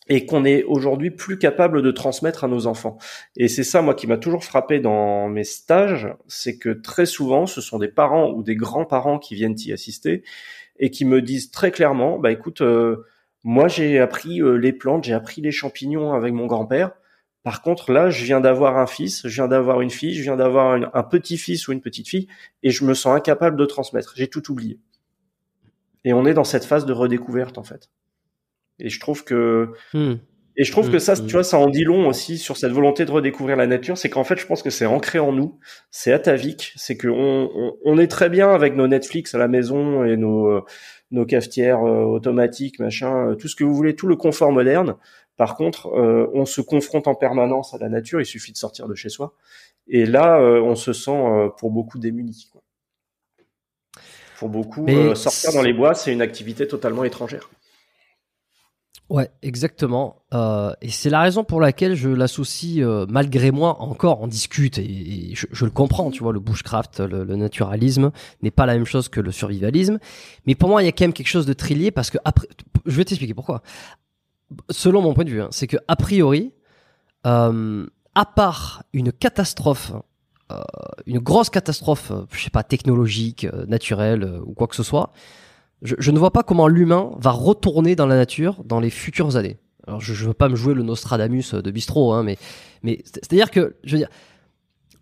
et qu'on est aujourd'hui plus capable de transmettre à nos enfants. Et c'est ça, moi, qui m'a toujours frappé dans mes stages, c'est que très souvent, ce sont des parents ou des grands-parents qui viennent y assister et qui me disent très clairement, bah écoute, euh, moi j'ai appris euh, les plantes, j'ai appris les champignons avec mon grand-père. Par contre, là, je viens d'avoir un fils, je viens d'avoir une fille, je viens d'avoir un petit-fils ou une petite fille, et je me sens incapable de transmettre. J'ai tout oublié. Et on est dans cette phase de redécouverte en fait. Et je trouve que hmm. et je trouve que ça, hmm. tu vois, ça en dit long aussi sur cette volonté de redécouvrir la nature. C'est qu'en fait, je pense que c'est ancré en nous, c'est atavique. C'est que on, on, est très bien avec nos Netflix à la maison et nos nos cafetières euh, automatiques, machin, euh, tout ce que vous voulez, tout le confort moderne. Par contre, euh, on se confronte en permanence à la nature. Il suffit de sortir de chez soi. Et là, on se sent pour beaucoup démuni. Quoi. Pour beaucoup, euh, sortir dans les bois, c'est une activité totalement étrangère. Ouais, exactement. Euh, et c'est la raison pour laquelle je l'associe, euh, malgré moi, encore, on discute et, je, le comprends, tu vois, le bushcraft, le, naturalisme n'est pas la même chose que le survivalisme. Mais pour moi, il y a quand même quelque chose de trillier parce que après, je vais t'expliquer pourquoi. Selon mon point de vue, hein, c'est que a priori, à part une catastrophe euh, une grosse catastrophe, euh, je sais pas, technologique, euh, naturelle ou quoi que ce soit, je, ne vois pas comment l'humain va retourner dans la nature dans les futures années. Alors je, ne veux pas me jouer le Nostradamus de bistrot, hein, mais mais c'est-à-dire que je veux dire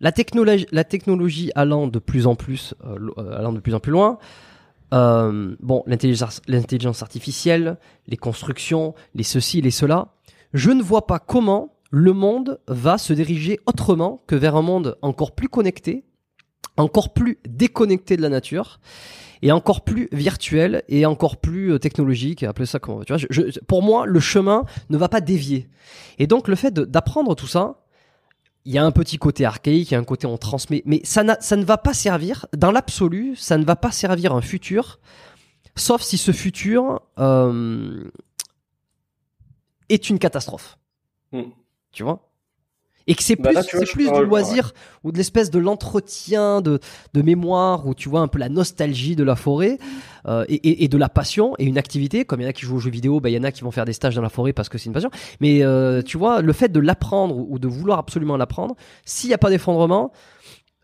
la technologie, la technologie allant de plus en plus, allant de plus en plus loin. bon, l'intelligence artificielle, les constructions, les ceci, les cela. Je ne vois pas comment le monde va se diriger autrement que vers un monde encore plus connecté, encore plus déconnecté de la nature et encore plus virtuel et encore plus euh, technologique, appelez ça comment tu vois. pour moi, le chemin ne va pas dévier. Et donc le fait d'apprendre tout ça, il y a un petit côté archaïque, il y a un côté on transmet, mais ça, ne va pas servir, dans l'absolu, ça ne va pas servir un futur, sauf si ce futur euh, est une catastrophe. Hmm tu vois. Et que c'est bah plus, plus du loisir ou de l'espèce de l'entretien de, de mémoire où tu vois un peu la nostalgie de la forêt euh, et, et, de la passion et une activité comme il y en a qui jouent aux jeux vidéo bah il y en a qui vont faire des stages dans la forêt parce que c'est une passion. Mais euh, tu vois le fait de l'apprendre ou de vouloir absolument l'apprendre s'il n'y a pas d'effondrement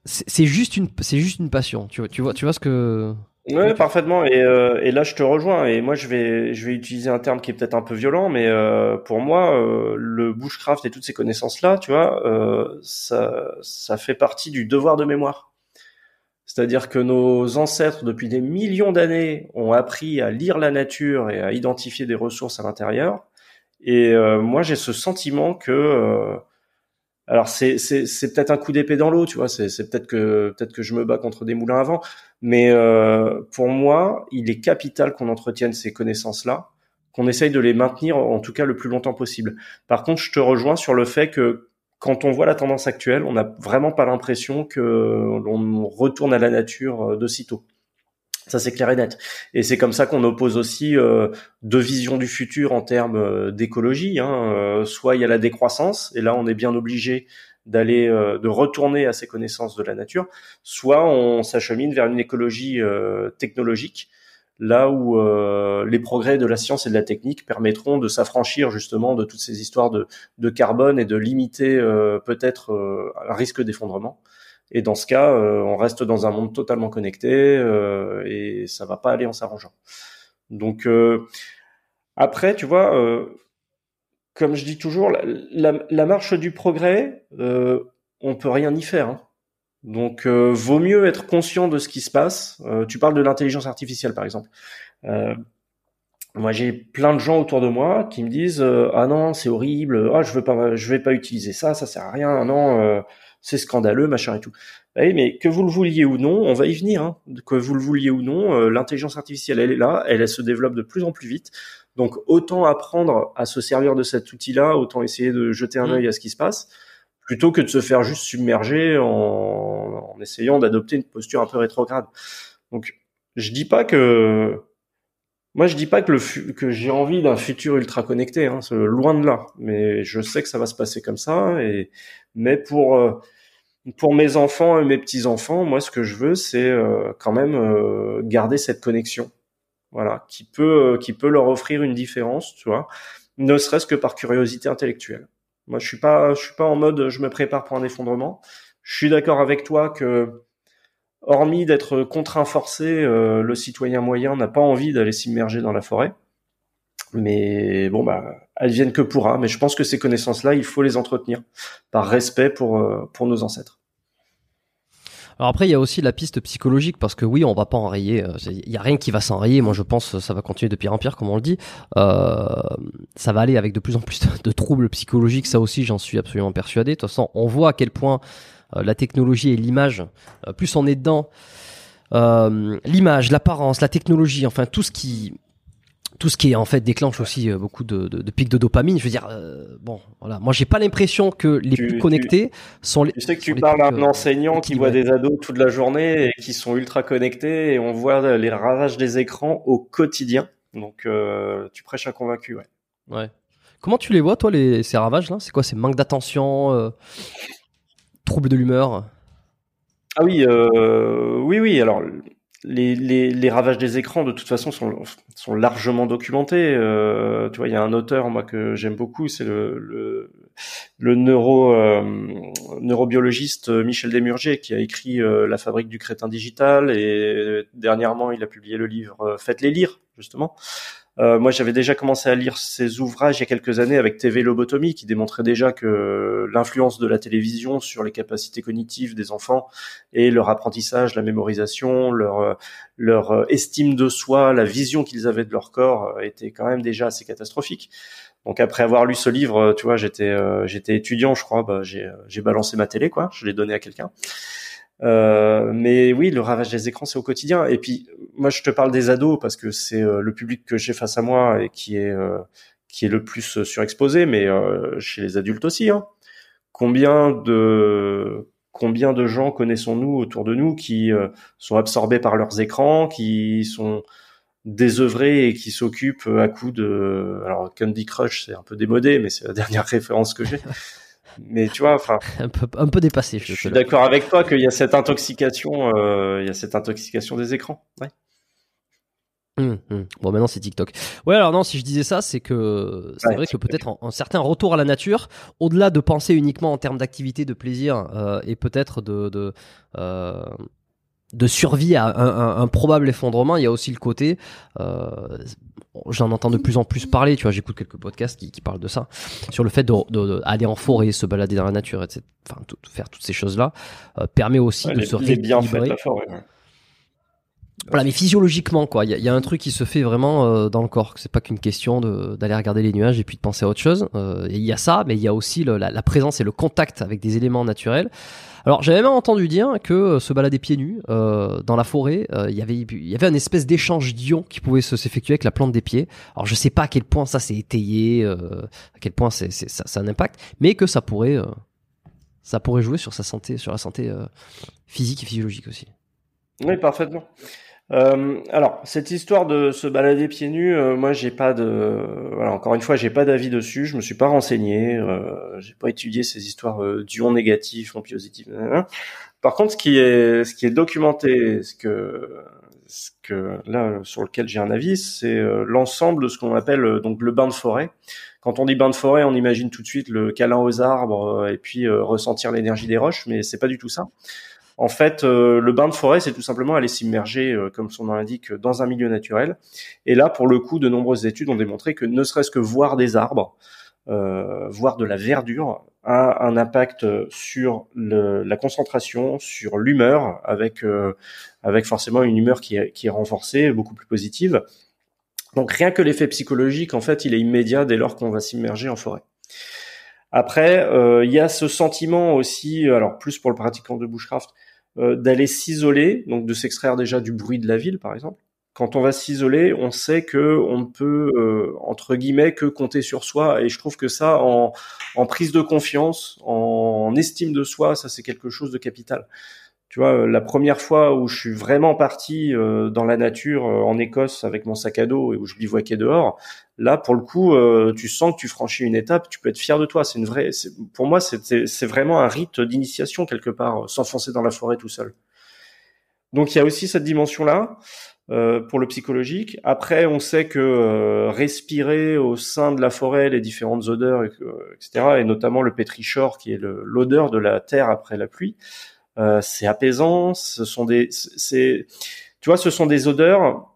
c'est juste une c'est juste une passion. Tu vois tu vois tu vois ce que oui, parfaitement. Et, euh, et, là, je te rejoins. Et moi, je vais, je vais utiliser un terme qui est peut-être un peu violent, mais euh, pour moi, euh, le bushcraft et toutes ces connaissances-là, tu vois, euh, ça, ça fait partie du devoir de mémoire. C'est-à-dire que nos ancêtres, depuis des millions d'années, ont appris à lire la nature et à identifier des ressources à l'intérieur. Et euh, moi, j'ai ce sentiment que alors c'est c'est peut-être un coup d'épée dans l'eau, tu vois. C'est peut-être que peut-être que je me bats contre des moulins à vent, mais euh, pour moi, il est capital qu'on entretienne ces connaissances-là, qu'on essaye de les maintenir en tout cas le plus longtemps possible. Par contre, je te rejoins sur le fait que quand on voit la tendance actuelle, on n'a vraiment pas l'impression que l'on retourne à la nature euh, de sitôt. Ça c'est clair et net. Et c'est comme ça qu'on oppose aussi euh, deux visions du futur en termes euh, d'écologie. Hein. Euh, soit il y a la décroissance, et là on est bien obligé d'aller, de retourner à ces connaissances de la nature. Soit on s'achemine vers une écologie technologique, là où les progrès de la science et de la technique permettront de s'affranchir justement de toutes ces histoires de carbone et de limiter peut-être un risque d'effondrement. Et dans ce cas, euh, on reste dans un monde totalement connecté euh, et ça va pas aller en s'arrangeant. Donc euh, après, tu vois, comme je dis toujours, la, marche du progrès, euh, on peut rien y faire. Hein. Donc, vaut mieux être conscient de ce qui se passe. Tu parles de l'intelligence artificielle, par exemple. Moi, j'ai plein de gens autour de moi qui me disent ah non, c'est horrible. Ah, je veux pas, je vais pas utiliser ça, ça sert à rien. Non, c'est scandaleux, machin et tout. Oui, mais que vous le vouliez ou non, on va y venir. Hein. Que vous le vouliez ou non, l'intelligence artificielle, elle est là, elle, elle se développe de plus en plus vite. Donc autant apprendre à se servir de cet outil-là, autant essayer de jeter un mmh. œil à ce qui se passe, plutôt que de se faire juste submerger en, en essayant d'adopter une posture un peu rétrograde. Donc je dis pas que moi je dis pas que que j'ai envie d'un futur ultra connecté, hein, loin de là. Mais je sais que ça va se passer comme ça. Et mais pour euh, pour mes enfants et mes petits enfants, moi ce que je veux c'est euh, quand même euh, garder cette connexion voilà, qui peut euh, qui peut leur offrir une différence, tu vois, ne serait-ce que par curiosité intellectuelle. Moi, je suis pas je suis pas en mode je me prépare pour un effondrement. Je suis d'accord avec toi que hormis d'être contraint forcé, euh, le citoyen moyen n'a pas envie d'aller s'immerger dans la forêt. Mais bon bah elles viennent que pourra, mais je pense que ces connaissances-là, il faut les entretenir par respect pour euh, pour nos ancêtres. Alors après, il y a aussi la piste psychologique parce que oui, on va pas enrayer. Euh, il y a rien qui va s'enrayer. Moi, je pense que ça va continuer de pire en pire, comme on le dit. Ça va aller avec de plus en plus de, troubles psychologiques. Ça aussi, j'en suis absolument persuadé. De toute façon, on voit à quel point la technologie et l'image, euh, plus on est dedans, l'image, l'apparence, la technologie, enfin tout ce qui tout ce qui est en fait déclenche aussi euh, beaucoup de, de, de pics de dopamine. Je veux dire, euh, bon, voilà. Moi, j'ai pas l'impression que les plus connectés sont les. Tu sais que tu parles à un euh, enseignant qui voit des ados toute la journée et qui sont ultra connectés et on voit les ravages des écrans au quotidien. Donc, tu prêches un convaincu, ouais. Ouais. Comment tu les vois, toi, les, ces ravages là C'est quoi C'est manque d'attention, trouble de l'humeur Ah oui, oui, oui. Alors les, ravages des écrans, de toute façon, sont, largement documentés. Euh, tu vois, il y a un auteur, moi, que j'aime beaucoup, c'est le, euh, neurobiologiste Michel Desmurgier, qui a écrit euh, La fabrique du crétin digital, et dernièrement, il a publié le livre Faites-les lire, justement. Euh, moi, j'avais déjà commencé à lire ses ouvrages il y a quelques années avec TV Lobotomie, qui démontrait déjà que l'influence de la télévision sur les capacités cognitives des enfants et leur apprentissage, la mémorisation, leur leur estime de soi, la vision qu'ils avaient de leur corps euh, était quand même déjà assez catastrophique. Donc après avoir lu ce livre, tu vois, j'étais euh, étudiant, je crois, bah, j'ai balancé ma télé, quoi, je l'ai donné à quelqu'un. Euh, mais oui, le ravage des écrans, c'est au quotidien. Et puis, moi, je te parle des ados parce que c'est euh, le public que j'ai face à moi et qui est euh, qui est le plus surexposé, mais chez les adultes aussi. Hein. Combien de combien de gens connaissons-nous autour de nous qui sont absorbés par leurs écrans, qui sont désœuvrés et qui s'occupent à coup de alors Candy Crush, c'est un peu démodé, mais c'est la *laughs* dernière référence que j'ai. Mais tu vois, enfin, *laughs* un peu, un peu dépassé. Je, suis d'accord avec toi qu'il y a cette intoxication, euh, il y a cette intoxication des écrans. Ouais. Hum, hum. Bon, maintenant c'est TikTok. Ouais, alors non, si je disais ça, c'est que c'est vrai que peut-être un, certain retour à la nature, au-delà de penser uniquement en termes d'activité, de plaisir, euh, et peut-être de, de euh, de survie à un, un, probable effondrement, il y a aussi le côté, euh, j'en entends de plus en plus parler, tu vois, j'écoute quelques podcasts qui, qui, parlent de ça, sur le fait d'aller de, de, en forêt, se balader dans la nature, etc. Enfin, tout, faire toutes ces choses-là euh, permet aussi de se rééquilibrer. La forêt, Voilà, mais physiologiquement, quoi, il y, y, a un truc qui se fait vraiment euh, dans le corps. C'est pas qu'une question d'aller regarder les nuages et puis de penser à autre chose. Euh, il y a ça, mais il y a aussi le, la, la, présence et le contact avec des éléments naturels. Alors j'avais même entendu dire que euh, se balader pieds nus euh, dans la forêt, euh, il y avait il y avait un espèce d'échange d'ions qui pouvait s'effectuer avec la plante des pieds. Alors je sais pas à quel point ça s'est étayé, à quel point c'est ça, ça a un impact, mais que ça pourrait ça pourrait jouer sur sa santé, sur la santé physique et physiologique aussi. Oui, parfaitement. Euh, alors cette histoire de se balader pieds nus, euh, moi j'ai pas de, voilà encore une fois j'ai pas d'avis dessus, je me suis pas renseigné, euh, j'ai pas étudié ces histoires euh, d'ions négatifs, ions positifs. Par contre, ce qui est ce qui est documenté, ce que ce que là sur lequel j'ai un avis, c'est l'ensemble de ce qu'on appelle donc le bain de forêt. Quand on dit bain de forêt, on imagine tout de suite le câlin aux arbres et puis ressentir l'énergie des roches, mais c'est pas du tout ça. En fait, euh, le bain de forêt, c'est tout simplement aller s'immerger, euh, comme son nom l'indique, dans un milieu naturel. Et là, pour le coup, de nombreuses études ont démontré que ne serait-ce que voir des arbres, euh, voire de la verdure, a un impact sur la concentration, sur l'humeur, avec euh, forcément une humeur qui est renforcée, beaucoup plus positive. Donc rien que l'effet psychologique, en fait, il est immédiat dès lors qu'on va s'immerger en forêt. Après, euh, il y a ce sentiment aussi, alors plus pour le pratiquant de bushcraft, euh, d'aller s'isoler, donc de s'extraire déjà du bruit de la ville, par exemple. Quand on va s'isoler, on sait que on ne peut euh, entre guillemets que compter sur soi, et je trouve que ça, en, en prise de confiance, en estime de soi, ça c'est quelque chose de capital tu vois, euh, la première fois où je suis vraiment parti euh, dans la nature euh, en Écosse avec mon sac à dos et où je bivouaquais dehors, là pour le coup, tu sens que tu franchis une étape, tu peux être fier de toi. C'est une vraie, pour moi, c'est vraiment un rite d'initiation quelque part, s'enfoncer dans la forêt tout seul. Donc il y a aussi cette dimension-là. pour le psychologique. Après, on sait que respirer au sein de la forêt les différentes odeurs, etc., et notamment le pétrichor, qui est l'odeur de la terre après la pluie, euh, c'est apaisant. Ce sont des, c'est, tu vois, ce sont des odeurs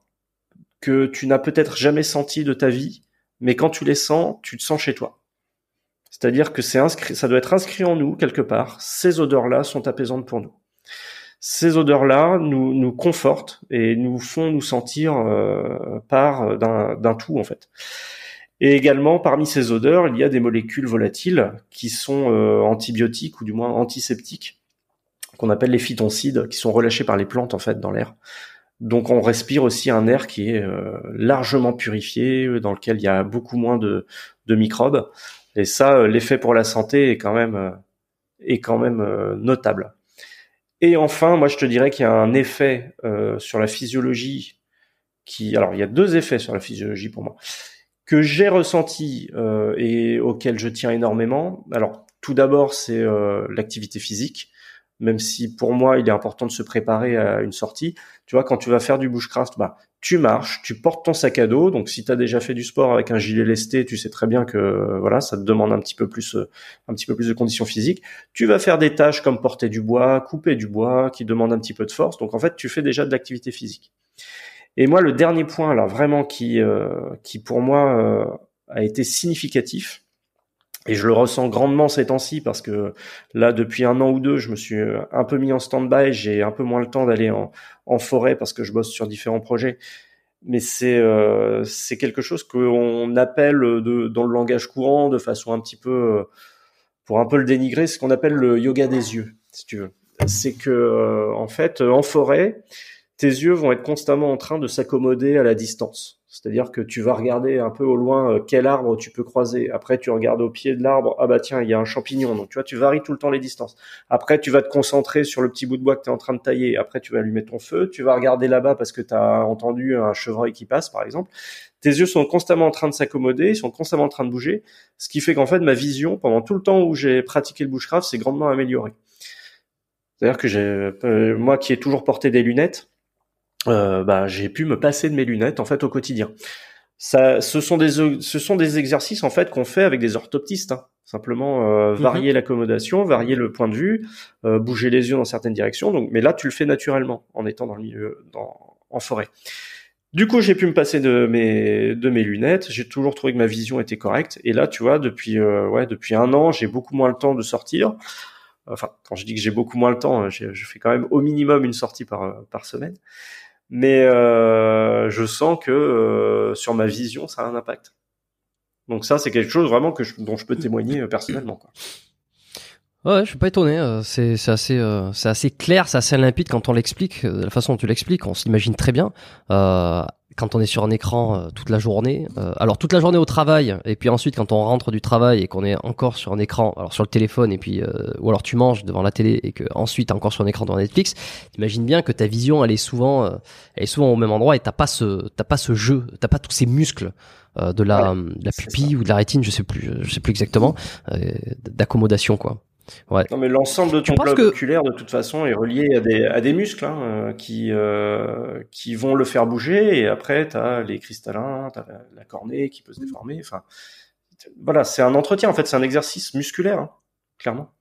que tu n'as peut-être jamais senties de ta vie, mais quand tu les sens, tu te sens chez toi. C'est-à-dire que c'est inscrit, ça doit être inscrit en nous quelque part. Ces odeurs-là sont apaisantes pour nous. Ces odeurs-là nous, nous confortent et nous font nous sentir euh, part d'un tout en fait. Et également, parmi ces odeurs, il y a des molécules volatiles qui sont euh, antibiotiques ou du moins antiseptiques qu'on appelle les phytoncides, qui sont relâchés par les plantes en fait dans l'air. Donc on respire aussi un air qui est euh, largement purifié, dans lequel il y a beaucoup moins de, microbes. Et ça, euh, l'effet pour la santé est quand même euh, est quand même notable. Et enfin, moi je te dirais qu'il y a un effet sur la physiologie qui, alors il y a deux effets sur la physiologie pour moi que j'ai ressenti et auquel je tiens énormément. Alors tout d'abord c'est l'activité physique même si pour moi il est important de se préparer à une sortie. Tu vois, quand tu vas faire du bushcraft, bah tu marches, tu portes ton sac à dos. Donc si tu as déjà fait du sport avec un gilet lesté, tu sais très bien que voilà, ça te demande un petit peu plus un petit peu plus de conditions physiques. Tu vas faire des tâches comme porter du bois, couper du bois qui demandent un petit peu de force. Donc en fait, tu fais déjà de l'activité physique. Et moi le dernier point là vraiment qui euh, qui pour moi euh, a été significatif, et je le ressens grandement ces temps-ci parce que là, depuis un an ou deux, je me suis un peu mis en stand-by. J'ai un peu moins le temps d'aller en, en, forêt parce que je bosse sur différents projets. Mais c'est euh, c'est quelque chose qu'on appelle de, dans le langage courant, de façon un petit peu, pour un peu le dénigrer, ce qu'on appelle le yoga des yeux, si tu veux. C'est que euh, en fait, en forêt, tes yeux vont être constamment en train de s'accommoder à la distance. C'est-à-dire que tu vas regarder un peu au loin euh, quel arbre tu peux croiser. Après, tu regardes au pied de l'arbre, ah bah tiens, il y a un champignon. Donc tu vois, tu varies tout le temps les distances. Après, tu vas te concentrer sur le petit bout de bois que tu es en train de tailler. Après, tu vas allumer ton feu. Tu vas regarder là-bas parce que tu as entendu un chevreuil qui passe, par exemple. Tes yeux sont constamment en train de s'accommoder, ils sont constamment en train de bouger, ce qui fait qu'en fait, ma vision, pendant tout le temps où j'ai pratiqué le bushcraft, s'est grandement améliorée. C'est-à-dire que j'ai, euh, moi qui ai toujours porté des lunettes, euh, bah, j'ai pu me passer de mes lunettes en fait au quotidien. Ça, ce sont des ce sont des exercices en fait qu'on fait avec des orthoptistes. Hein. Simplement euh, mhm. varier l'accommodation, varier le point de vue, euh, bouger les yeux dans certaines directions. Donc, mais là, tu le fais naturellement en étant dans le milieu, dans, en forêt. Du coup, j'ai pu me passer de mes de mes lunettes. J'ai toujours trouvé que ma vision était correcte. Et là, tu vois, depuis euh, ouais depuis un an, j'ai beaucoup moins le temps de sortir. Enfin, quand je dis que j'ai beaucoup moins le temps, je fais quand même au minimum une sortie par par semaine mais euh, je sens que euh, sur ma vision, ça a un impact. Donc ça, c'est quelque chose vraiment que dont je peux témoigner euh, personnellement. Quoi. Ouais, je suis pas étonné. C'est assez, c'est assez clair, c'est assez limpide quand on l'explique. De la façon dont tu l'expliques, on s'imagine très bien quand on est sur un écran euh, toute la journée, euh, alors toute la journée au travail, et puis ensuite quand on rentre du travail et qu'on est encore sur un écran, alors sur le téléphone, et puis euh, ou alors tu manges devant la télé et que ensuite encore sur un écran devant Netflix, imagine bien que ta vision elle est souvent, elle est souvent au même endroit et t'as pas ce, t'as pas ce jeu, t'as pas tous ces muscles de la, de la pupille ou de la rétine, je sais plus, je sais plus exactement, d'accommodation quoi. Ouais. Non, mais l'ensemble de ton globe oculaire, de toute façon, est relié à des, à des muscles hein, euh, qui, euh, qui vont le faire bouger. Et après, tu as les cristallins, tu as la, cornée qui peut se déformer. Enfin, voilà, c'est un entretien, en fait, c'est un exercice musculaire, hein, clairement.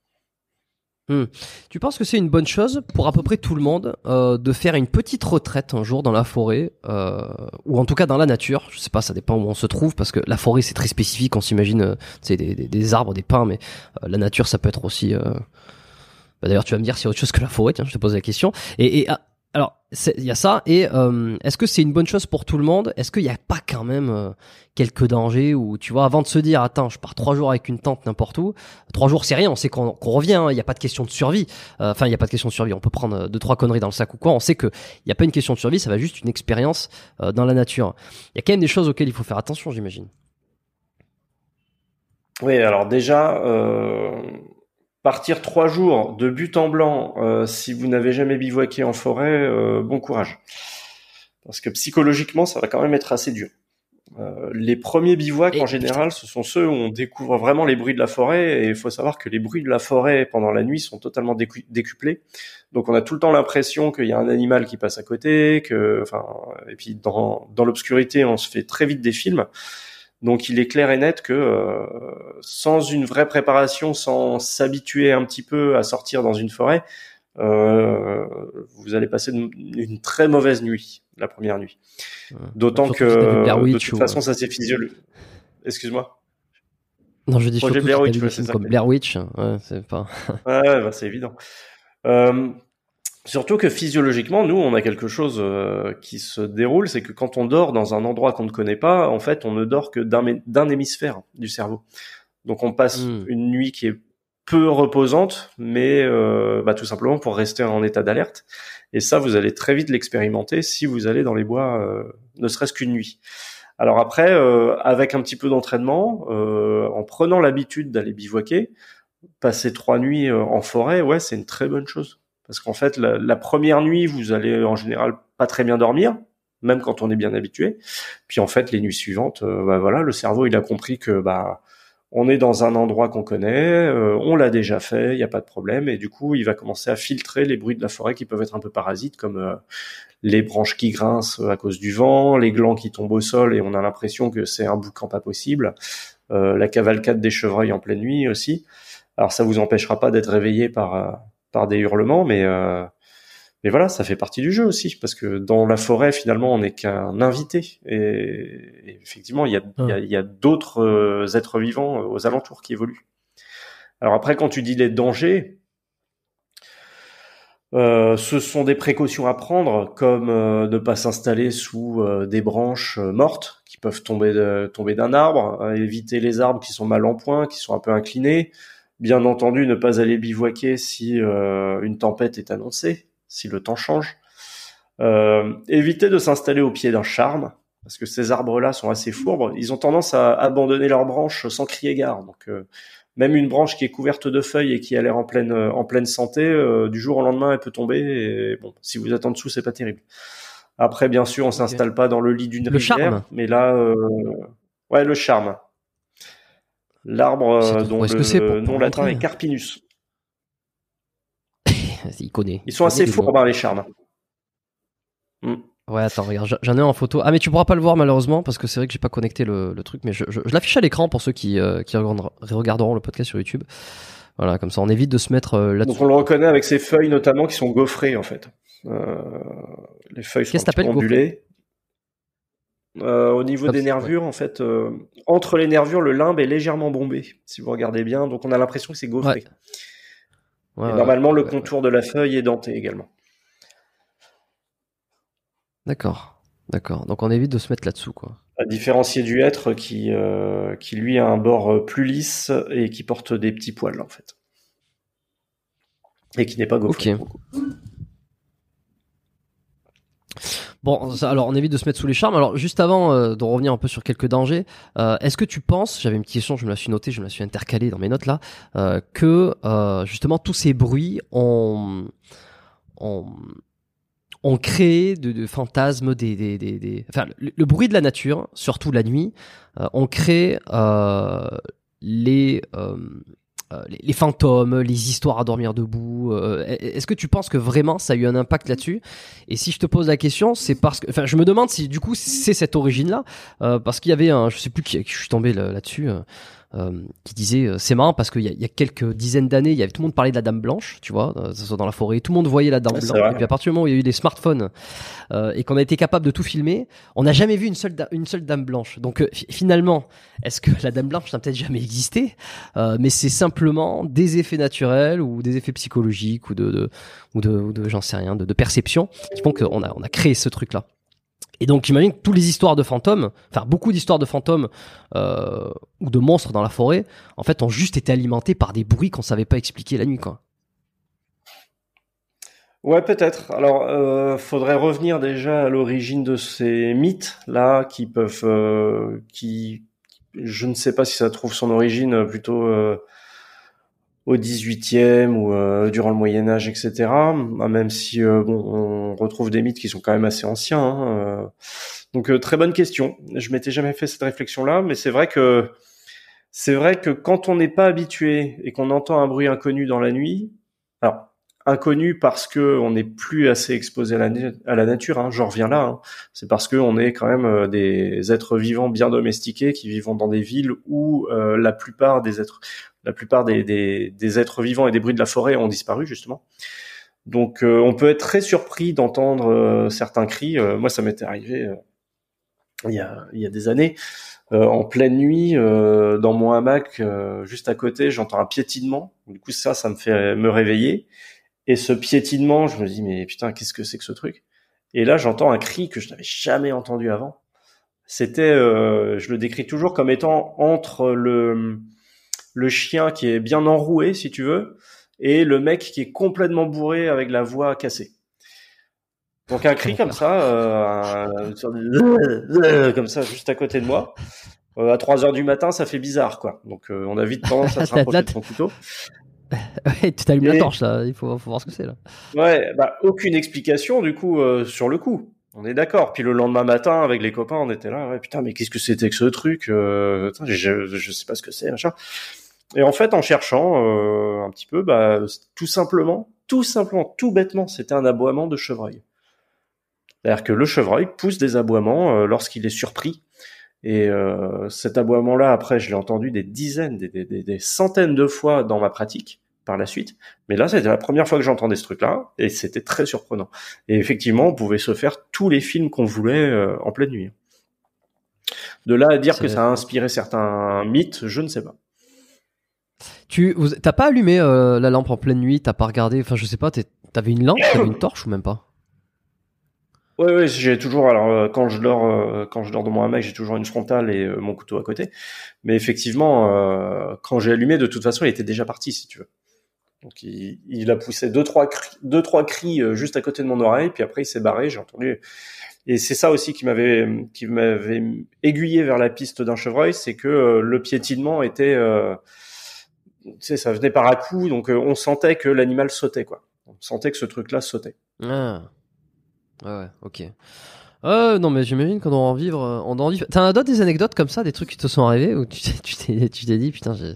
Hmm. Tu penses que c'est une bonne chose pour à peu près tout le monde euh, de faire une petite retraite un jour dans la forêt euh, ou en tout cas dans la nature? Je sais pas, ça dépend où on se trouve parce que la forêt c'est très spécifique. On s'imagine, euh, des, arbres, des pins, mais euh, la nature ça peut être aussi. Euh, bah, D'ailleurs, tu vas me dire a autre chose que la forêt. Tiens, je te pose la question. Ah, alors, il y a ça. Et euh, est-ce que c'est une bonne chose pour tout le monde? Est-ce qu'il n'y a pas quand même euh, quelques dangers ou tu vois, avant de se dire, attends, je pars trois jours avec une tente n'importe où, trois jours c'est rien, on sait qu'on revient, hein, il n'y a pas de question de survie. Euh, enfin, il n'y a pas de question de survie. On peut prendre deux trois conneries dans le sac ou quoi. On sait que il n'y a pas une question de survie, ça va juste une expérience dans la nature. Il y a quand même des choses auxquelles il faut faire attention, j'imagine. Oui, alors déjà, Partir trois jours de but en blanc, euh, si vous n'avez jamais bivouaqué en forêt, euh, bon courage. Parce que psychologiquement, ça va quand même être assez dur. Euh, les premiers bivouacs, en général, ce sont ceux où on découvre vraiment les bruits de la forêt. Et il faut savoir que les bruits de la forêt pendant la nuit sont totalement décuplés. Donc on a tout le temps l'impression qu'il y a un animal qui passe à côté, que, enfin, et puis dans, dans l'obscurité, on se fait très vite des films. Donc il est clair et net que euh, sans une vraie préparation, sans s'habituer un petit peu à sortir dans une forêt, euh, vous allez passer une, très mauvaise nuit la première nuit. D'autant que de toute façon ça c'est physiologique. Excuse-moi. Non, je dis surtout Blair Witch, c'est comme Blair Witch. Ouais, c'est pas. ouais, bah, c'est évident. Euh, Surtout que physiologiquement, nous, on a quelque chose euh, qui se déroule, c'est que quand on dort dans un endroit qu'on ne connaît pas, en fait, on ne dort que d'un hémisphère du cerveau. Donc on passe hmm. une nuit qui est peu reposante, mais euh, bah, tout simplement pour rester en état d'alerte. Et ça, vous allez très vite l'expérimenter si vous allez dans les bois, euh, ne serait-ce qu'une nuit. Alors après, avec un petit peu d'entraînement, en prenant l'habitude d'aller bivouaquer, passer trois nuits en forêt, ouais, c'est une très bonne chose. Parce qu'en fait, la, première nuit, vous allez en général pas très bien dormir, même quand on est bien habitué. Puis en fait, les nuits suivantes, euh, bah voilà, le cerveau il a compris que bah on est dans un endroit qu'on connaît, euh, on l'a déjà fait, il n'y a pas de problème, et du coup, il va commencer à filtrer les bruits de la forêt qui peuvent être un peu parasites, comme euh, les branches qui grincent à cause du vent, les glands qui tombent au sol et on a l'impression que c'est un boucan pas possible, la cavalcade des chevreuils en pleine nuit aussi. Alors ça vous empêchera pas d'être réveillé par par des hurlements, mais euh, mais voilà, ça fait partie du jeu aussi, parce que dans la forêt, finalement, on n'est qu'un invité. Et, effectivement, il y a, y a, d'autres euh, êtres vivants euh, aux alentours qui évoluent. Alors après, quand tu dis les dangers, ce sont des précautions à prendre, comme ne pas s'installer sous des branches mortes qui peuvent tomber tomber d'un arbre, éviter les arbres qui sont mal en point, qui sont un peu inclinés, Bien entendu, ne pas aller bivouaquer si euh, une tempête est annoncée, si le temps change. Euh, éviter de s'installer au pied d'un charme, parce que ces arbres-là sont assez fourbes. Ils ont tendance à abandonner leurs branches sans crier gare. Donc, euh, même une branche qui est couverte de feuilles et qui a l'air en pleine en pleine santé, du jour au lendemain, elle peut tomber. Et bon, si vous êtes en dessous, c'est pas terrible. Après, bien sûr, on s'installe pas dans le lit d'une rivière, charme. mais là, ouais, le charme. L'arbre euh, dont le nom latin est Carpinus. *laughs* Il connaît. Ils sont assez hein, les charmes. Hmm. Ouais, attends, regarde, j'en ai un en photo. Ah, mais tu pourras pas le voir malheureusement parce que c'est vrai que j'ai pas connecté le, truc, mais je, l'affiche à l'écran pour ceux qui, euh, qui regarderont le podcast sur YouTube. Voilà, comme ça on évite de se mettre euh, là-dessus. Donc on le reconnaît avec ses feuilles notamment qui sont gaufrées en fait. les feuilles sont ondulées. Euh, au niveau des nervures, en fait, euh, entre les nervures, le limbe est légèrement bombé, si vous regardez bien. Donc on a l'impression que c'est gaufré. normalement, le contour de la feuille est denté également. D'accord, d'accord. Donc on évite de se mettre là-dessous, quoi. À différencier du hêtre qui, euh, qui lui a un bord plus lisse et qui porte des petits poils, en fait. Et qui n'est pas gaufré. Bon, alors on évite de se mettre sous les charmes. Alors juste avant euh, de revenir un peu sur quelques dangers, euh, est-ce que tu penses, j'avais une petite question, je me la suis notée, je me la suis intercalée dans mes notes là, euh, que justement tous ces bruits ont, ont, ont créé de, fantasmes, des, des, des, enfin le, bruit de la nature, surtout la nuit, ont créé les euh, les, fantômes, les histoires à dormir debout. Euh, est-ce que tu penses que vraiment ça a eu un impact là-dessus? Et si je te pose la question, c'est parce que, enfin, je me demande si du coup c'est cette origine-là, euh, parce qu'il y avait un, je sais plus qui, je suis tombé là-dessus. Qui disait c'est marrant parce qu'il y, y, a quelques dizaines d'années, il y avait tout le monde parlait de la Dame Blanche, tu vois, soit dans la forêt, tout le monde voyait la Dame Blanche. Et puis à partir du moment où il y a eu des smartphones et qu'on a été capable de tout filmer, on n'a jamais vu une seule une seule Dame Blanche. Donc finalement, est-ce que la Dame Blanche n'a peut-être jamais existé? Mais c'est simplement des effets naturels ou des effets psychologiques ou de, de ou de, ou de j'en sais rien, de, de perception qui font qu'on a on a créé ce truc là. Et donc j'imagine que toutes les histoires de fantômes, enfin beaucoup d'histoires de fantômes euh, ou de monstres dans la forêt, en fait, ont juste été alimentées par des bruits qu'on savait pas expliquer la nuit, quoi. Ouais, peut-être. Alors, euh, faudrait revenir déjà à l'origine de ces mythes là, qui peuvent, euh, qui, je ne sais pas si ça trouve son origine plutôt euh, au 18e ou euh, durant le Moyen Âge, etc. Même si euh, bon, on retrouve des mythes qui sont quand même assez anciens. Hein, euh. Donc très bonne question. Je m'étais jamais fait cette réflexion-là, mais c'est vrai que c'est vrai que quand on n'est pas habitué et qu'on entend un bruit inconnu dans la nuit, inconnu parce que on n'est plus assez exposé à la, nature. Hein, reviens là. Hein. C'est parce que on est quand même des êtres vivants bien domestiqués qui vivent dans des villes où la plupart des êtres la plupart des, des, êtres vivants et des bruits de la forêt ont disparu justement. Donc euh, on peut être très surpris d'entendre euh, certains cris. Euh, moi ça m'était arrivé il, y a, il y a des années. en pleine nuit, dans mon hamac, juste à côté, j'entends un piétinement. Du coup ça, ça me fait me réveiller. Et ce piétinement, je me dis mais putain qu'est-ce que c'est que ce truc? Et là j'entends un cri que je n'avais jamais entendu avant. C'était, je le décris toujours comme étant entre le le chien qui est bien enroué, si tu veux, et le mec qui est complètement bourré avec la voix cassée. Donc un cri comme ça, euh, comme ça, juste à côté de moi. Euh, à 3 heures du matin, ça fait bizarre, quoi. Donc euh, on a vite tendance à se *laughs* rapprocher de son couteau. *laughs* ouais, tu t'allumes la torche là, il faut, faut, voir ce que c'est là. Ouais, bah aucune explication du coup sur le coup. On est d'accord. Puis le lendemain matin, avec les copains, on était là. Ouais, putain, mais qu'est-ce que c'était que ce truc je, je sais pas ce que c'est, machin. Et en fait, en cherchant euh, un petit peu, bah, tout simplement, tout simplement, tout bêtement, c'était un aboiement de chevreuil. C'est-à-dire que le chevreuil pousse des aboiements euh, lorsqu'il est surpris. Et euh, cet aboiement-là, après, je l'ai entendu des dizaines, des, des, des, centaines de fois dans ma pratique par la suite. Mais là, c'était la première fois que j'entendais ce truc-là, et c'était très surprenant. Et effectivement, on pouvait se faire tous les films qu'on voulait en pleine nuit. De là à dire que ça a inspiré certains mythes, je ne sais pas. Tu t'as pas allumé euh, la lampe en pleine nuit, t'as pas regardé, enfin je sais pas, t'avais une lampe, t'avais une torche ou même pas? Oui, oui, j'ai toujours. Alors euh, quand je dors, euh, quand je dors dans mon hamac, j'ai toujours une frontale et mon couteau à côté. Mais effectivement, quand j'ai allumé, de toute façon, il était déjà parti, si tu veux. Donc il, il a poussé deux trois cris, deux trois cris juste à côté de mon oreille, puis après il s'est barré. J'ai entendu. Et c'est ça aussi qui m'avait qui m'avait aiguillé vers la piste d'un chevreuil, c'est que le piétinement était tu sais, ça venait par à coup, donc euh, on sentait que l'animal sautait, quoi. On sentait que ce truc-là sautait. Ah. Ouais, ok. Euh, non, mais j'imagine qu'on doit en vivre. Euh, on doit en vivre. T'as d'autres des anecdotes comme ça, des trucs qui te sont arrivés où *laughs* tu t'es, tu t'es dit, putain, j'ai.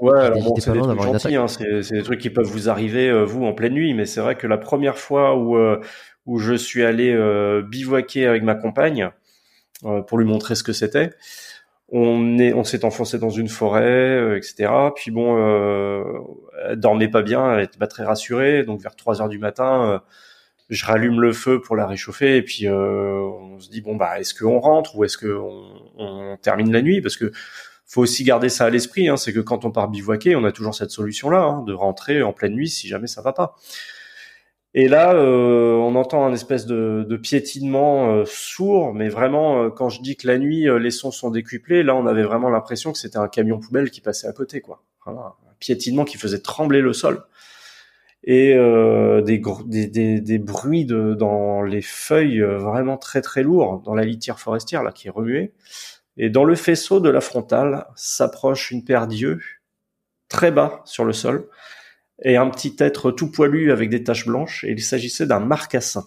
Ouais, alors bon, c'est des trucs gentils, hein, c'est, c'est des trucs qui peuvent vous arriver, euh, vous, en pleine nuit, mais c'est vrai que la première fois où, où je suis allé bivouaquer avec ma compagne, pour lui montrer ce que c'était, on est, on s'est enfoncé dans une forêt, etc. Puis bon, elle dormait pas bien, elle était pas très rassurée. Donc vers 3 heures du matin, je rallume le feu pour la réchauffer. Et puis euh, on se dit bon bah est-ce qu'on rentre ou est-ce qu'on on termine la nuit? Parce que faut aussi garder ça à l'esprit. Hein, c'est que quand on part bivouaquer, on a toujours cette solution-là hein, de rentrer en pleine nuit si jamais ça va pas. Et là, euh, on entend un espèce de, de piétinement euh, sourd, mais vraiment, quand je dis que la nuit, les sons sont décuplés, là, on avait vraiment l'impression que c'était un camion poubelle qui passait à côté, quoi. Voilà, un piétinement qui faisait trembler le sol et des, des, bruits de, dans les feuilles vraiment très très lourds dans la litière forestière là qui est remuée. Et dans le faisceau de la frontale s'approche une paire d'yeux très bas sur le sol et un petit être tout poilu avec des taches blanches, et il s'agissait d'un marcassin.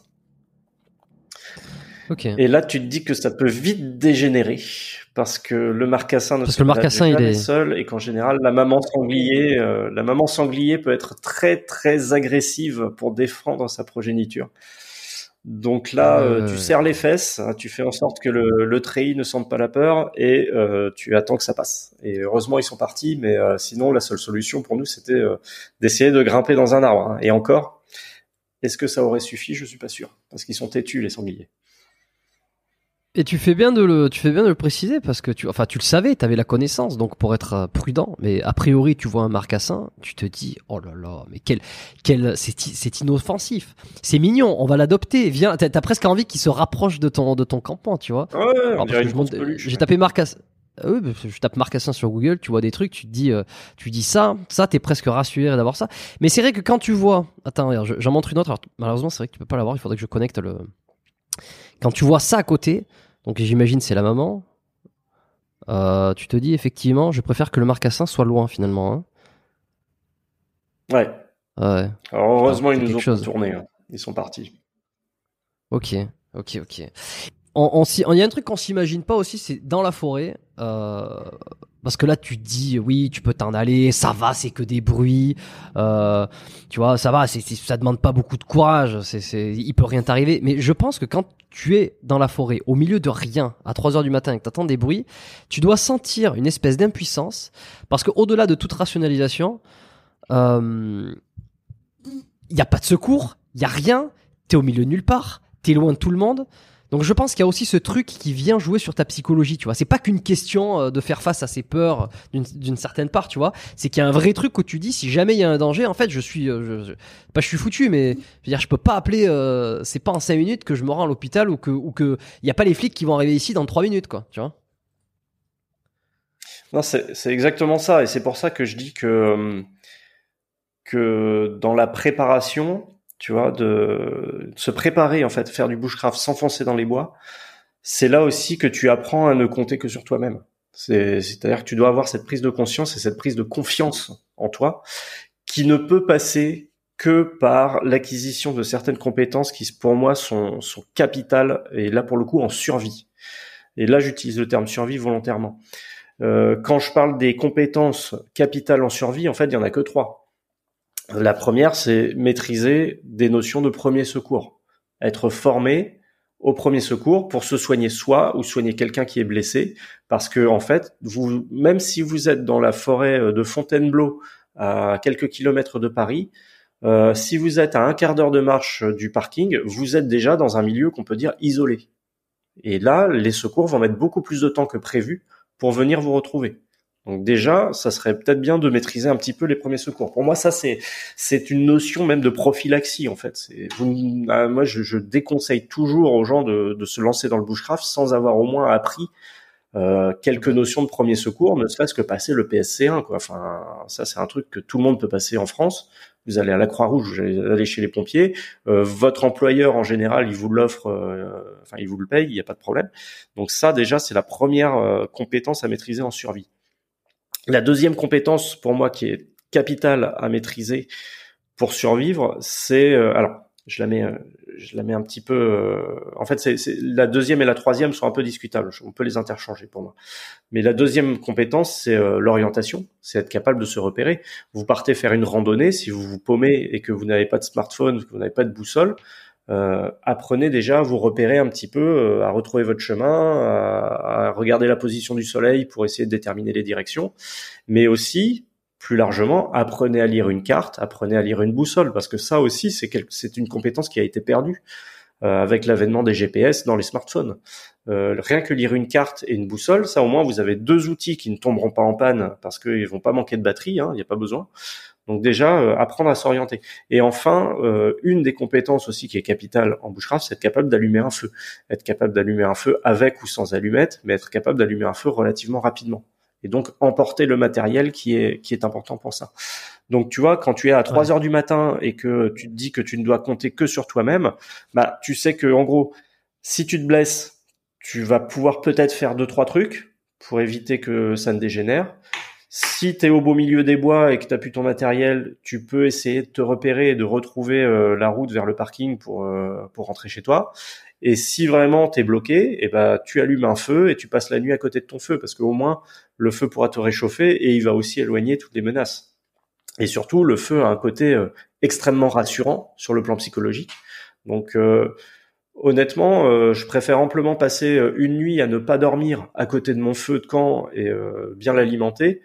Okay. Et là, tu te dis que ça peut vite dégénérer parce que le marcassin ne parce que le marcassin il est seul et qu'en général la maman sanglier, euh, la maman sanglier peut être très très agressive pour défendre sa progéniture. Donc là, euh, tu serres les fesses, hein, tu fais en sorte que le, le treillis ne sente pas la peur et euh, tu attends que ça passe. Et heureusement, ils sont partis, mais euh, sinon, la seule solution pour nous, c'était d'essayer de grimper dans un arbre. Hein. Et encore, est-ce que ça aurait suffi? Je suis pas sûr, parce qu'ils sont têtus les sangliers. Et tu fais bien de le, tu fais bien de le préciser parce que tu, enfin, tu le savais, tu avais la connaissance, donc pour être euh, prudent. Mais a priori, tu vois un marcassin, tu te dis, oh là là, mais quel, quel, c'est, c'est inoffensif, c'est mignon, on va l'adopter. Viens, t'as, presque envie qu'il se rapproche de ton, de ton campement, tu vois. Ouais, j'ai tapé marcassin. Oui, je tape marcassin sur Google, tu vois des trucs, tu te dis, euh, tu dis ça, ça, t'es presque rassuré d'avoir ça. Mais c'est vrai que quand tu vois, attends, regarde, j'en montre une autre. malheureusement, c'est vrai que tu peux pas l'avoir. Il faudrait que je connecte le. Quand tu vois ça à côté, donc j'imagine c'est la maman. Euh, tu te dis effectivement, je préfère que le marcassin soit loin finalement. Hein. Ouais. Ouais. Alors heureusement ils nous ont tourné. Hein. Ils sont partis. Ok, ok, ok. Il y a un truc qu'on s'imagine pas aussi, c'est dans la forêt. Euh, parce que là, tu dis, oui, tu peux t'en aller, ça va, c'est que des bruits, euh, tu vois, ça va, c'est, ça demande pas beaucoup de courage, c'est, c'est, il peut rien t'arriver. Mais je pense que quand tu es dans la forêt, au milieu de rien, à 3 heures du matin, et que t'entends des bruits, tu dois sentir une espèce d'impuissance, parce que au-delà de toute rationalisation, il euh, y a pas de secours, il y a rien, t'es au milieu de nulle part, t'es loin de tout le monde. Donc je pense qu'il y a aussi ce truc qui vient jouer sur ta psychologie, tu vois. C'est pas qu'une question euh, de faire face à ses peurs d'une certaine part, tu vois. C'est qu'il y a un vrai truc que tu dis, si jamais il y a un danger, en fait, je suis, euh, je, pas je suis foutu, mais je veux dire, je peux pas appeler, euh, c'est pas en 5 minutes que je me rends à l'hôpital ou que, ou que il y a pas les flics qui vont arriver ici dans 3 minutes, quoi, tu vois. Non, c'est exactement ça, et c'est pour ça que je dis que que dans la préparation, tu vois, de, se préparer en fait, faire du bushcraft, s'enfoncer dans les bois, c'est là aussi que tu apprends à ne compter que sur toi-même. C'est-à-dire que tu dois avoir cette prise de conscience et cette prise de confiance en toi, qui ne peut passer que par l'acquisition de certaines compétences qui, pour moi, sont, sont capitales et là pour le coup en survie. Et là, j'utilise le terme survie volontairement. Euh, quand je parle des compétences capitales en survie, en fait, il y en a que trois. La première, c'est maîtriser des notions de premier secours, être formé au premier secours pour se soigner soi ou soigner quelqu'un qui est blessé, parce que en fait, vous, même si vous êtes dans la forêt de Fontainebleau, à quelques kilomètres de Paris, euh, si vous êtes à un quart d'heure de marche du parking, vous êtes déjà dans un milieu qu'on peut dire isolé. Et là, les secours vont mettre beaucoup plus de temps que prévu pour venir vous retrouver. Donc déjà, ça serait peut-être bien de maîtriser un petit peu les premiers secours. Pour moi, ça c'est c'est une notion même de prophylaxie en fait. C'est, ah, moi, je, je, déconseille toujours aux gens de, de, se lancer dans le bushcraft sans avoir au moins appris euh, quelques notions de premier secours, ne serait-ce que passer le PSC1 quoi. Enfin, ça c'est un truc que tout le monde peut passer en France. Vous allez à la Croix-Rouge, vous allez chez les pompiers. Euh, votre employeur en général, il vous l'offre, euh, enfin il vous le paye, il n'y a pas de problème. Donc ça déjà, c'est la première euh, compétence à maîtriser en survie. La deuxième compétence pour moi qui est capitale à maîtriser pour survivre, c'est euh, alors je la mets euh, je la mets un petit peu euh, en fait la deuxième et la troisième sont un peu discutables. On peut les interchanger pour moi. Mais la deuxième compétence c'est l'orientation. C'est être capable de se repérer. Vous partez faire une randonnée. Si vous vous paumez et que vous n'avez pas de smartphone que vous n'avez pas de boussole euh, apprenez déjà à vous repérer un petit peu, euh, à retrouver votre chemin, à, regarder la position du soleil pour essayer de déterminer les directions, mais aussi plus largement, apprenez à lire une carte, apprenez à lire une boussole, parce que ça aussi, c'est c'est une compétence qui a été perdue euh, avec l'avènement des GPS dans les smartphones. rien que lire une carte et une boussole, ça au moins vous avez deux outils qui ne tomberont pas en panne parce qu'ils vont pas manquer de batterie, hein, il n'y a pas besoin. Donc déjà, euh, apprendre à s'orienter. Et enfin, euh, une des compétences aussi qui est capitale en bushcraft, c'est être capable d'allumer un feu. Être capable d'allumer un feu avec ou sans allumette, mais être capable d'allumer un feu relativement rapidement. Et donc emporter le matériel qui est qui est important pour ça. Donc tu vois, quand tu es à 3 heures du matin et que tu te dis que tu ne dois compter que sur toi-même, bah tu sais que en gros, si tu te blesses, tu vas pouvoir peut-être faire deux trois trucs pour éviter que ça ne dégénère. Si tu es au beau milieu des bois et que tu plus ton matériel, tu peux essayer de te repérer et de retrouver euh, la route vers le parking pour, euh, pour rentrer chez toi. Et si vraiment tu es bloqué, eh ben, tu allumes un feu et tu passes la nuit à côté de ton feu parce qu'au moins le feu pourra te réchauffer et il va aussi éloigner toutes les menaces. Et surtout, le feu a un côté euh, extrêmement rassurant sur le plan psychologique. Donc, honnêtement, euh, je préfère amplement passer euh, une nuit à ne pas dormir à côté de mon feu de camp et euh, bien l'alimenter,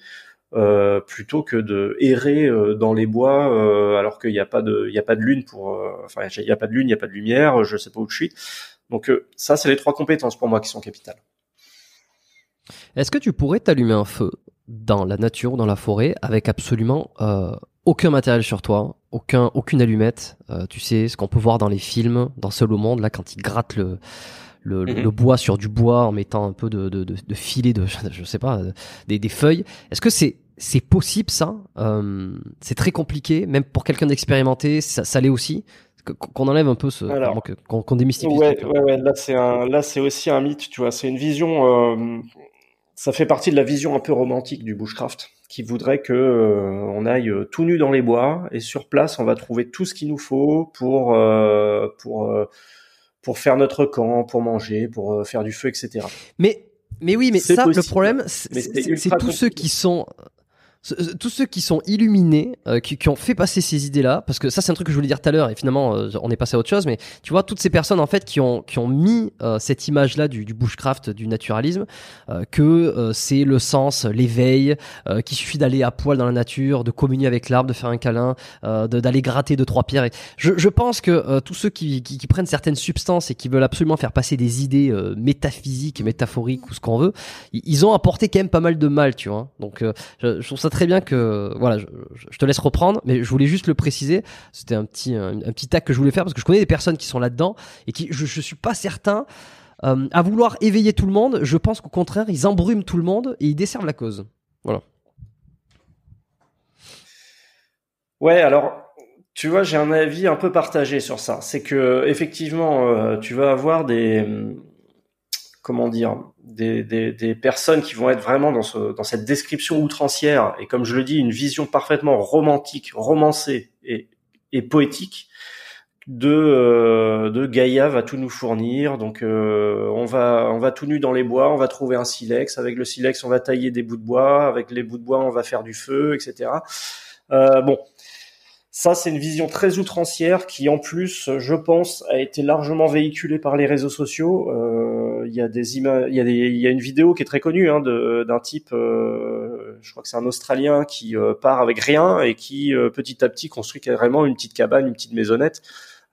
plutôt que de errer dans les bois alors qu'il n'y a pas de, il y a pas de lune pour, enfin il n'y a pas de lune, il n'y a pas de lumière, je sais pas où je suis. Donc ça, c'est les trois compétences pour moi qui sont capitales. Est-ce que tu pourrais t'allumer un feu dans la nature dans la forêt avec absolument aucun matériel sur toi, aucun, aucune allumette. Euh, tu sais, ce qu'on peut voir dans les films, dans Seul au monde, là, quand il gratte le, le, le, mhm. bois sur du bois en mettant un peu de, de, de, de filet de, *laughs* je sais pas, des, des feuilles. Est-ce que c'est c'est possible ça? Euh, C'est très compliqué, même pour quelqu'un d'expérimenté, ça, ça l'est aussi. Qu'on enlève un peu ce, qu'on démystifie. Ouais, ouais, ouais, là c'est un, là c'est aussi un mythe, tu vois. C'est une vision. Euh, ça fait partie de la vision un peu romantique du bushcraft qui voudrait que euh, on aille euh, tout nu dans les bois. Et sur place on va trouver tout ce qu'il nous faut pour euh, pour pour faire notre camp, pour manger, pour faire du feu, etc. Mais mais oui, mais ça le problème c'est tous ceux qui sont tous ceux qui sont illuminés, euh, qui, qui, ont fait passer ces idées-là, parce que ça c'est un truc que je voulais dire tout à l'heure, et finalement euh, on est passé à autre chose, mais tu vois toutes ces personnes en fait qui ont qui ont mis euh, cette image-là du, du, bushcraft, du naturalisme, que c'est le sens, l'éveil, qu'il suffit d'aller à poil dans la nature, de communier avec l'arbre, de faire un câlin, d'aller gratter deux trois pierres. Et je, je pense que tous ceux qui, qui, qui, prennent certaines substances et qui veulent absolument faire passer des idées métaphysiques, métaphoriques ou ce qu'on veut, ils ont apporté quand même pas mal de mal, tu vois. Donc je, je trouve ça très bien que voilà, je, te laisse reprendre, mais je voulais juste le préciser. C'était un petit un, petit tac que je voulais faire parce que je connais des personnes qui sont là-dedans et qui je, je suis pas certain euh, à vouloir éveiller tout le monde. Je pense qu'au contraire, ils embrument tout le monde et ils desservent la cause. Voilà. Ouais, alors tu vois, j'ai un avis un peu partagé sur ça. C'est que effectivement, euh, tu vas avoir des comment dire, des, des, des, personnes qui vont être vraiment dans, ce, dans cette description outrancière et comme je le dis, une vision parfaitement romantique, romancée et, et poétique de euh, de Gaïa va tout nous fournir. Donc euh, on va on va tout nu dans les bois, on va trouver un silex. Avec le silex, on va tailler des bouts de bois. Avec les bouts de bois, on va faire du feu, etc. Euh, bon, ça, c'est une vision très outrancière qui, en plus, je pense, a été largement véhiculée par les réseaux sociaux. Euh, il y a y a une vidéo qui est très connue hein, d'un type, euh, je crois que c'est un Australien qui euh, part avec rien et qui petit à petit construit carrément une petite cabane, une petite maisonnette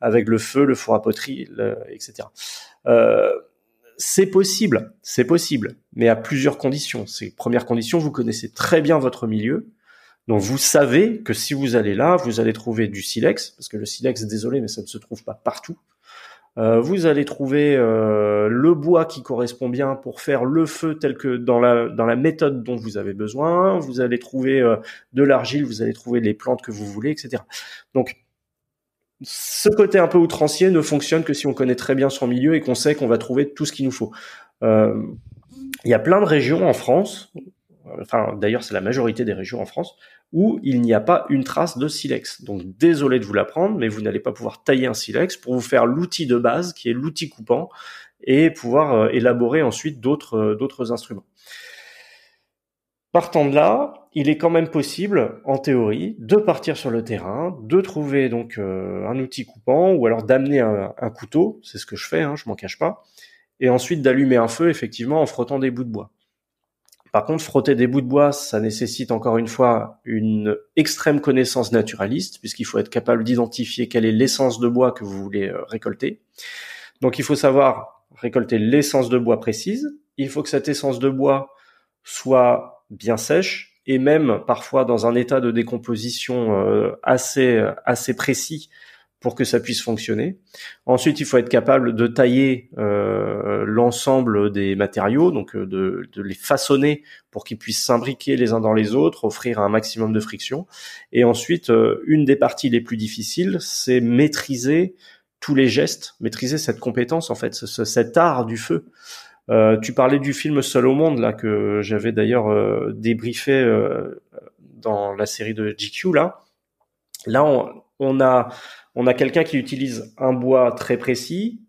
avec le feu, le four à poterie, etc. c'est possible, c'est possible, mais à plusieurs conditions. Ces premières conditions, vous connaissez très bien votre milieu donc vous savez que si vous allez là, vous allez trouver du silex, parce que le silex, désolé, mais ça ne se trouve pas partout. Euh, vous allez trouver euh, le bois qui correspond bien pour faire le feu tel que dans la dans la méthode dont vous avez besoin. Vous allez trouver euh, de l'argile, vous allez trouver les plantes que vous voulez, etc. Donc ce côté un peu outrancier ne fonctionne que si on connaît très bien son milieu et qu'on sait qu'on va trouver tout ce qu'il nous faut. Il y a plein de régions en France, enfin d'ailleurs c'est la majorité des régions en France, où il n'y a pas une trace de silex. Donc désolé de vous l'apprendre, mais vous n'allez pas pouvoir tailler un silex pour vous faire l'outil de base qui est l'outil coupant et pouvoir euh, élaborer ensuite d'autres euh, d'autres instruments. Partant de là, il est quand même possible, en théorie, de partir sur le terrain, de trouver donc euh, un outil coupant ou alors d'amener un, couteau, c'est ce que je fais, hein, je m'en cache pas, et ensuite d'allumer un feu effectivement en frottant des bouts de bois. Par contre, frotter des bouts de bois, ça nécessite encore une fois une extrême connaissance naturaliste, puisqu'il faut être capable d'identifier quelle est l'essence de bois que vous voulez euh, récolter. Donc il faut savoir récolter l'essence de bois précise. Il faut que cette essence de bois soit bien sèche et même parfois dans un état de décomposition euh, assez assez précis pour que ça puisse fonctionner. Ensuite, il faut être capable de tailler euh, l'ensemble des matériaux, donc euh, de, de les façonner pour qu'ils puissent s'imbriquer les uns dans les autres, offrir un maximum de friction. Et ensuite, euh, une des parties les plus difficiles, c'est maîtriser tous les gestes, maîtriser cette compétence en fait, ce, cet art du feu. Euh, tu parlais du film Seul au monde là que j'avais d'ailleurs euh, débriefé dans la série de GQ là. Là, on, on a on a quelqu'un qui utilise un bois très précis,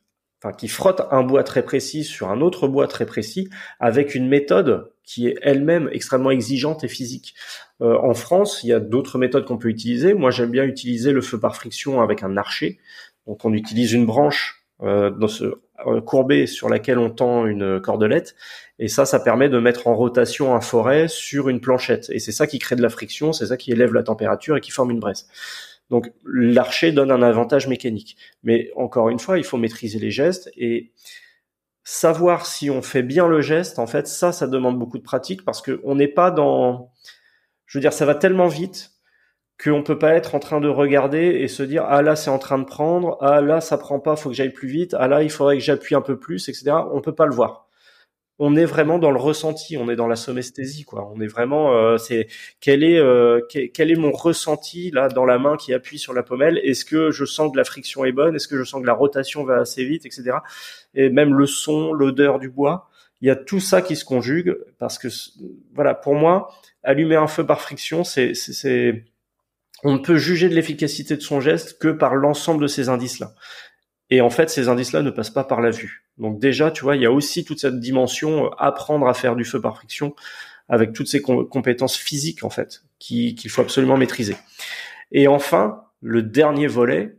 enfin qui frotte un bois très précis sur un autre bois très précis, avec une méthode qui est elle-même extrêmement exigeante et physique. Euh, en France, il y a d'autres méthodes qu'on peut utiliser. Moi, j'aime bien utiliser le feu par friction avec un archer. Donc, on utilise une branche dans ce courbé sur laquelle on tend une cordelette. Et ça, ça permet de mettre en rotation un forêt sur une planchette. Et c'est ça qui crée de la friction, c'est ça qui élève la température et qui forme une braise. Donc l'archer donne un avantage mécanique. Mais encore une fois, il faut maîtriser les gestes et savoir si on fait bien le geste. En fait, ça, ça demande beaucoup de pratique parce qu'on n'est pas dans, je veux dire, ça va tellement vite qu'on peut pas être en train de regarder et se dire ah là c'est en train de prendre, ah là ça prend pas, faut que j'aille plus vite, ah là il faudrait que j'appuie un peu plus, etc. On peut pas le voir on est vraiment dans le ressenti, on est dans la somesthésie, quoi. On est vraiment, euh, c'est quel est euh, quel, est mon ressenti là dans la main qui appuie sur la pommelle? Est-ce que je sens que la friction est bonne? Est-ce que je sens que la rotation va assez vite, etc. Et même le son, l'odeur du bois, il y a tout ça qui se conjugue parce que voilà, pour moi, allumer un feu par friction, c'est c'est on ne peut juger de l'efficacité de son geste que par l'ensemble de ces indices-là. Et en fait, ces indices-là ne passent pas par la vue. Donc déjà, tu vois, il y a aussi toute cette dimension euh, apprendre à faire du feu par friction avec toutes ces compétences physiques en fait qu'il faut absolument maîtriser. Et enfin, le dernier volet,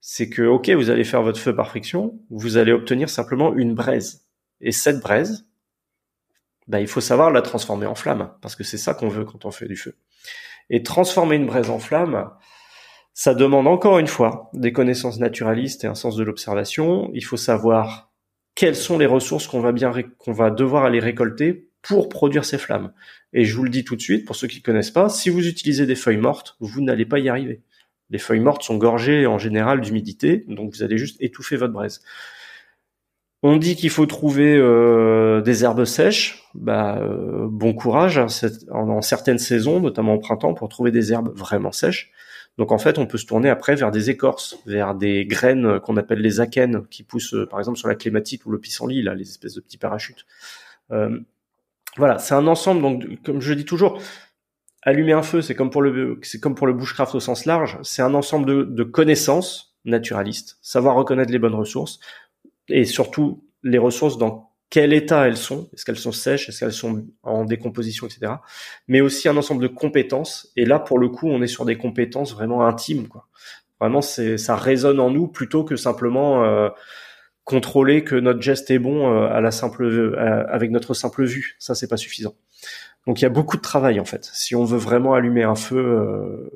c'est que ok, vous allez faire votre feu par friction, vous allez obtenir simplement une braise. Et cette braise, bah, il faut savoir la transformer en flamme parce que c'est ça qu'on veut quand on fait du feu. Et transformer une braise en flamme, ça demande encore une fois des connaissances naturalistes et un sens de l'observation. Il faut savoir quelles sont les ressources qu'on va bien qu'on va devoir aller récolter pour produire ces flammes. Et je vous le dis tout de suite, pour ceux qui ne connaissent pas, si vous utilisez des feuilles mortes, vous n'allez pas y arriver. Les feuilles mortes sont gorgées en général d'humidité, donc vous allez juste étouffer votre braise. On dit qu'il faut trouver euh, des herbes sèches. Bah, euh, bon courage hein, en, certaines saisons, notamment au printemps, pour trouver des herbes vraiment sèches. Donc en fait, on peut se tourner après vers des écorces, vers des graines qu'on appelle les akènes, qui poussent euh, par exemple sur la clématite ou le pissenlit, là, les espèces de petits parachutes. Euh, voilà, c'est un ensemble. Donc, comme je dis toujours, allumer un feu, c'est comme pour le, c'est comme pour le bushcraft au sens large. C'est un ensemble de, de connaissances naturalistes, savoir reconnaître les bonnes ressources et surtout les ressources dans quel état elles sont, est-ce qu'elles sont sèches, est-ce qu'elles sont en décomposition, etc. Mais aussi un ensemble de compétences. Et là, pour le coup, on est sur des compétences vraiment intimes, quoi. Vraiment, c'est ça résonne en nous plutôt que simplement euh, contrôler que notre geste est bon euh, à la simple euh, avec notre simple vue. Ça, c'est pas suffisant. Donc, il y a beaucoup de travail en fait. Si on veut vraiment allumer un feu,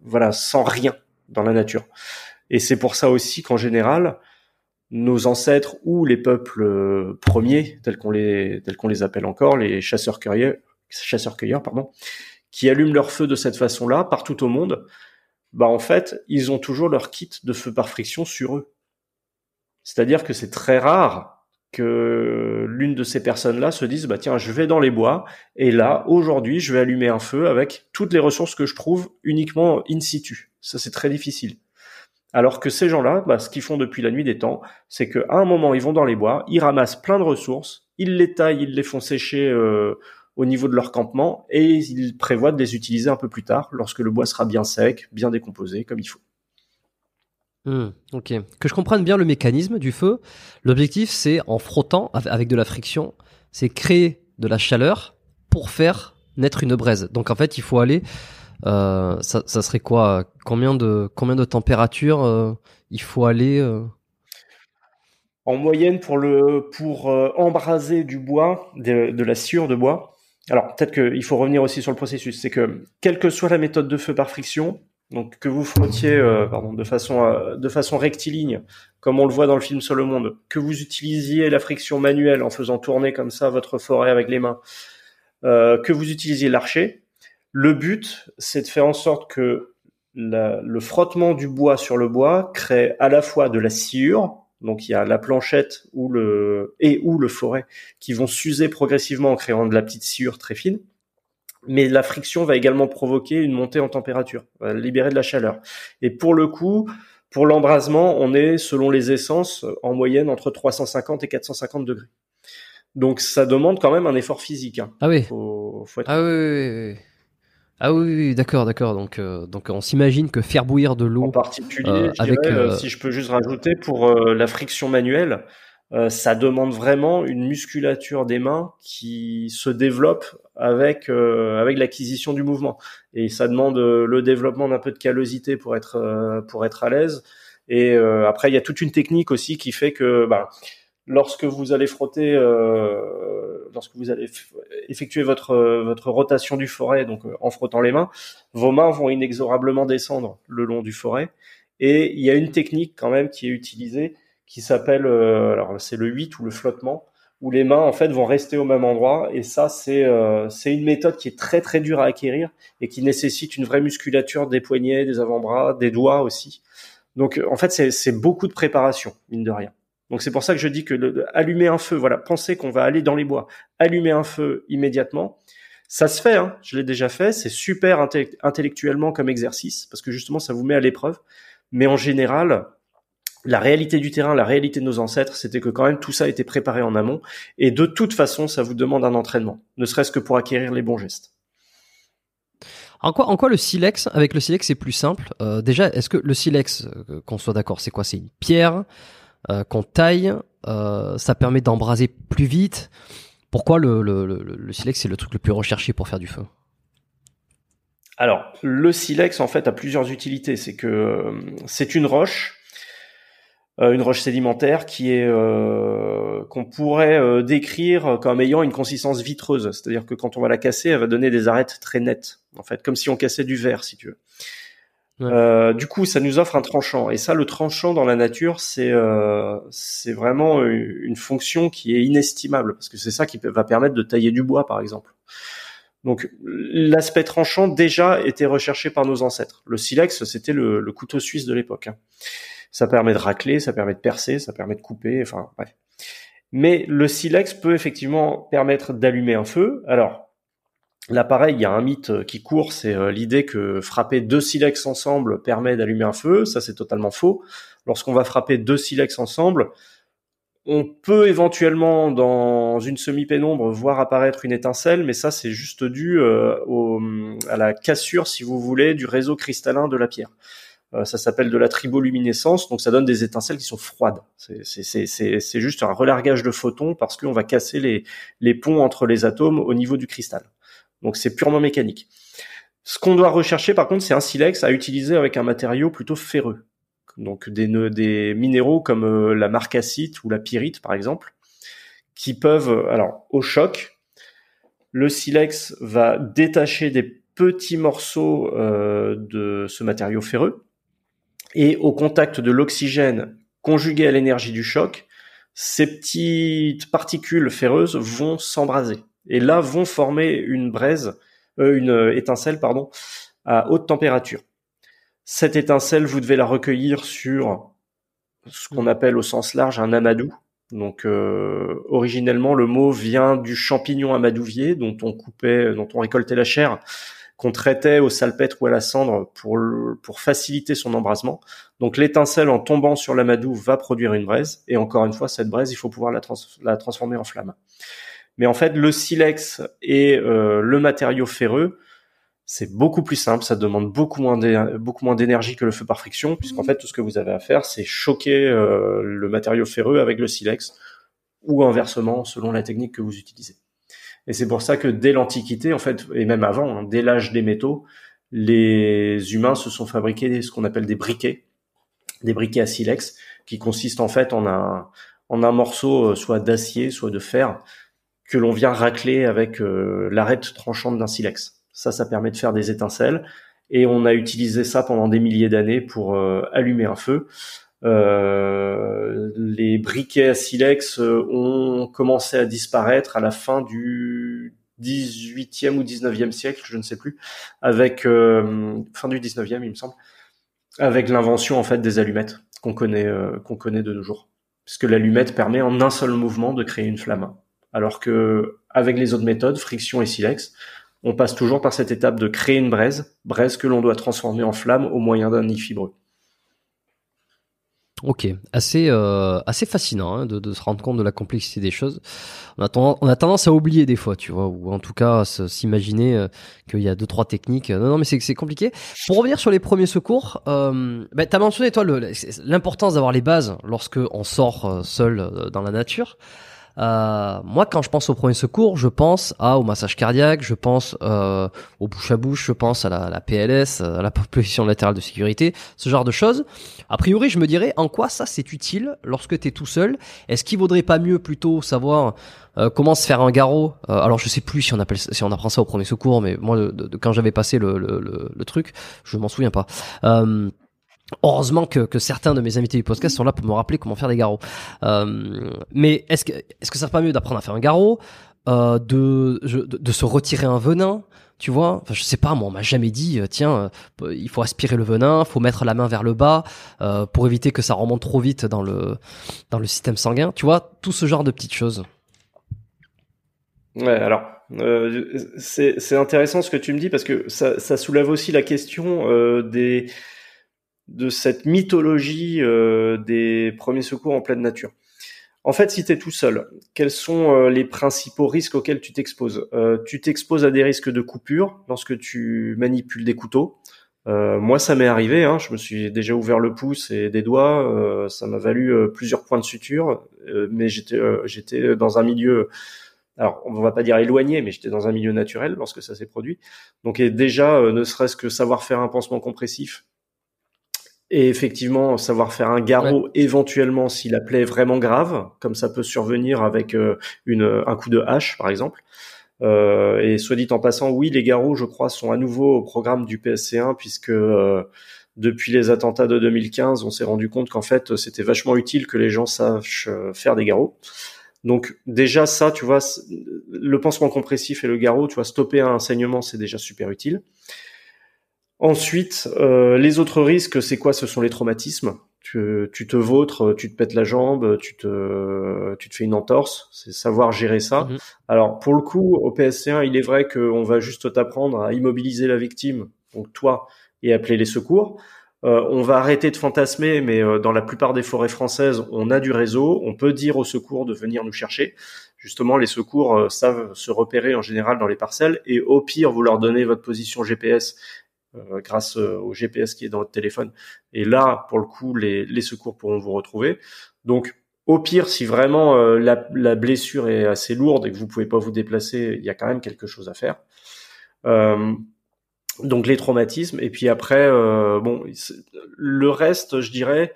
voilà, sans rien dans la nature. Et c'est pour ça aussi qu'en général, nos ancêtres ou les peuples euh, premiers, tels qu'on les, tels qu'on les appelle encore, les chasseurs-cueilleurs, chasseurs-cueilleurs, pardon, qui allument leur feu de cette façon-là partout au monde, bah en fait, ils ont toujours leur kit de feu par friction sur eux. C'est-à-dire que c'est très rare que l'une de ces personnes-là se dise bah tiens je vais dans les bois et là aujourd'hui je vais allumer un feu avec toutes les ressources que je trouve uniquement in situ. Ça c'est très difficile. Alors que ces gens-là, bah, ce qu'ils font depuis la nuit des temps, c'est qu'à un moment, ils vont dans les bois, ils ramassent plein de ressources, ils les taillent, ils les font sécher euh, au niveau de leur campement, et ils prévoient de les utiliser un peu plus tard, lorsque le bois sera bien sec, bien décomposé, comme il faut. Hmm, ok. Que je comprenne bien le mécanisme du feu, l'objectif c'est en frottant avec de la friction, c'est créer de la chaleur pour faire naître une braise. Donc en fait, il faut aller ça, ça, serait quoi? Combien de combien de température euh, il faut aller euh? En moyenne pour embraser du bois, de, la sciure de bois. Alors peut-être qu'il faut revenir aussi sur le processus. C'est que quelle que soit la méthode de feu par friction, donc que vous frottiez pardon, de façon de façon rectiligne, comme on le voit dans le film sur le monde, que vous utilisiez la friction manuelle en faisant tourner comme ça votre forêt avec les mains, que vous utilisiez l'archer, le but, c'est de faire en sorte que le frottement du bois sur le bois crée à la fois de la sciure, donc il y a la planchette ou le et ou le forêt qui vont s'user progressivement en créant de la petite sciure très fine. Mais la friction va également provoquer une montée en température, va libérer de la chaleur. Et pour le coup, pour l'embrasement, on est selon les essences en moyenne entre 350 et 450 degrés. Donc ça demande quand même un effort physique. Hein. Ah oui. Faut, Ah oui, oui, oui. Ah oui, d'accord, d'accord. Donc, euh, donc on s'imagine que faire bouillir de l'eau. En particulier, euh, avec, euh, si je peux juste rajouter, pour la friction manuelle, ça demande vraiment une musculature des mains qui se développe avec avec l'acquisition du mouvement. Et ça demande le développement d'un peu de callosité pour être pour être à l'aise Et après, il y a toute une technique aussi qui fait que bah, lorsque vous allez frotter, lorsque vous allez effectuer votre votre rotation du forêt, donc en frottant les mains, vos mains vont inexorablement descendre le long du forêt. Et il y a une technique quand même qui est utilisée qui s'appelle, alors c'est le 8 ou le flottement où les mains en fait vont rester au même endroit et ça c'est euh, c'est une méthode qui est très très dure à acquérir et qui nécessite une vraie musculature des poignets, des avant-bras, des doigts aussi. Donc en fait c'est beaucoup de préparation mine de rien. Donc c'est pour ça que je dis que le, allumer un feu, voilà, pensez qu'on va aller dans les bois, allumer un feu immédiatement, ça se fait, hein, je l'ai déjà fait, c'est super intellectuellement comme exercice parce que justement ça vous met à l'épreuve, mais en général la réalité du terrain, la réalité de nos ancêtres, c'était que quand même tout ça a été préparé en amont. Et de toute façon, ça vous demande un entraînement, ne serait-ce que pour acquérir les bons gestes. En quoi, en quoi le silex, avec le silex, c'est plus simple? Euh, Déjà, est-ce que le silex, euh, qu'on soit d'accord, c'est quoi? C'est une pierre? Qu'on taille, ça permet d'embraser plus vite. Pourquoi le, le, le, le silex, c'est le truc le plus recherché pour faire du feu? Alors, le silex, en fait, a plusieurs utilités. C'est que c'est une roche euh, une roche sédimentaire qui est euh, qu'on pourrait euh, décrire comme ayant une consistance vitreuse, c'est-à-dire que quand on va la casser, elle va donner des arêtes très nettes, en fait, comme si on cassait du verre, si tu veux. Euh, du coup, ça nous offre un tranchant. Et ça, le tranchant dans la nature, c'est euh, c'est vraiment une fonction qui est inestimable parce que c'est ça qui va permettre de tailler du bois, par exemple. Donc, l'aspect tranchant déjà était recherché par nos ancêtres. Le silex, c'était le, le, couteau suisse de l'époque. Hein. Ça permet de racler, ça permet de percer, ça permet de couper, enfin bref. Mais le silex peut effectivement permettre d'allumer un feu. Alors, là pareil, il y a un mythe qui court, c'est euh, l'idée que frapper deux silex ensemble permet d'allumer un feu. Ça, c'est totalement faux. Lorsqu'on va frapper deux silex ensemble, on peut éventuellement, dans une semi-pénombre, voir apparaître une étincelle, mais ça, c'est juste dû euh, à la cassure, si vous voulez, du réseau cristallin de la pierre. Euh, ça s'appelle de la triboluminescence, donc ça donne des étincelles qui sont froides. C'est juste un relargage de photons parce qu'on va casser les ponts entre les atomes au niveau du cristal. Donc c'est purement mécanique. Ce qu'on doit rechercher par contre, c'est un silex à utiliser avec un matériau plutôt ferreux. Donc des, minéraux comme euh, la marcassite ou la pyrite par exemple, qui peuvent, alors au choc, le silex va détacher des petits morceaux euh, de ce matériau ferreux et au contact de l'oxygène conjugué à l'énergie du choc, ces petites particules ferreuses vont s'embraser et là vont former une braise, euh, une étincelle pardon, à haute température. Cette étincelle, vous devez la recueillir sur ce qu'on appelle au sens large un amadou. Donc euh, originellement le mot vient du champignon amadouvier dont on coupait, dont on récoltait la chair qu'on traitait au salpêtre ou à la cendre pour, pour faciliter son embrasement. Donc l'étincelle en tombant sur l'amadou va produire une braise, et encore une fois, cette braise, il faut pouvoir la, la transformer en flamme. Mais en fait, le silex et euh, le matériau ferreux, c'est beaucoup plus simple, ça demande beaucoup moins beaucoup moins d'énergie que le feu par friction, puisqu'en fait tout ce que vous avez à faire, c'est choquer euh, le matériau ferreux avec le silex, ou inversement selon la technique que vous utilisez. Et c'est pour ça que dès l'Antiquité, en fait, et même avant, hein, dès l'âge des métaux, les humains se sont fabriqués ce qu'on appelle des briquets, des briquets à silex, qui consistent en fait en un, en un morceau euh, soit d'acier, soit de fer, que l'on vient racler avec euh, l'arête tranchante d'un silex. Ça, ça permet de faire des étincelles. Et on a utilisé ça pendant des milliers d'années pour euh, allumer un feu. Euh, les briquets à silex euh, ont commencé à disparaître à la fin du 18e ou 19e siècle, je ne sais plus, avec euh, fin du 19e, il me semble, avec l'invention en fait des allumettes qu'on connaît qu'on connaît de nos jours, puisque l'allumette permet en un seul mouvement de créer une flamme, alors que avec les autres méthodes, friction et silex, on passe toujours par cette étape de créer une braise, braise que l'on doit transformer en flamme au moyen d'un nid fibreux. Ok, assez euh, fascinant hein, de, se rendre compte de la complexité des choses. On a, tendance, à oublier des fois, tu vois, ou en tout cas s'imaginer euh, qu'il y a deux trois techniques. Non, non, mais c'est c'est compliqué. Pour revenir sur les premiers secours, euh, bah, mentionné toi l'importance d'avoir les bases lorsque on sort euh, seul dans la nature. Euh, moi, quand je pense au premier secours, je pense à, au massage cardiaque, je pense euh, au bouche à bouche, je pense à la, la PLS, à la *laughs* position latérale de sécurité, ce genre de choses. A priori, je me dirais en quoi ça c'est utile lorsque tu es tout seul? Est-ce qu'il vaudrait pas mieux plutôt savoir euh, comment se faire un garrot? Euh, Alors, je sais plus si on appelle si on apprend ça au premier secours, mais moi, de, quand j'avais passé le, le, le, truc, je m'en souviens pas. Euh, Heureusement que, que, certains de mes invités du podcast sont là pour me rappeler comment faire des garrots. Euh, mais est-ce que est-ce que ça serait pas mieux d'apprendre à faire un garrot, euh, de, de, se retirer un venin, tu vois? Enfin, je sais pas, moi on m'a jamais dit, euh, tiens, euh, il faut aspirer le venin, faut mettre la main vers le bas euh, pour éviter que ça remonte trop vite dans le dans le système sanguin. Tu vois, tout ce genre de petites choses. Ouais, alors euh, c'est intéressant ce que tu me dis parce que ça, ça soulève aussi la question des de cette mythologie euh, des premiers secours en pleine nature. En fait, si tu es tout seul, quels sont euh, les principaux risques auxquels tu t'exposes? Euh, Tu t'exposes à des risques de coupure lorsque tu manipules des couteaux. moi, ça m'est arrivé. Hein, je me suis déjà ouvert le pouce et des doigts. ça m'a valu plusieurs points de suture. mais j'étais, j'étais dans un milieu alors on va pas dire éloigné, mais j'étais dans un milieu naturel lorsque ça s'est produit. Donc et déjà, ne serait-ce que savoir faire un pansement compressif, et effectivement savoir faire un garrot éventuellement si la plaie est vraiment grave, comme ça peut survenir avec euh, une, un coup de hache par exemple. Euh, et soit dit en passant, oui, les garrots, je crois, sont à nouveau au programme du PSC1 puisque euh, depuis les attentats de 2015, on s'est rendu compte qu'en fait, c'était vachement utile que les gens sachent euh, faire des garrots. Donc déjà ça, tu vois, le pansement compressif et le garrot, tu vois, stopper un saignement, c'est déjà super utile. Ensuite, euh, les autres risques, c'est quoi? Ce sont les traumatismes. Tu, tu, te vautres, tu te pètes la jambe, tu te, tu te fais une entorse. C'est savoir gérer ça. Mhm. Alors, pour le coup, au PSC1, il est vrai qu'on va juste t'apprendre à immobiliser la victime, donc toi, et appeler les secours. Euh, on va arrêter de fantasmer, mais euh, dans la plupart des forêts françaises, on a du réseau. On peut dire aux secours de venir nous chercher. Justement, les secours euh, savent se repérer en général dans les parcelles. Et au pire, vous leur donnez votre position GPS euh, grâce euh, au GPS qui est dans votre téléphone. Et là, pour le coup, les, secours pourront vous retrouver. Donc, au pire, si vraiment euh, la, blessure est assez lourde et que vous pouvez pas vous déplacer, il y a quand même quelque chose à faire. Donc les traumatismes et puis après, bon, le reste, je dirais,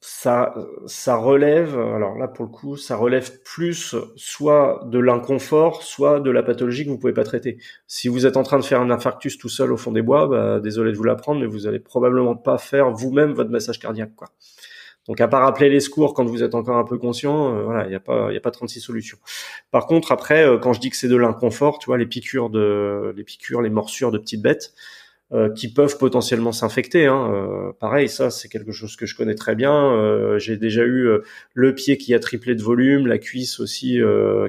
ça, ça relève, alors là pour le coup, ça relève plus soit de l'inconfort, soit de la pathologie que vous pouvez pas traiter. Si vous êtes en train de faire un infarctus tout seul au fond des bois, bah, désolé de vous l'apprendre, mais vous allez probablement pas faire vous-même votre massage cardiaque, quoi. Donc à part appeler les secours quand vous êtes encore un peu conscient, euh, voilà, il n'y a pas, il a pas 36 solutions. Par contre, après, euh, quand je dis que c'est de l'inconfort, tu vois, les piqûres de, les piqûres, les morsures de petites bêtes, euh, qui peuvent potentiellement s'infecter. Hein. Euh, pareil, ça c'est quelque chose que je connais très bien. Euh, j'ai déjà eu le pied qui a triplé de volume, la cuisse aussi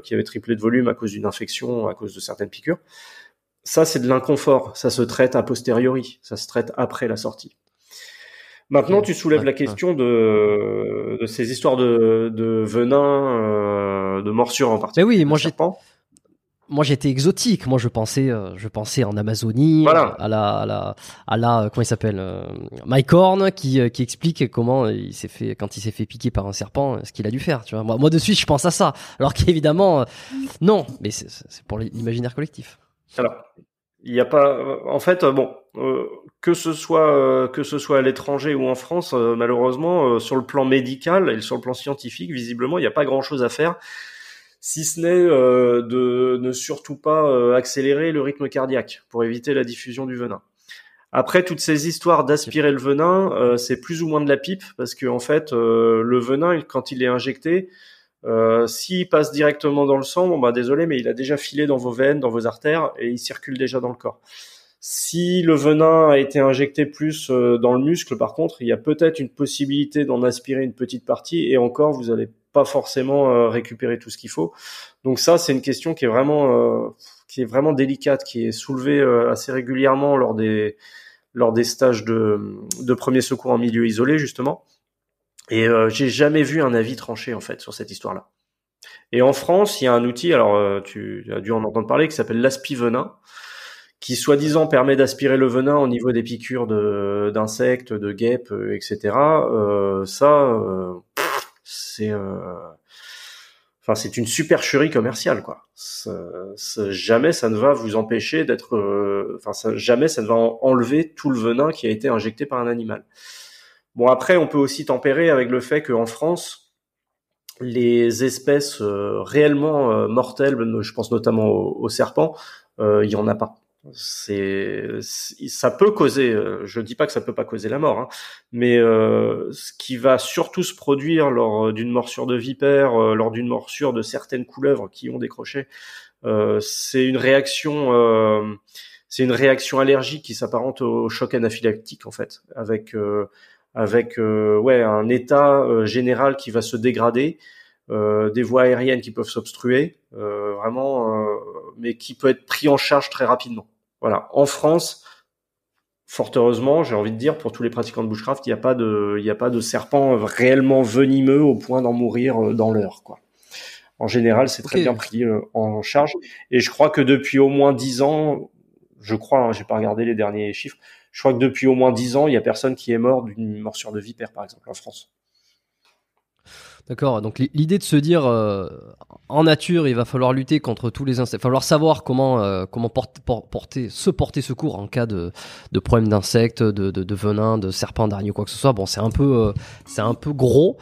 qui avait triplé de volume à cause d'une infection, à cause de certaines piqûres. Ça c'est de l'inconfort, ça se traite a posteriori, ça se traite après la sortie. Maintenant, tu soulèves la question de, de ces histoires de, de venin, de morsures en particulier. Mais oui, moi j'ai moi j'étais exotique. Moi je pensais, euh, je pensais en Amazonie, à la, à la, à la, euh, comment il s'appelle, euh, Mike Horn, qui, qui explique comment il s'est fait, quand il s'est fait piquer par un serpent, ce qu'il a dû faire. Tu vois, moi, moi de suite je pense à ça. Alors qu'évidemment, non, mais c'est pour l'imaginaire collectif. Alors, il n'y a pas, en fait, bon, que ce soit que ce soit à l'étranger ou en France, malheureusement, sur le plan médical et sur le plan scientifique, visiblement, il n'y a pas grand chose à faire si ce n'est euh, de ne surtout pas euh, accélérer le rythme cardiaque pour éviter la diffusion du venin. Après toutes ces histoires d'aspirer le venin, euh, c'est plus ou moins de la pipe parce que en fait le venin quand il est injecté, s'il passe directement dans le sang, bon bah désolé mais il a déjà filé dans vos veines, dans vos artères et il circule déjà dans le corps. Si le venin a été injecté plus dans le muscle, par contre, il y a peut-être une possibilité d'en aspirer une petite partie et encore vous allez pas forcément euh, récupérer tout ce qu'il faut. Donc ça, c'est une question qui est vraiment euh, qui est vraiment délicate, qui est soulevée euh, assez régulièrement lors des lors des stages de, de premier secours en milieu isolé justement. Et j'ai jamais vu un avis tranché en fait sur cette histoire-là. Et en France, il y a un outil, alors tu as dû en entendre parler, qui s'appelle l'aspivenin, qui soi-disant permet d'aspirer le venin au niveau des piqûres d'insectes, de, guêpes, etc. Euh, ça, c'est euh, c'est une supercherie commerciale quoi. jamais ça ne va vous empêcher d'être, euh, enfin jamais ça ne va enlever tout le venin qui a été injecté par un animal. Bon après on peut aussi tempérer avec le fait qu'en France les espèces euh, réellement mortelles, je pense notamment aux, serpents, il y en a pas c'est ça peut causer je dis pas que ça peut pas causer la mort hein, mais ce qui va surtout se produire lors d'une morsure de vipère lors d'une morsure de certaines couleuvres qui ont décroché c'est une réaction c'est une réaction allergique qui s'apparente au choc anaphylactique en fait avec avec ouais un état général qui va se dégrader euh, des voies aériennes qui peuvent s'obstruer, euh, vraiment, euh, mais qui peut être pris en charge très rapidement. Voilà. En France, fort heureusement, j'ai envie de dire, pour tous les pratiquants de bushcraft, il n'y a pas de, il n'y a pas de serpent réellement venimeux au point d'en mourir dans l'heure, quoi. En général, c'est très bien pris en charge. Et je crois que depuis au moins dix ans, je crois, hein, j'ai pas regardé les derniers chiffres, je crois que depuis au moins dix ans, il y a personne qui est mort d'une morsure de vipère, par exemple, en France. D'accord. Donc l'idée de se dire euh, en nature, il va falloir lutter contre tous les insectes. Il va falloir savoir comment euh, comment porter, se porter secours en cas de, de problème d'insectes, de, de, de, venin, de serpents, d'araignées, quoi que ce soit. Bon, c'est un peu euh, c'est un peu gros.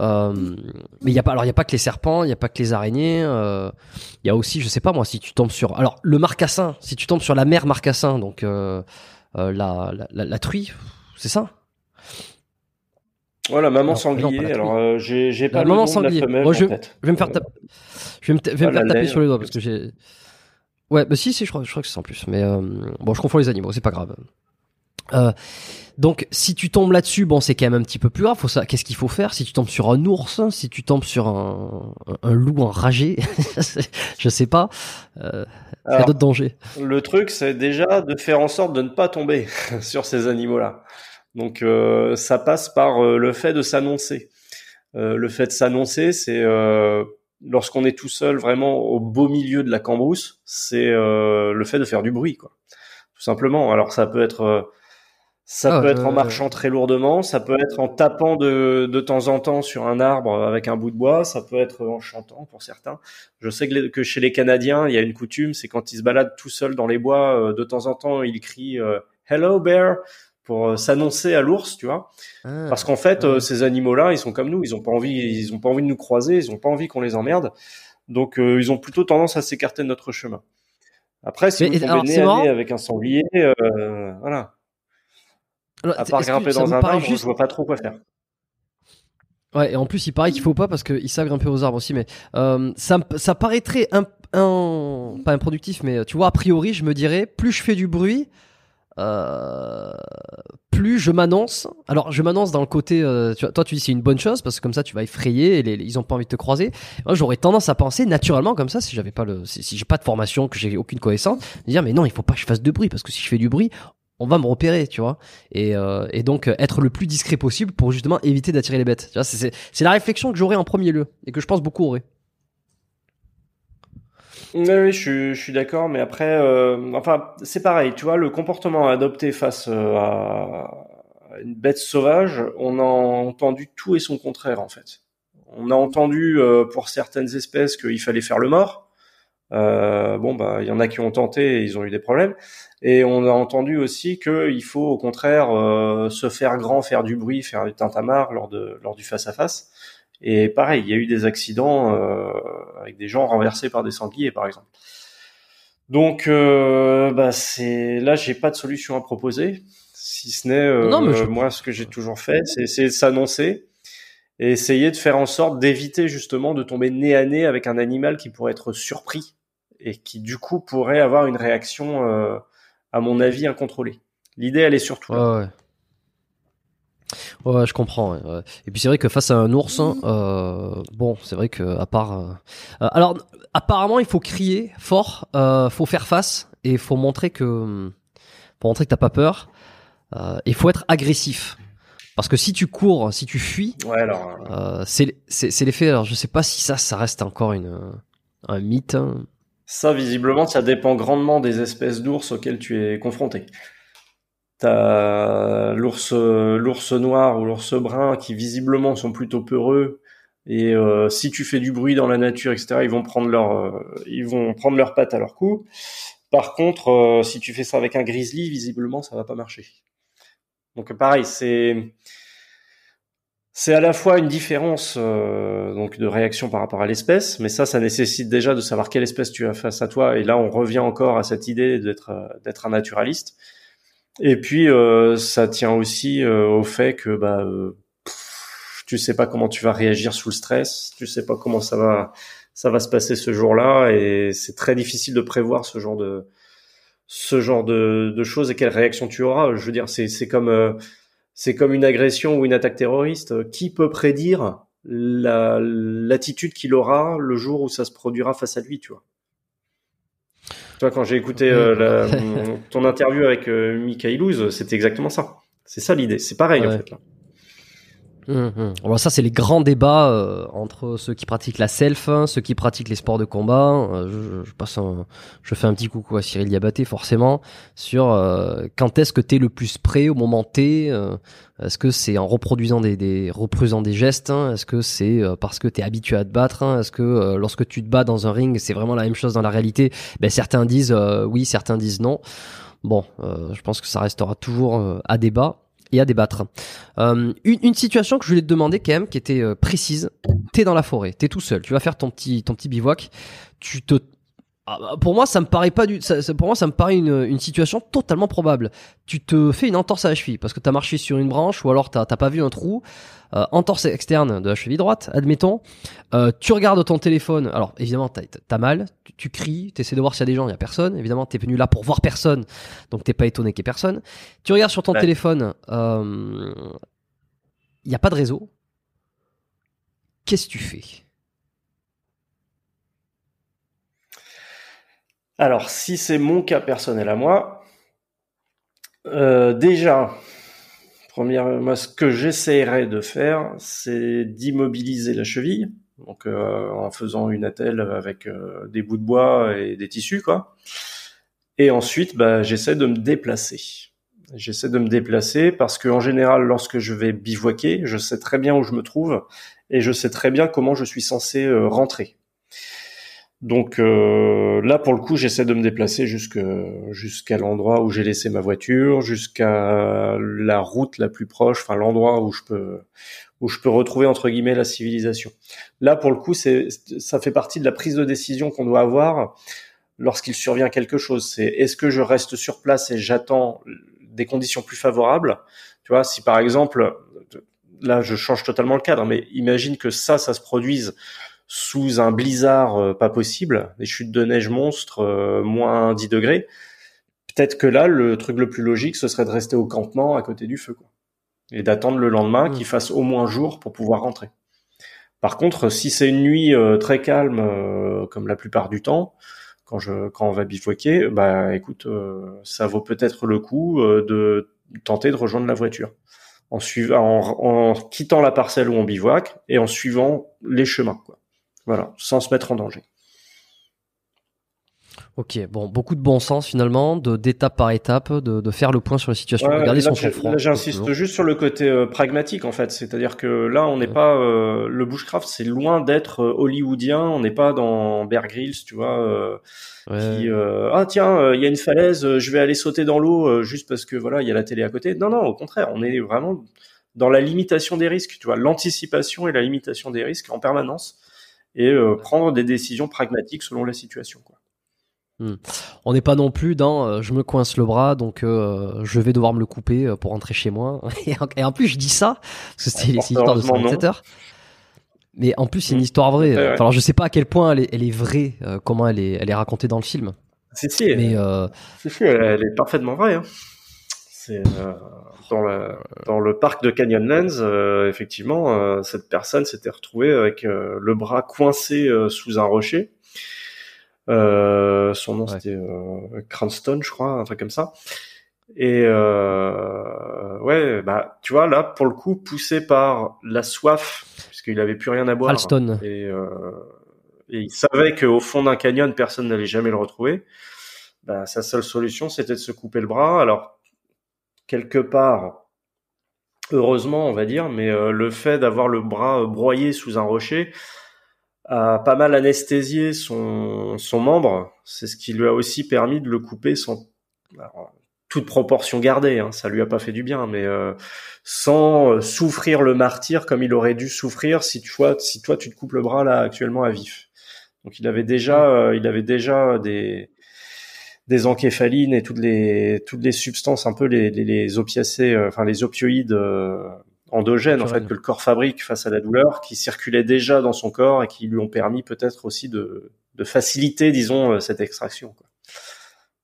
mais il y a pas alors il y a pas que les serpents, il y a pas que les araignées. Il y a aussi, je sais pas moi, si tu tombes sur alors le marcassin, si tu tombes sur la mer marcassin, donc la, la, la, la truie, c'est ça? Voilà, maman sanglier. alors, euh, j'ai pas le maman nom sanglier. de la femelle, je, je, vais me faire taper. Je vais me, vais me faire taper sur les doigts parce que j'ai. Ouais, bah si, si, je crois, je crois que c'est en plus. Mais euh, bon, je confonds les animaux, c'est pas grave. Euh, donc, si tu tombes là-dessus, bon, c'est quand même un petit peu plus grave. Faut ça. Qu'est-ce qu'il faut faire? Si tu tombes sur un ours, si tu tombes sur un, un, loup enragé, *laughs* je sais pas. Euh, il y a d'autres dangers. Le truc, c'est déjà de faire en sorte de ne pas tomber *laughs* sur ces animaux-là. Donc euh, ça passe par euh, le fait de s'annoncer. Euh, le fait de s'annoncer, c'est lorsqu'on est tout seul, vraiment au beau milieu de la cambrousse, c'est le fait de faire du bruit, quoi. Tout simplement. Alors ça peut être ça ah, peut être en marchant très lourdement, ça peut être en tapant de, de temps en temps sur un arbre avec un bout de bois, ça peut être en chantant pour certains. Je sais que, que chez les Canadiens, il y a une coutume, c'est quand ils se baladent tout seuls dans les bois, de temps en temps, ils crient Hello bear, pour euh, s'annoncer à l'ours, tu vois. Ah, Parce qu'en fait, euh, ces animaux-là, ils sont comme nous, ils ont pas envie, ils ont pas envie de nous croiser, ils ont pas envie qu'on les emmerde. Donc, euh, ils ont plutôt tendance à s'écarter de notre chemin. Après, si vous tombez nez à nez avec un sanglier, voilà. à part grimper dans un arbre, juste... je vois pas trop quoi faire. Ouais, et en plus, il paraît qu'il faut pas parce qu'ils savent grimper aux arbres aussi, mais ça, ça paraîtrait un, un, pas improductif, mais tu vois, a priori, je me dirais, plus je fais du bruit, euh, plus je m'annonce. Alors, je m'annonce dans le côté. Euh, tu vois, toi, tu dis c'est une bonne chose parce que comme ça, tu vas effrayer et ils ont pas envie de te croiser. Moi, j'aurais tendance à penser naturellement comme ça si j'avais pas le, si, j'ai pas de formation, que j'ai aucune connaissance, dire mais non, il faut pas que je fasse de bruit parce que si je fais du bruit, on va me repérer, tu vois. Et, euh, et donc être le plus discret possible pour justement éviter d'attirer les bêtes. Tu vois, c'est la réflexion que j'aurais en premier lieu et que je pense beaucoup aurait. Oui, je, suis d'accord, mais après, euh, enfin, c'est pareil, tu vois, le comportement adopté face euh, à une bête sauvage, on a entendu tout et son contraire, en fait. On a entendu euh, pour certaines espèces qu'il fallait faire le mort. bon, bah, il y en a qui ont tenté et ils ont eu des problèmes. Et on a entendu aussi qu'il faut, au contraire, se faire grand, faire du bruit, faire du tintamarre lors de lors du face à face. Et pareil, il y a eu des accidents euh, avec des gens renversés par des sangliers, par exemple. Donc, euh, bah c'est là, j'ai pas de solution à proposer, si ce n'est euh, moi ce que j'ai toujours fait, c'est essayer de s'annoncer et essayer de faire en sorte d'éviter justement de tomber nez à nez avec un animal qui pourrait être surpris et qui du coup pourrait avoir une réaction, euh, à mon avis, incontrôlée. L'idée, elle est surtout là. Ouais, Ouais, je comprends. Et puis c'est vrai que face à un ours, euh, bon, c'est vrai que à part, euh, euh, alors apparemment il faut crier fort, euh, faut faire face et il faut montrer que, pour montrer que t'as pas peur. Il faut être agressif. Parce que si tu cours, si tu fuis, ouais, alors... c'est c'est l'effet. Alors je sais pas si ça, ça reste encore une un mythe. Hein. Ça, visiblement, ça dépend grandement des espèces d'ours auxquelles tu es confronté. T'as l'ours, l'ours noir ou l'ours brun qui visiblement sont plutôt peureux Et euh, si tu fais du bruit dans la nature, etc., ils vont prendre leur, euh, ils vont prendre leurs pattes à leur cou. Par contre, euh, si tu fais ça avec un grizzly, visiblement, ça va pas marcher. Donc pareil, c'est c'est à la fois une différence donc de réaction par rapport à l'espèce, mais ça, ça nécessite déjà de savoir quelle espèce tu as face à toi. Et là, on revient encore à cette idée d'être d'être un naturaliste. Et puis, ça tient aussi au fait que bah tu sais pas comment tu vas réagir sous le stress, tu sais pas comment ça va ça va se passer ce jour-là et c'est très difficile de prévoir ce genre de ce genre de, de choses et quelle réaction tu auras. Je veux dire, c'est c'est comme euh, c'est comme une agression ou une attaque terroriste. Qui peut prédire la l'attitude qu'il aura le jour où ça se produira face à lui, tu vois? Toi, quand j'ai écouté euh, la, *laughs* ton interview avec euh, Michael c'était exactement ça. C'est ça l'idée. C'est pareil en fait là. Hum, hum. Alors ça, c'est les grands débats euh, entre ceux qui pratiquent la self, ceux qui pratiquent les sports de combat. Euh, je, passe je fais un petit coucou à Cyril Diabaté, forcément, sur euh, quand est-ce que t'es le plus prêt au moment T. est-ce que c'est en reproduisant des, des reproduisant des gestes hein? Est-ce que c'est parce que t'es habitué à te battre hein? Est-ce que lorsque tu te bats dans un ring, c'est vraiment la même chose dans la réalité? Ben certains disent oui, certains disent non. Bon, je pense que ça restera toujours à débat et à débattre. Euh, une, situation que je voulais te demander quand même, qui était euh, précise. T'es dans la forêt, t'es tout seul, tu vas faire ton petit ton petit bivouac. Tu te ah, bah, pour moi, ça me paraît pas du. Ça, pour moi, ça me paraît une, une, situation totalement probable. Tu te fais une entorse à la cheville parce que t'as marché sur une branche ou alors t'as pas vu un trou. Euh, entorse externe de la cheville droite, admettons. Euh, tu regardes ton téléphone. Alors évidemment, t'as as mal. Tu, tu cries. T'essaies de voir s'il y a des gens. Il y a personne. Évidemment, t'es venu là pour voir personne. Donc t'es pas étonné qu'il y ait personne. Tu regardes sur ton téléphone. Il euh, y a pas de réseau. Qu'est-ce que tu fais? Alors, si c'est mon cas personnel à moi, euh, déjà, premièrement, ce que j'essaierai de faire, c'est d'immobiliser la cheville, donc euh, en faisant une attelle avec euh, des bouts de bois et des tissus, quoi. Et ensuite, bah, j'essaie de me déplacer. J'essaie de me déplacer parce que en général, lorsque je vais bivouaquer, je sais très bien où je me trouve et je sais très bien comment je suis censé rentrer. Donc euh, là, pour le coup, j'essaie de me déplacer jusqu'à l'endroit où j'ai laissé ma voiture, jusqu'à la route la plus proche, enfin l'endroit où je peux où je peux retrouver entre guillemets la civilisation. Là, pour le coup, c'est ça fait partie de la prise de décision qu'on doit avoir lorsqu'il survient quelque chose. C'est est-ce que je reste sur place et j'attends des conditions plus favorables? Tu vois, si par exemple, là, je change totalement le cadre, mais imagine que ça, ça se produise sous un blizzard euh, pas possible, des chutes de neige monstres, euh, moins 10 degrés, peut-être que là, le truc le plus logique, ce serait de rester au campement à côté du feu, quoi. Et d'attendre le lendemain qu'il mmh. fasse au moins jour pour pouvoir rentrer. Par contre, si c'est une nuit euh, très calme, comme la plupart du temps, quand je quand on va bivouaquer, bah écoute, ça vaut peut-être le coup de tenter de rejoindre la voiture en suivant, en, en, quittant la parcelle où on bivouac et en suivant les chemins, quoi. Voilà, sans se mettre en danger. Ok, bon, beaucoup de bon sens finalement, de d'étape par étape, de, de, faire le point sur la situation, ouais, son. J'insiste juste sur le côté euh, pragmatique en fait, c'est-à-dire que là, on n'est pas euh, le bushcraft, c'est loin d'être euh, hollywoodien, on n'est pas dans Bear Grylls, tu vois, qui ah tiens, il y a une falaise, je vais aller sauter dans l'eau juste parce que voilà, il y a la télé à côté. Non, non, au contraire, on est vraiment dans la limitation des risques, tu vois, l'anticipation et la limitation des risques en permanence et euh, prendre des décisions pragmatiques selon la situation. Quoi. Hmm. On n'est pas non plus dans euh, je me coince le bras donc euh, je vais devoir me le couper pour rentrer chez moi *laughs* et en, plus je dis ça parce que c'est l'histoire de son mais en plus c'est une hmm. histoire vraie alors je sais pas à quel point elle est, elle est vraie comment elle est elle est racontée dans le film si si mais elle, est parfaitement vraie hein. c'est dans, dans le parc de Canyonlands, euh, effectivement, euh, cette personne s'était retrouvée avec euh, le bras coincé sous un rocher. son nom c'était Cranston, je crois, un truc comme ça. Et ouais, bah tu vois là, pour le coup, poussé par la soif, puisqu'il avait plus rien à boire. Alston. Et, et il savait qu'au fond d'un canyon, personne n'allait jamais le retrouver. Bah, sa seule solution, c'était de se couper le bras. Alors quelque part, heureusement, on va dire, mais le fait d'avoir le bras broyé sous un rocher a pas mal anesthésié son, son membre. C'est ce qui lui a aussi permis de le couper sans toute proportion gardée. Hein, ça lui a pas fait du bien, mais sans souffrir le martyr comme il aurait dû souffrir si tu vois, si toi tu te coupes le bras là actuellement à vif. Donc il avait déjà, il avait déjà des des encéphalines et toutes les toutes les substances un peu les les, les opiacés, euh, enfin les opioïdes euh, endogènes en fait que le corps fabrique face à la douleur, qui circulaient déjà dans son corps et qui lui ont permis peut-être aussi de de faciliter, disons, euh, cette extraction. Quoi.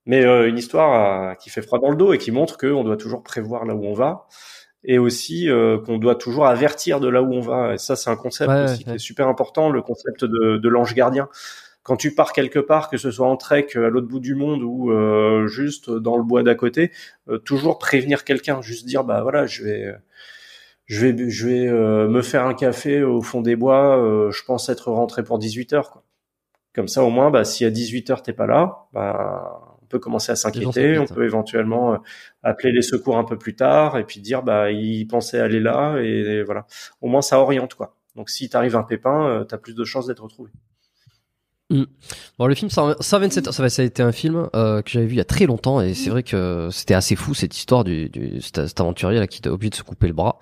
Mais une histoire qui fait froid dans le dos et qui montre qu'on doit toujours prévoir là où on va et aussi qu'on doit toujours avertir de là où on va. Et ça, c'est un concept aussi qui est super important, le concept de, de l'ange gardien quand tu pars quelque part, que ce soit en trek à l'autre bout du monde ou euh, juste dans le bois d'à côté, euh, toujours prévenir quelqu'un, juste dire bah voilà, je vais je vais je vais euh, me faire un café au fond des bois, je pense être rentré pour 18 heures quoi. Comme ça au moins bah si à 18 heures t'es pas là, bah on peut commencer à s'inquiéter, on peut éventuellement appeler les secours un peu plus tard et puis dire bah il pensait aller là et, voilà. Au moins ça oriente quoi. Donc si t'arrive un pépin, t'as plus de chances d'être retrouvé. Mm. Bon, le film 127 ça, ça a été un film euh, que j'avais vu il y a très longtemps et c'est vrai que c'était assez fou cette histoire du, du cet, aventurier là qui était obligé de se couper le bras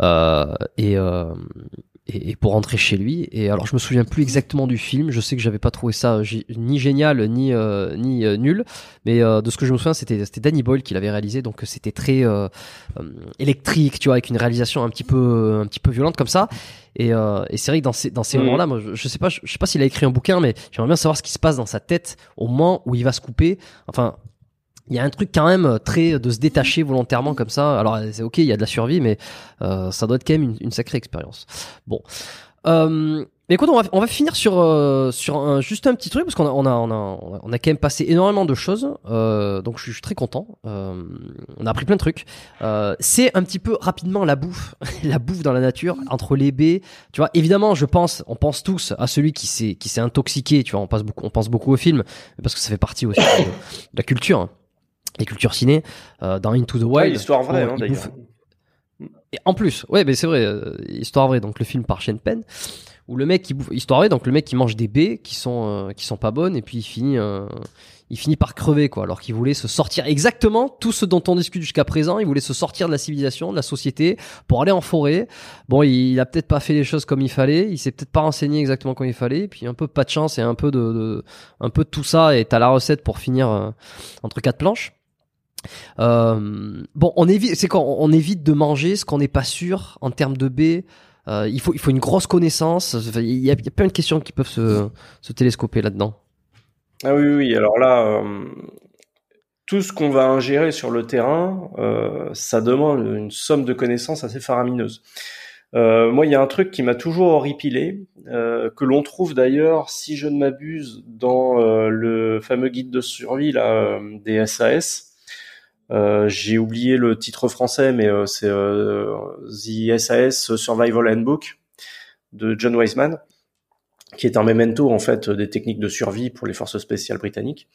euh, et, euh, et, pour rentrer chez lui. Et alors je me souviens plus exactement du film. Je sais que j'avais pas trouvé ça ni génial ni euh, ni euh, nul, mais euh, de ce que je me souviens, c'était c'était Danny Boyle qui l'avait réalisé, donc c'était très électrique, tu vois, avec une réalisation un petit peu un petit peu violente comme ça. Et, et c'est vrai que dans ces dans ces moments-là, moi, je, je, sais pas, je, je sais pas s'il a écrit un bouquin, mais j'aimerais bien savoir ce qui se passe dans sa tête au moment où il va se couper. Enfin, il y a un truc quand même euh, très de se détacher volontairement comme ça. Alors c'est ok, il y a de la survie, mais euh, ça doit être quand même une, sacrée expérience. Bon. Euh, mais écoute, on va, on va finir sur euh, sur un, juste un petit truc parce qu'on a on a on a on a quand même passé énormément de choses, euh, donc je suis, très content. Euh, on a appris plein de trucs. Euh, c'est un petit peu rapidement la bouffe, *laughs* la bouffe dans la nature entre les baies. Tu vois, évidemment, je pense, on pense tous à celui qui s'est qui s'est intoxiqué. Tu vois, on pense beaucoup on pense beaucoup au film parce que ça fait partie aussi de, la culture. Hein les cultures ciné euh, dans Into the Wild. histoire vraie, hein, d'ailleurs. Et en plus, ouais, mais c'est vrai, euh, histoire vraie. Donc le film par Shane Penn, où le mec qui bouffe, histoire vraie, donc le mec qui mange des baies qui sont euh, qui sont pas bonnes et puis il finit il finit par crever quoi, alors qu'il voulait se sortir exactement tout ce dont on discute jusqu'à présent. Il voulait se sortir de la civilisation, de la société, pour aller en forêt. Bon, il, a peut-être pas fait les choses comme il fallait, il s'est peut-être pas renseigné exactement comme il fallait. Et puis un peu pas de chance et un peu de, un peu de tout ça et t'as la recette pour finir entre quatre planches. Euh, bon, on évite, c'est quand on évite de manger ce qu'on n'est pas sûr en termes de B. Euh, il faut, il faut une grosse connaissance. Il y, a, plein de questions qui peuvent se, se télescoper là-dedans. Ah oui, oui. Alors là, euh, tout ce qu'on va ingérer sur le terrain, ça demande une somme de connaissances assez faramineuse. Moi, il y a un truc qui m'a toujours horripilé, que l'on trouve d'ailleurs, si je ne m'abuse, dans le fameux guide de survie là, des SAS. Euh, j'ai oublié le titre français, mais euh, c'est euh, The SAS Survival Handbook de John Wiseman, qui est un memento en fait des techniques de survie pour les forces spéciales britanniques.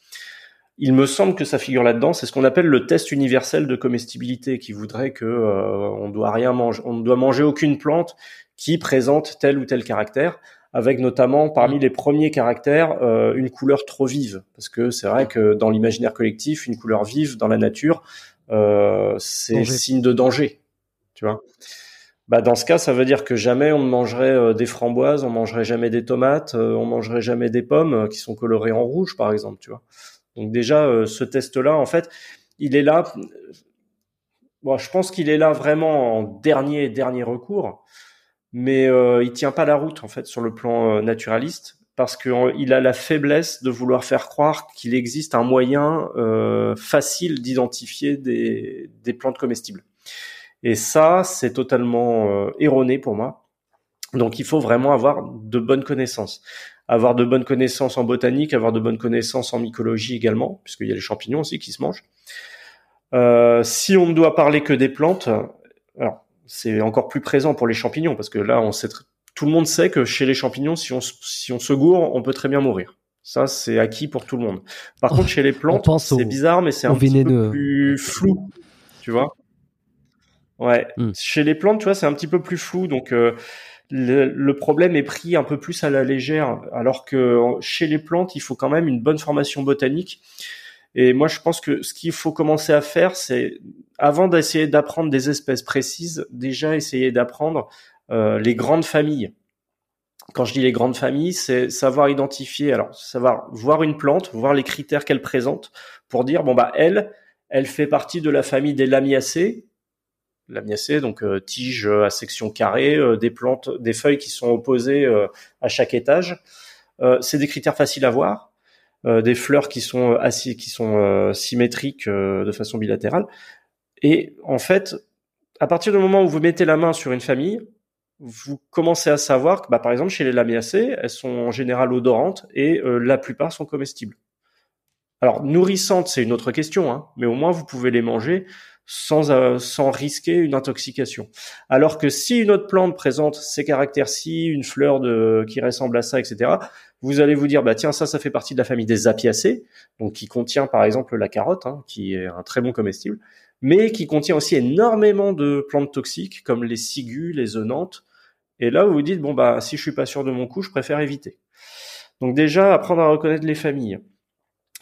Il me semble que ça figure là-dedans. C'est ce qu'on appelle le test universel de comestibilité, qui voudrait que on doit rien manger, on ne doit manger aucune plante qui présente tel ou tel caractère avec notamment parmi les premiers caractères euh, une couleur trop vive, parce que c'est vrai que dans l'imaginaire collectif, une couleur vive dans la nature, euh, c'est signe de danger, tu vois. Bah dans ce cas, ça veut dire que jamais on ne mangerait euh, des framboises, on mangerait jamais des tomates, on mangerait jamais des pommes qui sont colorées en rouge, par exemple, tu vois. Donc déjà, ce test-là, en fait, il est là. Bon, je pense qu'il est là vraiment en dernier dernier recours mais euh, il tient pas la route en fait sur le plan euh, naturaliste parce qu'il a la faiblesse de vouloir faire croire qu'il existe un moyen euh, facile d'identifier des, des, plantes comestibles. Et ça, c'est totalement euh, erroné pour moi. Donc il faut vraiment avoir de bonnes connaissances. Avoir de bonnes connaissances en botanique, avoir de bonnes connaissances en mycologie également, puisqu'il y a les champignons aussi qui se mangent. Si on ne doit parler que des plantes, alors c'est encore plus présent pour les champignons parce que là, on sait tout le monde sait que chez les champignons, si on, si on se gourre, on peut très bien mourir. Ça, c'est acquis pour tout le monde. Par contre, chez les plantes, c'est bizarre, mais c'est un petit peu plus flou, tu vois. Ouais. Hmm. Chez les plantes, tu vois, c'est un petit peu plus flou, donc euh, le, problème est pris un peu plus à la légère, alors que chez les plantes, il faut quand même une bonne formation botanique. Et moi, je pense que ce qu'il faut commencer à faire, c'est avant d'essayer d'apprendre des espèces précises, déjà essayer d'apprendre euh, les grandes familles. Quand je dis les grandes familles, c'est savoir identifier, alors savoir voir une plante, voir les critères qu'elle présente, pour dire bon bah elle, elle fait partie de la famille des lamiacées. Lamiacées, donc euh, tiges à section carrée, euh, des plantes, des feuilles qui sont opposées à chaque étage. c'est des critères faciles à voir. Des fleurs qui sont assis, qui sont symétriques de façon bilatérale. Et en fait, à partir du moment où vous mettez la main sur une famille, vous commencez à savoir que, bah, par exemple, chez les lamiacées, elles sont en général odorantes et euh, la plupart sont comestibles. Alors, nourrissantes, c'est une autre question, hein, mais au moins vous pouvez les manger sans, euh, sans risquer une intoxication. Alors que si une autre plante présente ces caractères-ci, une fleur de, qui ressemble à ça, etc., vous allez vous dire, bah tiens, ça, ça fait partie de la famille des apiacées, donc qui contient par exemple la carotte, hein, qui est un très bon comestible mais qui contient aussi énormément de plantes toxiques comme les ciguës, les œnantes. Et là, vous vous dites, bon, bah, si je suis pas sûr de mon coup, je préfère éviter. Donc déjà, apprendre à reconnaître les familles.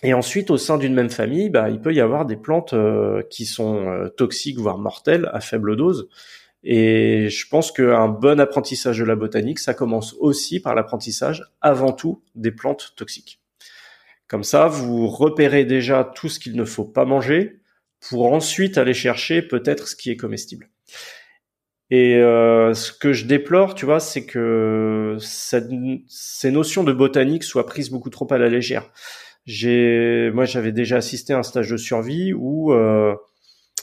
Et ensuite, au sein d'une même famille, bah, il peut y avoir des plantes euh, qui sont euh, toxiques, voire mortelles, à faible dose. Et je pense qu'un bon apprentissage de la botanique, ça commence aussi par l'apprentissage, avant tout, des plantes toxiques. Comme ça, vous repérez déjà tout ce qu'il ne faut pas manger, pour ensuite aller chercher peut-être ce qui est comestible. Et euh, ce que je déplore, tu vois, c'est que cette, ces notions de botanique soient prises beaucoup trop à la légère. Moi, j'avais déjà assisté à un stage de survie où euh,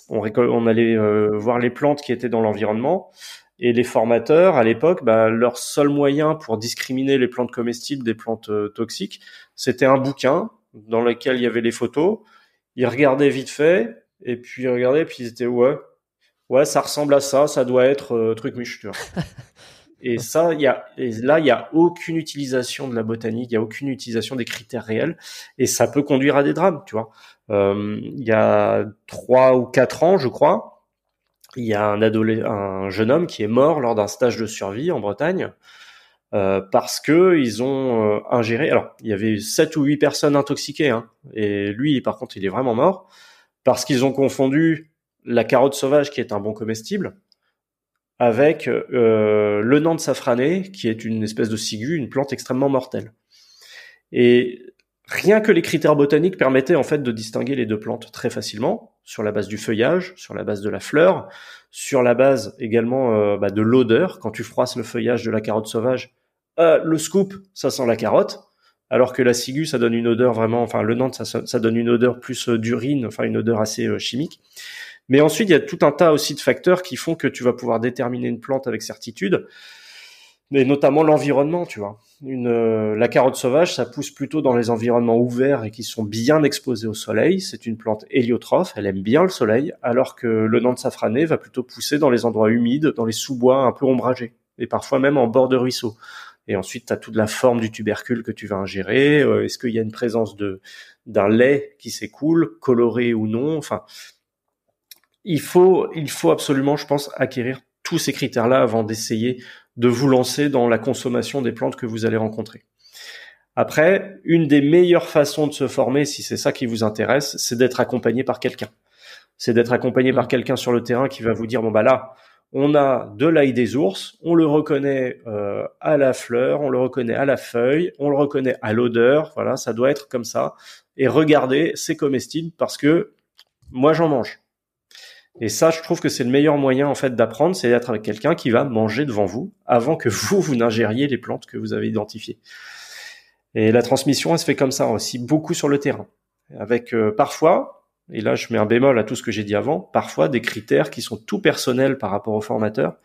on, on allait euh, voir les plantes qui étaient dans l'environnement et les formateurs à l'époque, bah, leur seul moyen pour discriminer les plantes comestibles des plantes euh, toxiques, c'était un bouquin dans lequel il y avait les photos. Ils regardaient vite fait, et puis regardez, puis ils étaient ouais, ouais, ça ressemble à ça, ça doit être euh, truc miche, tu vois. *laughs* et ça, il y a, là, il y a aucune utilisation de la botanique, il y a aucune utilisation des critères réels, et ça peut conduire à des drames, tu vois. Euh, il y a trois ou quatre ans, je crois, il y a un un jeune homme qui est mort lors d'un stage de survie en Bretagne. Euh, parce que ils ont euh, ingéré. Alors, il y avait sept ou huit personnes intoxiquées, hein, et lui, par contre, il est vraiment mort parce qu'ils ont confondu la carotte sauvage, qui est un bon comestible, avec euh, le nant safrané, qui est une espèce de ciguë, une plante extrêmement mortelle. Et rien que les critères botaniques permettaient en fait de distinguer les deux plantes très facilement, sur la base du feuillage, sur la base de la fleur, sur la base également euh, bah, de l'odeur. Quand tu froisses le feuillage de la carotte sauvage, euh, le scoop, ça sent la carotte alors que la ciguë, ça donne une odeur vraiment, enfin le Nantes, ça, ça donne une odeur plus euh, d'urine, enfin une odeur assez euh, chimique. Mais ensuite, il y a tout un tas aussi de facteurs qui font que tu vas pouvoir déterminer une plante avec certitude, mais notamment l'environnement, tu vois. Euh, la carotte sauvage, ça pousse plutôt dans les environnements ouverts et qui sont bien exposés au soleil. C'est une plante héliotrophe, elle aime bien le soleil, alors que le Nantes safrané va plutôt pousser dans les endroits humides, dans les sous-bois un peu ombragés, et parfois même en bord de ruisseau. Et ensuite, tu as toute la forme du tubercule que tu vas ingérer. Euh, est-ce qu'il y a une présence de d'un lait qui s'écoule, coloré ou non Enfin, il faut, il faut absolument, je pense, acquérir tous ces critères-là avant d'essayer de vous lancer dans la consommation des plantes que vous allez rencontrer. Après, une des meilleures façons de se former, si c'est ça qui vous intéresse, c'est d'être accompagné par quelqu'un. C'est d'être accompagné par quelqu'un sur le terrain qui va vous dire bon bah là, on a de l'ail des ours, on le reconnaît euh, à la fleur, on le reconnaît à la feuille, on le reconnaît à l'odeur, voilà, ça doit être comme ça. Et regardez, c'est comestible parce que moi j'en mange. Et ça, je trouve que c'est le meilleur moyen en fait d'apprendre, c'est d'être avec quelqu'un qui va manger devant vous avant que vous vous n'ingériez les plantes que vous avez identifiées. Et la transmission, elle se fait comme ça aussi, beaucoup sur le terrain, avec euh, parfois et là je mets un bémol à tout ce que j'ai dit avant, parfois des critères qui sont tout personnels par rapport au formateur,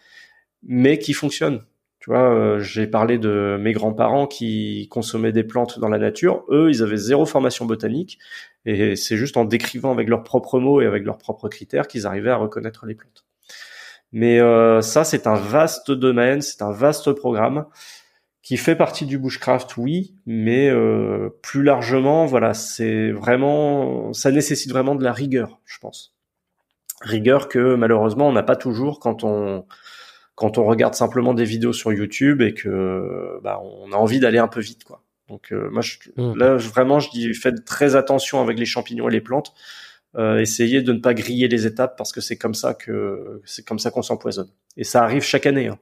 mais qui fonctionnent. Tu vois, euh, j'ai parlé de mes grands-parents qui consommaient des plantes dans la nature. Eux, ils avaient zéro formation botanique, et c'est juste en décrivant avec leurs propres mots et avec leurs propres critères qu'ils arrivaient à reconnaître les plantes. Mais euh, ça, c'est un vaste domaine, c'est un vaste programme qui fait partie du bushcraft, oui, mais euh, plus largement, voilà, c'est vraiment, ça nécessite vraiment de la rigueur, je pense. Rigueur que malheureusement on n'a pas toujours quand on quand on regarde simplement des vidéos sur YouTube et que bah, on a envie d'aller un peu vite quoi. Donc euh, moi je, mmh. là vraiment je dis faites très attention avec les champignons et les plantes. Euh, essayez de ne pas griller les étapes parce que c'est comme ça que c'est comme ça qu'on s'empoisonne. Et ça arrive chaque année. Hein.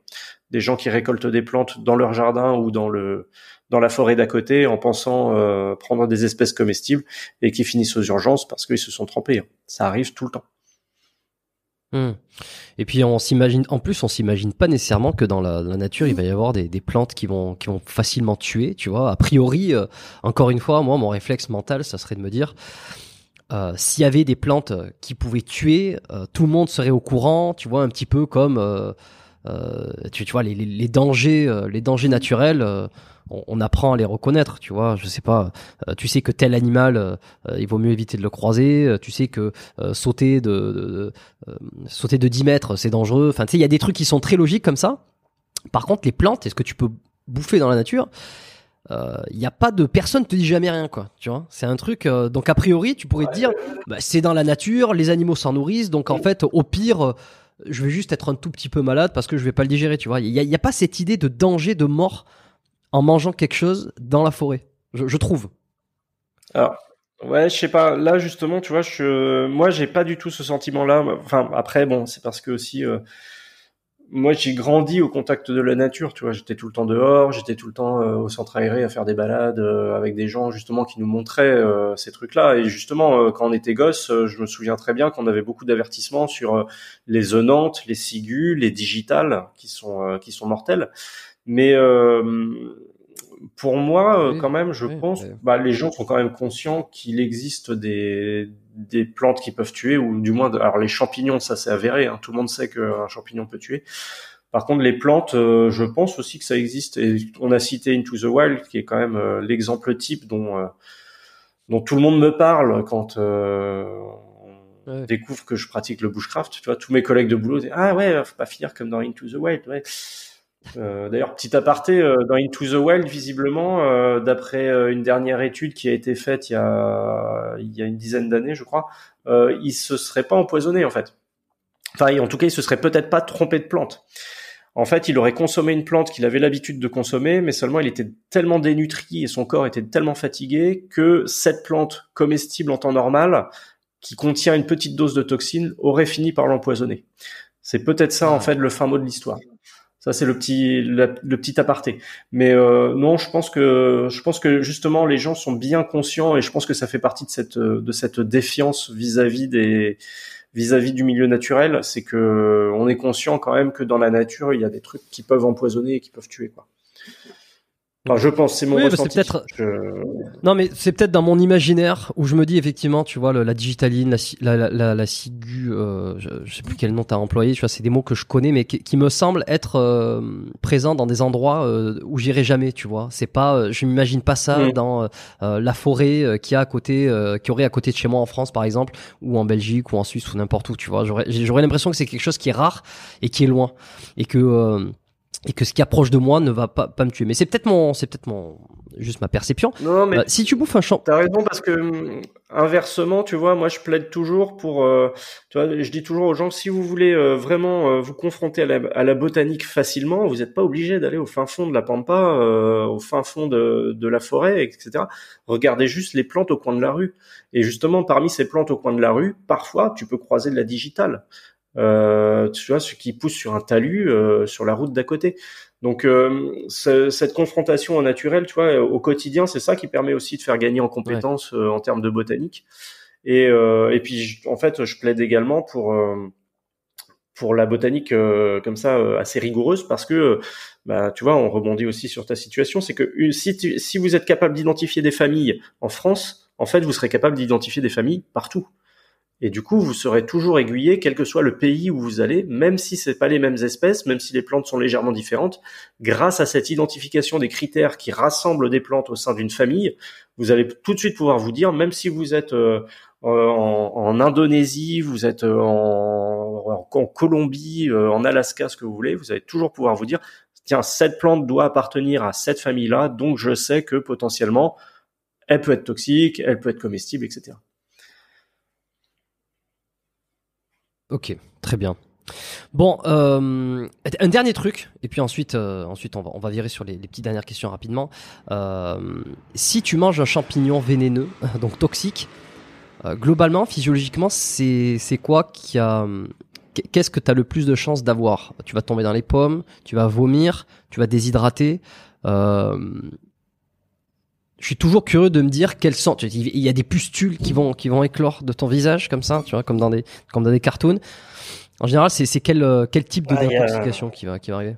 Des gens qui récoltent des plantes dans leur jardin ou dans le dans la forêt d'à côté en pensant euh, prendre des espèces comestibles et qui finissent aux urgences parce qu'ils se sont trempés. Hein. Ça arrive tout le temps. Hmm. Et puis on s'imagine, en plus on s'imagine pas nécessairement que dans la, nature il va y avoir des, plantes qui vont facilement tuer, tu vois. A priori, euh, encore une fois, moi mon réflexe mental, ça serait de me dire, euh, s'il y avait des plantes qui pouvaient tuer, euh, tout le monde serait au courant, tu vois, un petit peu comme tu, tu, vois les, les, dangers, les dangers naturels. On, on, apprend à les reconnaître, tu vois. Je sais pas. tu sais que tel animal, il vaut mieux éviter de le croiser. Tu sais que sauter de, de sauter de 10 mètres, c'est dangereux. Enfin, tu sais, il y a des trucs qui sont très logiques comme ça. Par contre, les plantes, est-ce que tu peux bouffer dans la nature? Il euh, n'y a pas de personne te dit jamais rien quoi tu vois c'est un truc euh, donc a priori tu pourrais te dire bah, c'est dans la nature les animaux s'en nourrissent donc en fait au pire euh, je vais juste être un tout petit peu malade parce que je vais pas le digérer tu vois. Il y a, pas cette idée de danger de mort en mangeant quelque chose dans la forêt je, trouve. Alors ouais je sais pas. Là justement tu vois je moi j'ai pas du tout ce sentiment là enfin après bon c'est parce que aussi moi j'ai grandi au contact de la nature, tu vois, j'étais tout le temps dehors, j'étais tout le temps euh, au centre aéré à faire des balades euh, avec des gens justement qui nous montraient euh, ces trucs-là. Et justement quand on était gosse, je me souviens très bien qu'on avait beaucoup d'avertissements sur les zonantes, les ciguës, les digitales qui sont qui sont mortelles. Mais pour moi, quand même, je pense, bah, les gens sont quand même conscients qu'il existe des, des plantes qui peuvent tuer, ou du moins, alors les champignons, ça c'est avéré, hein, tout le monde sait qu'un champignon peut tuer. Par contre, les plantes, euh, je pense aussi que ça existe. Et on a cité Into the Wild, qui est quand même euh, l'exemple type dont euh, dont tout le monde me parle quand on découvre que je pratique le bushcraft. Tu vois, tous mes collègues de boulot disent ah ouais, faut pas finir comme dans Into the Wild. Ouais. Euh, D'ailleurs, petit aparté, euh, dans Into the Wild, visiblement, euh, d'après euh, une dernière étude qui a été faite il y a, il y a une dizaine d'années, je crois, euh, il se serait pas empoisonné en fait. Enfin, en tout cas, il se serait peut-être pas trompé de plante. En fait, il aurait consommé une plante qu'il avait l'habitude de consommer, mais seulement il était tellement dénutri et son corps était tellement fatigué que cette plante comestible en temps normal, qui contient une petite dose de toxine, aurait fini par l'empoisonner. C'est peut-être ça, en ah. fait, le fin mot de l'histoire. Ça c'est le petit le, petit aparté. Mais euh, non, je pense que je pense que justement les gens sont bien conscients et je pense que ça fait partie de cette de cette défiance vis-à-vis des vis-à-vis du milieu naturel, c'est que on est conscient quand même que dans la nature il y a des trucs qui peuvent empoisonner et qui peuvent tuer quoi je pense, c'est mon oui, Peut-être... Non, mais c'est peut-être dans mon imaginaire où je me dis effectivement, tu vois, la digitaline, la, la, la, la cigu, euh, je, je, sais plus quel nom t'as employé, tu vois, c'est des mots que je connais, mais qui, me semblent être euh, présents dans des endroits euh, où j'irai jamais, tu vois. C'est pas, euh, je m'imagine pas ça mm. dans la forêt qui a à côté, qui aurait à côté de chez moi en France, par exemple, ou en Belgique, ou en Suisse, ou n'importe où, tu vois. J'aurais, j'aurais l'impression que c'est quelque chose qui est rare et qui est loin, et que et que ce qui approche de moi ne va pas, pas me tuer. Mais c'est peut-être mon, c'est peut-être mon, juste ma perception. Non, mais euh, si tu bouffes un champ. T'as raison parce que hum, inversement, tu vois, moi je plaide toujours pour, euh, tu vois, je dis toujours aux gens si vous voulez euh, vraiment vous confronter à la, à la, botanique facilement, vous n'êtes pas obligé d'aller au fin fond de la pampa, au fin fond de, de la forêt, etc. Regardez juste les plantes au coin de la rue. Et justement, parmi ces plantes au coin de la rue, parfois tu peux croiser de la digitale euh, tu vois, ce qui pousse sur un talus euh, sur la route d'à côté. Donc euh, cette confrontation au naturel, tu vois, au quotidien, c'est ça qui permet aussi de faire gagner en compétences euh, en termes de botanique. Et, et puis en fait, je plaide également pour pour la botanique comme ça assez rigoureuse parce que bah, tu vois, on rebondit aussi sur ta situation, c'est que si, si vous êtes capable d'identifier des familles en France, en fait, vous serez capable d'identifier des familles partout. Et du coup, vous serez toujours aiguillé, quel que soit le pays où vous allez, même si c'est pas les mêmes espèces, même si les plantes sont légèrement différentes, grâce à cette identification des critères qui rassemblent des plantes au sein d'une famille, vous allez tout de suite pouvoir vous dire, même si vous êtes euh, en, Indonésie, vous êtes euh, en, en Colombie, euh, en Alaska, ce que vous voulez, vous allez toujours pouvoir vous dire, tiens, cette plante doit appartenir à cette famille-là, donc je sais que potentiellement, elle peut être toxique, elle peut être comestible, etc. Ok, très bien. Bon, euh, un dernier truc, et puis ensuite, euh, on va, virer sur les, petites dernières questions rapidement. Euh, si tu manges un champignon vénéneux, *laughs* donc toxique, globalement, physiologiquement, c'est quoi Qu'est-ce que tu as le plus de chances d'avoir? Tu vas tomber dans les pommes, tu vas vomir, tu vas déshydrater. Je suis toujours curieux de me dire quels sont. Il y a des pustules qui vont qui vont éclore de ton visage comme ça, tu vois, comme dans des comme dans des cartoons. En général, c'est c'est quel euh, quel type de Ah, a- qui va qui va arriver?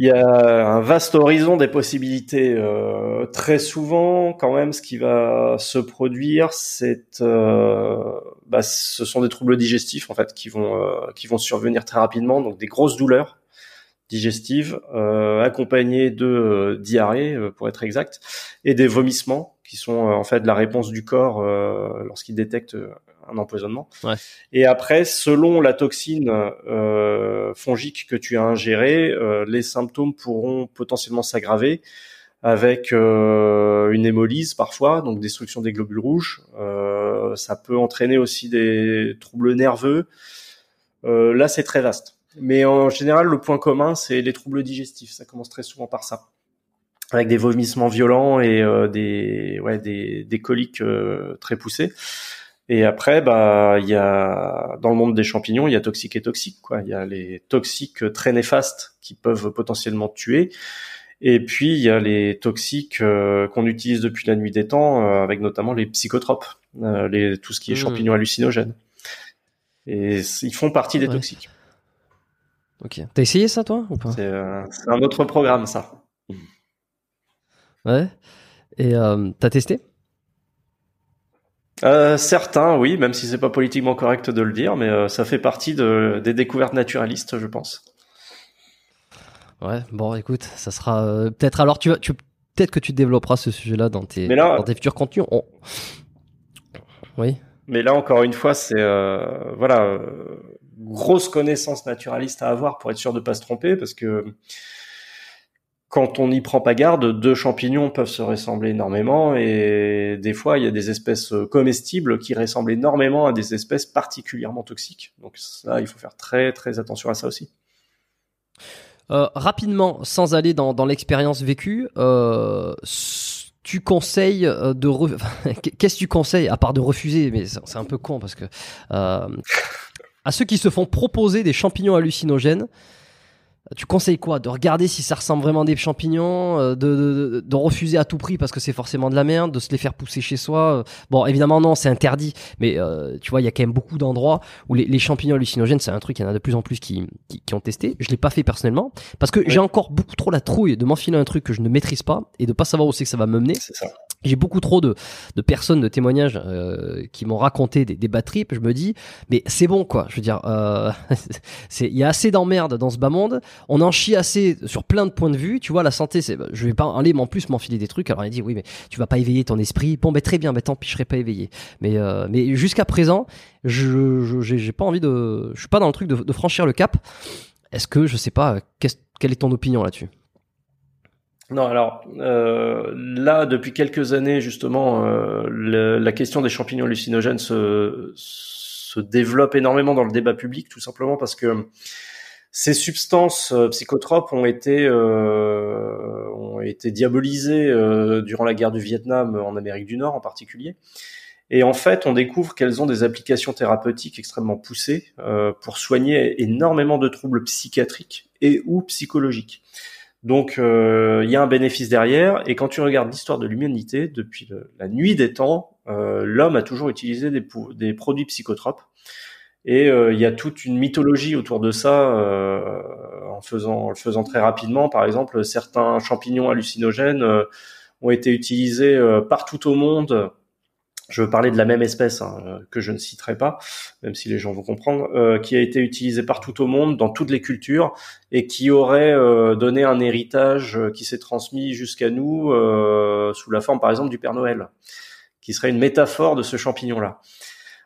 Il y a un vaste horizon des possibilités. Euh, très souvent, quand même, ce qui va se produire, c'est, euh, bah, ce sont des troubles digestifs en fait qui vont euh, qui vont survenir très rapidement, donc des grosses douleurs digestives euh, accompagnées de euh, diarrhée, euh, pour être exact, et des vomissements qui sont euh, en fait la réponse du corps euh, lorsqu'il détecte un empoisonnement. Ouais. Et après, selon la toxine euh, fongique que tu as ingérée, euh, les symptômes pourront potentiellement s'aggraver avec euh, une hémolyse parfois, donc destruction des globules rouges. Euh, ça peut entraîner aussi des troubles nerveux. Euh, là, c'est très vaste. Mais en général, le point commun, c'est les troubles digestifs. Ça commence très souvent par ça, avec des vomissements violents et euh, des, ouais, des, des coliques euh, très poussées. Et après, bah, il y a dans le monde des champignons, il y a toxique et toxique, quoi. Il y a les toxiques très néfastes qui peuvent potentiellement tuer, et puis il y a les toxiques euh, qu'on utilise depuis la nuit des temps, euh, avec notamment les psychotropes, euh, les tout ce qui est Mhm. champignons hallucinogènes. Et ils font partie des Ouais. toxiques. Ok. T'as essayé ça toi ou pas? C'est euh, c'est un autre programme, ça. Ouais. Et euh, t'as testé? Euh, certains, oui, même si c'est pas politiquement correct de le dire, mais euh, ça fait partie de, des découvertes naturalistes, je pense. Ouais. Bon, écoute, ça sera euh, peut-être. Alors, tu vas, tu peut-être que tu développeras ce sujet-là dans tes Mais là- dans tes futurs contenus. On- Oui. Mais là, encore une fois, c'est euh, voilà, euh, grosse connaissance naturaliste à avoir pour être sûr de pas se tromper, parce que quand on n'y prend pas garde, deux champignons peuvent se ressembler énormément, et des fois, il y a des espèces comestibles qui ressemblent énormément à des espèces particulièrement toxiques. Donc ça, il faut faire très très attention à ça aussi. Euh, rapidement, sans aller dans, l'expérience vécue, euh, tu conseilles euh, de re- *laughs* qu'est-ce que tu conseilles à part de refuser mais c'est un peu con parce que à ceux qui se font proposer des champignons hallucinogènes tu conseilles quoi De regarder si ça ressemble vraiment à des champignons, euh, de, de, de- de refuser à tout prix parce que c'est forcément de la merde, de se les faire pousser chez soi. Bon, évidemment non, c'est interdit, mais euh, tu vois, il y a quand même beaucoup d'endroits où les, les champignons hallucinogènes, c'est un truc, il y en a de plus en plus qui, qui, qui ont testé. Je l'ai pas fait personnellement parce que j'ai encore beaucoup trop la trouille de m'enfiler un truc que je ne maîtrise pas et de pas savoir où c'est que ça va me mener. C'est ça. J'ai beaucoup trop de, personnes, de témoignages euh, qui m'ont raconté des, des. Je me dis, mais c'est bon quoi. Je veux dire, euh, *laughs* il y a assez d'emmerdes dans ce bas monde. On en chie assez sur plein de points de vue. Tu vois, la santé, je vais pas aller, mais en plus m'enfiler des trucs. Alors il dit, oui, mais tu vas pas éveiller ton esprit. Bon, ben très bien, ben tant pis, je serai pas éveillé. Mais euh, mais jusqu'à présent, je j'ai pas envie de, je suis pas dans le truc de, de franchir le cap. Est-ce que je sais pas, quelle est ton opinion là-dessus? Non, alors euh, là, depuis quelques années, justement, euh, la question des champignons hallucinogènes se, développe énormément dans le débat public, tout simplement parce que ces substances euh, psychotropes ont été ont été diabolisées durant la guerre du Vietnam en Amérique du Nord en particulier. Et en fait, on découvre qu'elles ont des applications thérapeutiques extrêmement poussées pour soigner énormément de troubles psychiatriques et ou psychologiques. Donc, euh, il y a un bénéfice derrière. Et quand tu regardes l'histoire de l'humanité, depuis la nuit des temps, euh, l'homme a toujours utilisé des, produits psychotropes. Et euh, il y a toute une mythologie autour de ça, en, faisant, en le faisant très rapidement. Par exemple, certains champignons hallucinogènes ont été utilisés partout au monde. Je veux parler de la même espèce hein, euh, que je ne citerai pas, même si les gens vont comprendre, euh, qui a été utilisée partout au monde, dans toutes les cultures, et qui aurait euh, donné un héritage euh, qui s'est transmis jusqu'à nous euh, sous la forme, par exemple, du Père Noël, qui serait une métaphore de ce champignon-là.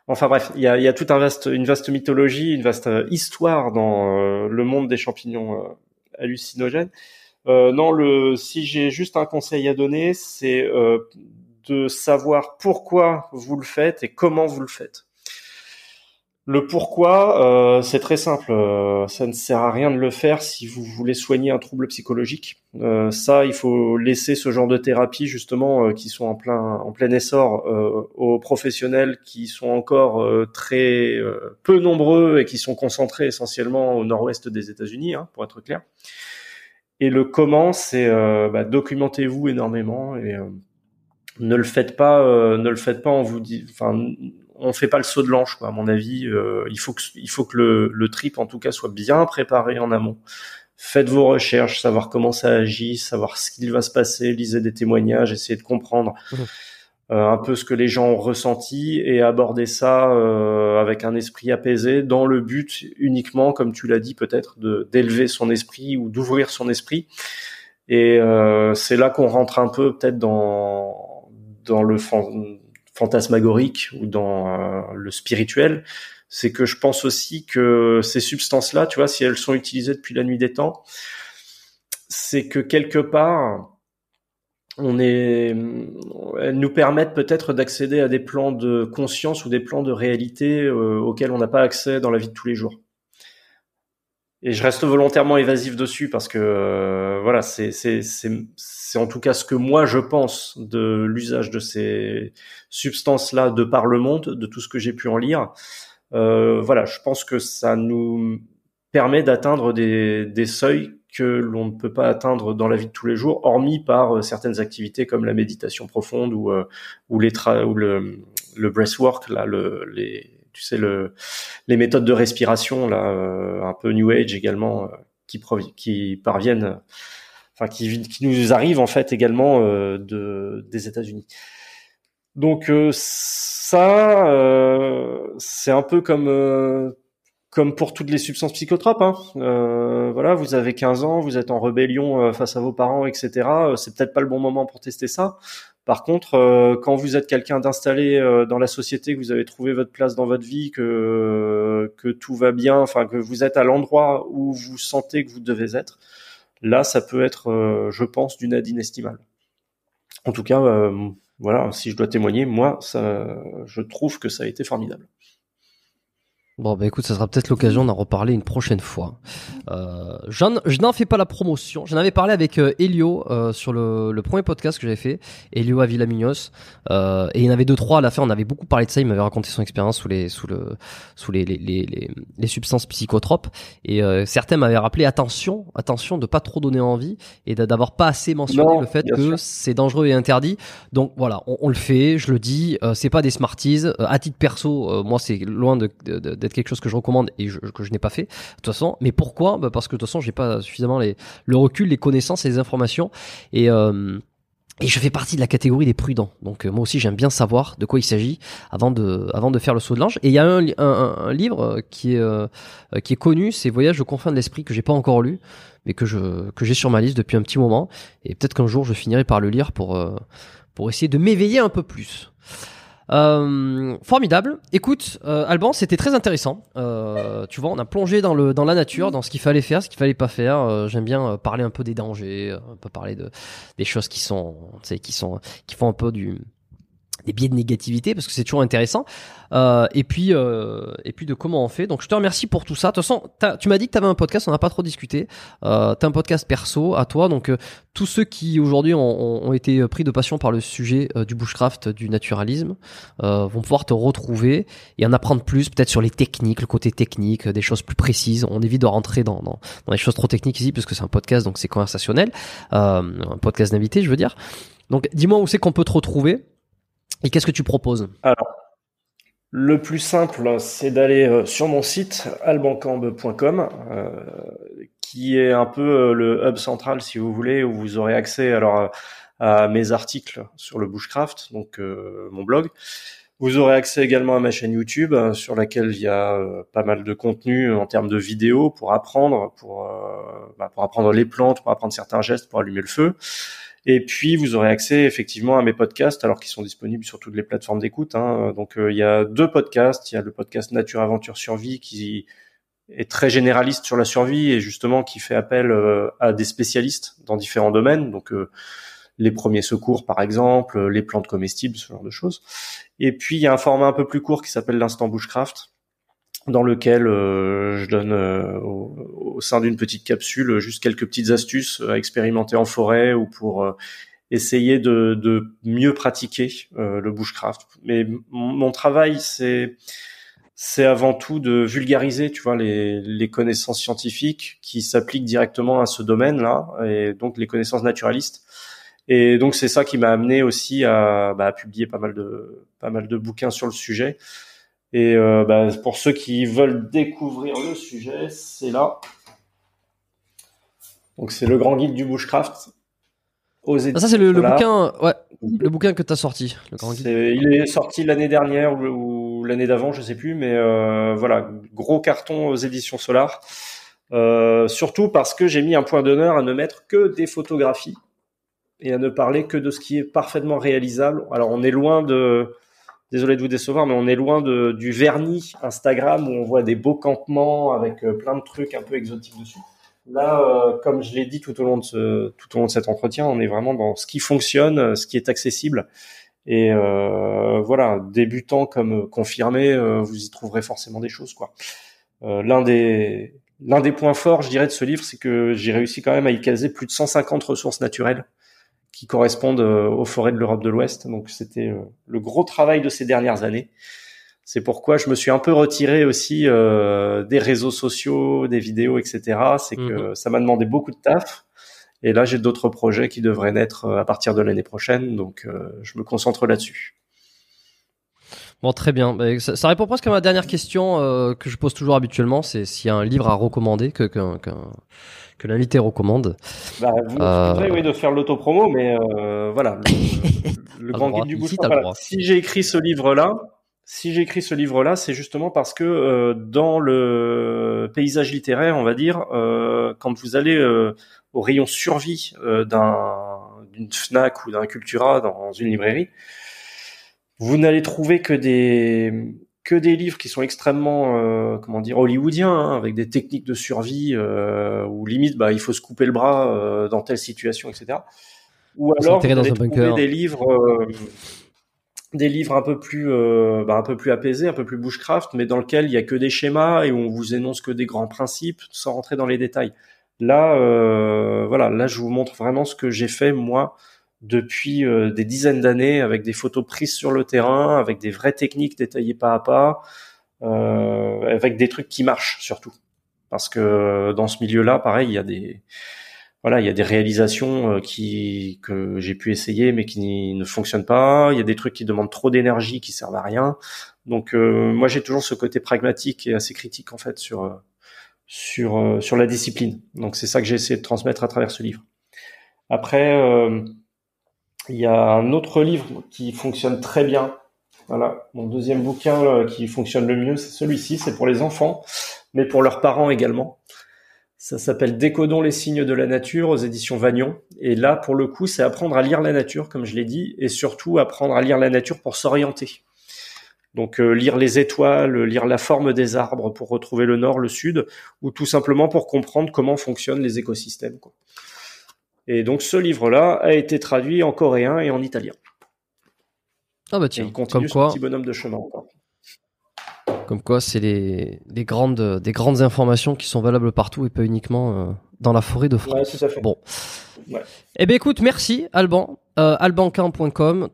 Enfin bref, il y a, y a tout un vaste, une vaste mythologie, une vaste euh, histoire dans le monde des champignons hallucinogènes. Non, le, si j'ai juste un conseil à donner, c'est de savoir pourquoi vous le faites et comment vous le faites. Le pourquoi, euh, c'est très simple. Euh, ça ne sert à rien de le faire si vous voulez soigner un trouble psychologique. Euh, ça, il faut laisser ce genre de thérapie justement qui sont en plein en plein essor aux professionnels qui sont encore très peu nombreux et qui sont concentrés essentiellement au nord-ouest des États-Unis, hein, pour être clair. Et le comment, c'est bah, documentez-vous énormément et ne le faites pas, ne le faites pas en vous dit, enfin on fait pas le saut de l'ange, quoi. À mon avis, euh, il faut que il faut que le, le trip en tout cas soit bien préparé en amont. Faites vos recherches, savoir comment ça agit, savoir ce qu'il va se passer, lisez des témoignages, essayez de comprendre mmh. euh, un peu ce que les gens ont ressenti et aborder ça euh, avec un esprit apaisé, dans le but uniquement, comme tu l'as dit peut-être, de d'élever son esprit ou d'ouvrir son esprit. Et c'est là qu'on rentre un peu peut-être dans dans le fantasmagorique ou dans euh, le spirituel, c'est que je pense aussi que ces substances-là, tu vois, si elles sont utilisées depuis la nuit des temps, c'est que quelque part, on est, elles nous permettent peut-être d'accéder à des plans de conscience ou des plans de réalité euh, auxquels on n'a pas accès dans la vie de tous les jours. Et je reste volontairement évasif dessus parce que euh, voilà, c'est c'est c'est en tout cas ce que moi je pense de l'usage de ces substances-là de par le monde, de tout ce que j'ai pu en lire. Euh, voilà, je pense que ça nous permet d'atteindre des, des seuils que l'on ne peut pas atteindre dans la vie de tous les jours, hormis par euh, certaines activités comme la méditation profonde ou, euh, ou, les ou le, le breathwork, là, le, les, tu sais le, les méthodes de respiration là, euh, un peu New Age également, euh, qui, parviennent, enfin qui, qui nous arrivent en fait également euh, de, des États-Unis. Donc ça, c'est un peu comme comme pour toutes les substances psychotropes. Hein. voilà, vous avez 15 ans, vous êtes en rébellion face à vos parents, etc. C'est peut-être pas le bon moment pour tester ça. Par contre, euh, quand vous êtes quelqu'un d'installé euh, dans la société, que vous avez trouvé votre place dans votre vie, que tout va bien, enfin que vous êtes à l'endroit où vous sentez que vous devez être, là, ça peut être, euh, je pense, d'une aide inestimable. En tout cas, voilà, si je dois témoigner, moi, je trouve que ça a été formidable. Bon, bah écoute, ça sera peut-être l'occasion d'en reparler une prochaine fois. Euh, je n'en fais pas la promotion. J'en avais parlé avec euh, Elio euh, sur le, le, premier podcast que j'avais fait, Elio à Villamignos. Euh, et il y en avait deux, trois à la fin. On avait beaucoup parlé de ça. Il m'avait raconté son expérience sous les, sous le, sous les, les, les, les substances psychotropes. Et euh, certains m'avaient rappelé attention, attention de pas trop donner envie et d'avoir pas assez mentionné le fait que c'est dangereux et interdit. Donc voilà, on, on, le fait. Je le dis. Euh, c'est pas des smarties. à titre perso, moi c'est loin de, de, de d'être quelque chose que je recommande et que je n'ai pas fait. De toute façon, mais pourquoi? Bah Parce que de toute façon, j'ai pas suffisamment les, le recul, les connaissances et les informations. Et euh, et je fais partie de la catégorie des prudents. Donc euh, moi aussi j'aime bien savoir de quoi il s'agit avant de, avant de faire le saut de l'ange. Et il y a un, livre euh, qui est, qui est connu, c'est Voyage au confins de l'esprit que j'ai pas encore lu, mais que je que j'ai sur ma liste depuis un petit moment. Et peut-être qu'un jour je finirai par le lire pour pour essayer de m'éveiller un peu plus. Euh, formidable. Écoute, euh, Alban, c'était très intéressant. Euh, tu vois, on a plongé dans le dans la nature, dans ce qu'il fallait faire, ce qu'il fallait pas faire. J'aime bien parler un peu des dangers, un peu parler de des choses qui sont, qui sont, qui font un peu du des biais de négativité parce que c'est toujours intéressant. Euh, et puis euh, et puis de comment on fait. Donc je te remercie pour tout ça. De toute façon tu m'as dit que tu avais un podcast on n'a pas trop discuté. Euh, tu as un podcast perso à toi. Donc euh, tous ceux qui aujourd'hui ont, ont, été pris de passion par le sujet euh, du bushcraft du naturalisme euh, vont pouvoir te retrouver et en apprendre plus peut-être sur les techniques le côté technique des choses plus précises. On évite de rentrer dans, dans, dans les choses trop techniques ici parce que c'est un podcast donc c'est conversationnel. Un podcast d'invité je veux dire. Donc dis-moi où c'est qu'on peut te retrouver et qu'est-ce que tu proposes? Alors, le plus simple, c'est d'aller euh, sur mon site albancambe.com, euh, qui est un peu euh, le hub central, si vous voulez, où vous aurez accès alors à, mes articles sur le bushcraft, donc mon blog. Vous aurez accès également à ma chaîne YouTube, sur laquelle il y a pas mal de contenu en termes de vidéos pour apprendre, pour, bah, pour apprendre les plantes, pour apprendre certains gestes pour allumer le feu. Et puis vous aurez accès effectivement à mes podcasts, alors qu'ils sont disponibles sur toutes les plateformes d'écoute. Hein. Donc euh, il y a deux podcasts. Il y a le podcast Nature Aventure Survie qui est très généraliste sur la survie et justement qui fait appel euh, à des spécialistes dans différents domaines. Donc euh, les premiers secours par exemple, les plantes comestibles, ce genre de choses. Et puis il y a un format un peu plus court qui s'appelle l'instant bushcraft dans lequel je donne au, au, sein d'une petite capsule juste quelques petites astuces à expérimenter en forêt ou pour essayer de, de mieux pratiquer le bushcraft. Mais mon travail, c'est c'est avant tout de vulgariser, tu vois, les, les connaissances scientifiques qui s'appliquent directement à ce domaine-là, et donc les connaissances naturalistes. Et donc c'est ça qui m'a amené aussi à, bah, publier pas mal de pas mal de bouquins sur le sujet. Et euh, bah, pour ceux qui veulent découvrir le sujet, c'est là. Donc c'est le grand guide du bushcraft aux ah, ça c'est le, bouquin, ouais, le bouquin que tu as sorti. Le grand guide. il est sorti l'année dernière ou l'année d'avant, je sais plus, mais euh, voilà, gros carton aux éditions Solar. Euh, surtout parce que j'ai mis un point d'honneur à ne mettre que des photographies et à ne parler que de ce qui est parfaitement réalisable. Alors on est loin de, désolé de vous décevoir, mais on est loin du vernis Instagram où on voit des beaux campements avec euh, plein de trucs un peu exotiques dessus. Là, comme je l'ai dit tout au long de tout au long de cet entretien, on est vraiment dans ce qui fonctionne, ce qui est accessible et euh, voilà, débutant comme confirmé, euh, vous y trouverez forcément des choses. quoi. Euh, l'un des l'un des points forts, je dirais, de ce livre, c'est que j'ai réussi quand même à y caser plus de 150 ressources naturelles qui correspondent aux forêts de l'Europe de l'Ouest. Donc c'était le gros travail de ces dernières années. C'est pourquoi je me suis un peu retiré aussi euh, des réseaux sociaux, des vidéos, etc. C'est que mhm. ça m'a demandé beaucoup de taf. Et là, j'ai d'autres projets qui devraient naître euh, à partir de l'année prochaine, donc euh, je me concentre là-dessus. Bon, très bien. Bah, ça, répond presque à ma dernière question euh, que je pose toujours habituellement, c'est s'il y a un livre à recommander que que, que, que l'invité recommande. Bah, vous euh... oui, de faire l'autopromo, mais voilà, *laughs* le, grand guide du bouche. Si j'ai écrit ce livre-là, si j'ai écrit ce livre-là, c'est justement parce que dans le paysage littéraire, on va dire, quand vous allez au rayon survie euh, d'un d'une Fnac ou d'un Cultura dans une librairie, vous n'allez trouver que des que des livres qui sont extrêmement euh, comment dire hollywoodiens hein, avec des techniques de survie euh, où limite bah il faut se couper le bras euh, dans telle situation etc ou alors vous allez trouver des livres des livres un peu plus bah, un peu plus apaisés un peu plus bushcraft mais dans lequel il y a que des schémas et où on vous énonce que des grands principes sans rentrer dans les détails. Là, euh, voilà, là, je vous montre vraiment ce que j'ai fait moi depuis euh, des dizaines d'années avec des photos prises sur le terrain, avec des vraies techniques détaillées pas à pas, euh, avec des trucs qui marchent surtout. Parce que dans ce milieu-là, pareil, il y a des voilà, il y a des réalisations qui que j'ai pu essayer mais qui ne fonctionnent pas. Il y a des trucs qui demandent trop d'énergie, qui servent à rien. Donc moi, j'ai toujours ce côté pragmatique et assez critique en fait sur sur euh, sur la discipline. Donc c'est ça que j'ai essayé de transmettre à travers ce livre. Après, euh, il y a un autre livre qui fonctionne très bien. Voilà, mon deuxième bouquin euh, qui fonctionne le mieux, c'est celui-ci. C'est pour les enfants, mais pour leurs parents également. Ça s'appelle Décodons les signes de la nature aux éditions Vagnon. Et là, pour le coup, c'est apprendre à lire la nature, comme je l'ai dit, et surtout apprendre à lire la nature pour s'orienter. Donc euh, lire les étoiles, lire la forme des arbres pour retrouver le nord, le sud, ou tout simplement pour comprendre comment fonctionnent les écosystèmes. Et donc ce livre-là a été traduit en coréen et en italien. Ah bah tiens, il continue comme quoi, petit bonhomme de chemin encore. Comme quoi, c'est les, les, grandes, des grandes informations qui sont valables partout et pas uniquement euh, dans la forêt de France. Ouais, tout à fait. Bon. Eh bien écoute, merci Alban. Euh,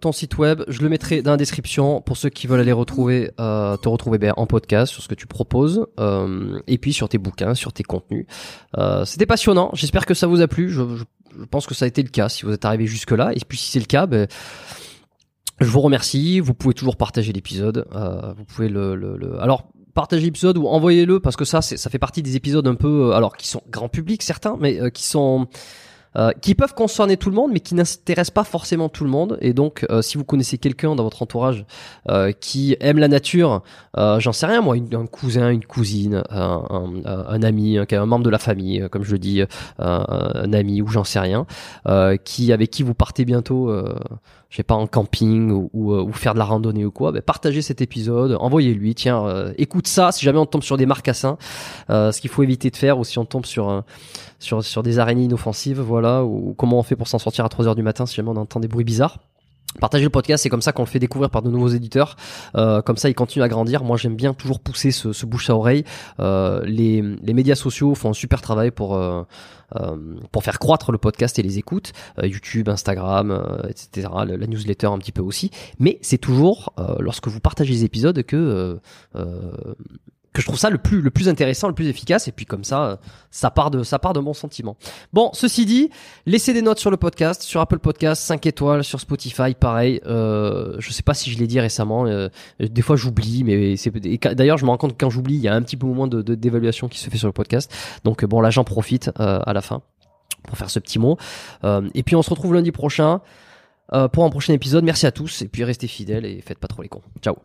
ton site web, je le mettrai dans la description pour ceux qui veulent aller retrouver, euh, te retrouver ben, en podcast sur ce que tu proposes, euh, et puis sur tes bouquins, sur tes contenus. Euh, C'était passionnant. J'espère que ça vous a plu. Je, pense que ça a été le cas si vous êtes arrivé jusque là. Et puis si c'est le cas, ben, je vous remercie. Vous pouvez toujours partager l'épisode. Vous pouvez le, alors partagez l'épisode ou envoyez-le parce que ça, ça fait partie des épisodes un peu, alors qui sont grand public certains, mais qui sont euh, qui peuvent concerner tout le monde, mais qui n'intéressent pas forcément tout le monde. Et donc, euh, si vous connaissez quelqu'un dans votre entourage euh, qui aime la nature, j'en sais rien moi, un cousin, une cousine, un, un, un ami, un, un, membre de la famille, comme je le dis, un ami ou j'en sais rien, qui avec qui vous partez bientôt je sais pas en camping ou, ou, faire de la randonnée ou quoi, ben partagez cet épisode, envoyez-lui, tiens, écoute ça si jamais on tombe sur des marcassins, euh, ce qu'il faut éviter de faire ou si on tombe sur sur, sur des araignées inoffensives, voilà, ou comment on fait pour s'en sortir à 3 heures du matin si jamais on entend des bruits bizarres. Partagez le podcast, c'est comme ça qu'on le fait découvrir par de nouveaux éditeurs. Euh, comme ça, il continue à grandir. Moi, j'aime bien toujours pousser ce, ce bouche à oreille. Euh, les, les, médias sociaux font un super travail pour euh, euh pour faire croître le podcast et les écoutes. Euh, YouTube, Instagram, euh, etc. La, newsletter un petit peu aussi. Mais c'est toujours lorsque vous partagez les épisodes que que je trouve ça le plus le plus intéressant, le plus efficace et puis comme ça ça part de ça part de mon sentiment. Bon, ceci dit, laissez des notes sur le podcast, sur Apple Podcast, 5 étoiles, sur Spotify, pareil. Euh, je sais pas si je l'ai dit récemment, euh, des fois j'oublie, mais c'est d'ailleurs je me rends compte que quand j'oublie, il y a un petit peu moins de d'évaluation qui se fait sur le podcast. Donc bon là j'en profite euh, à la fin pour faire ce petit mot. Euh, et puis on se retrouve lundi prochain euh, pour un prochain épisode. Merci à tous et puis restez fidèles et faites pas trop les cons. Ciao.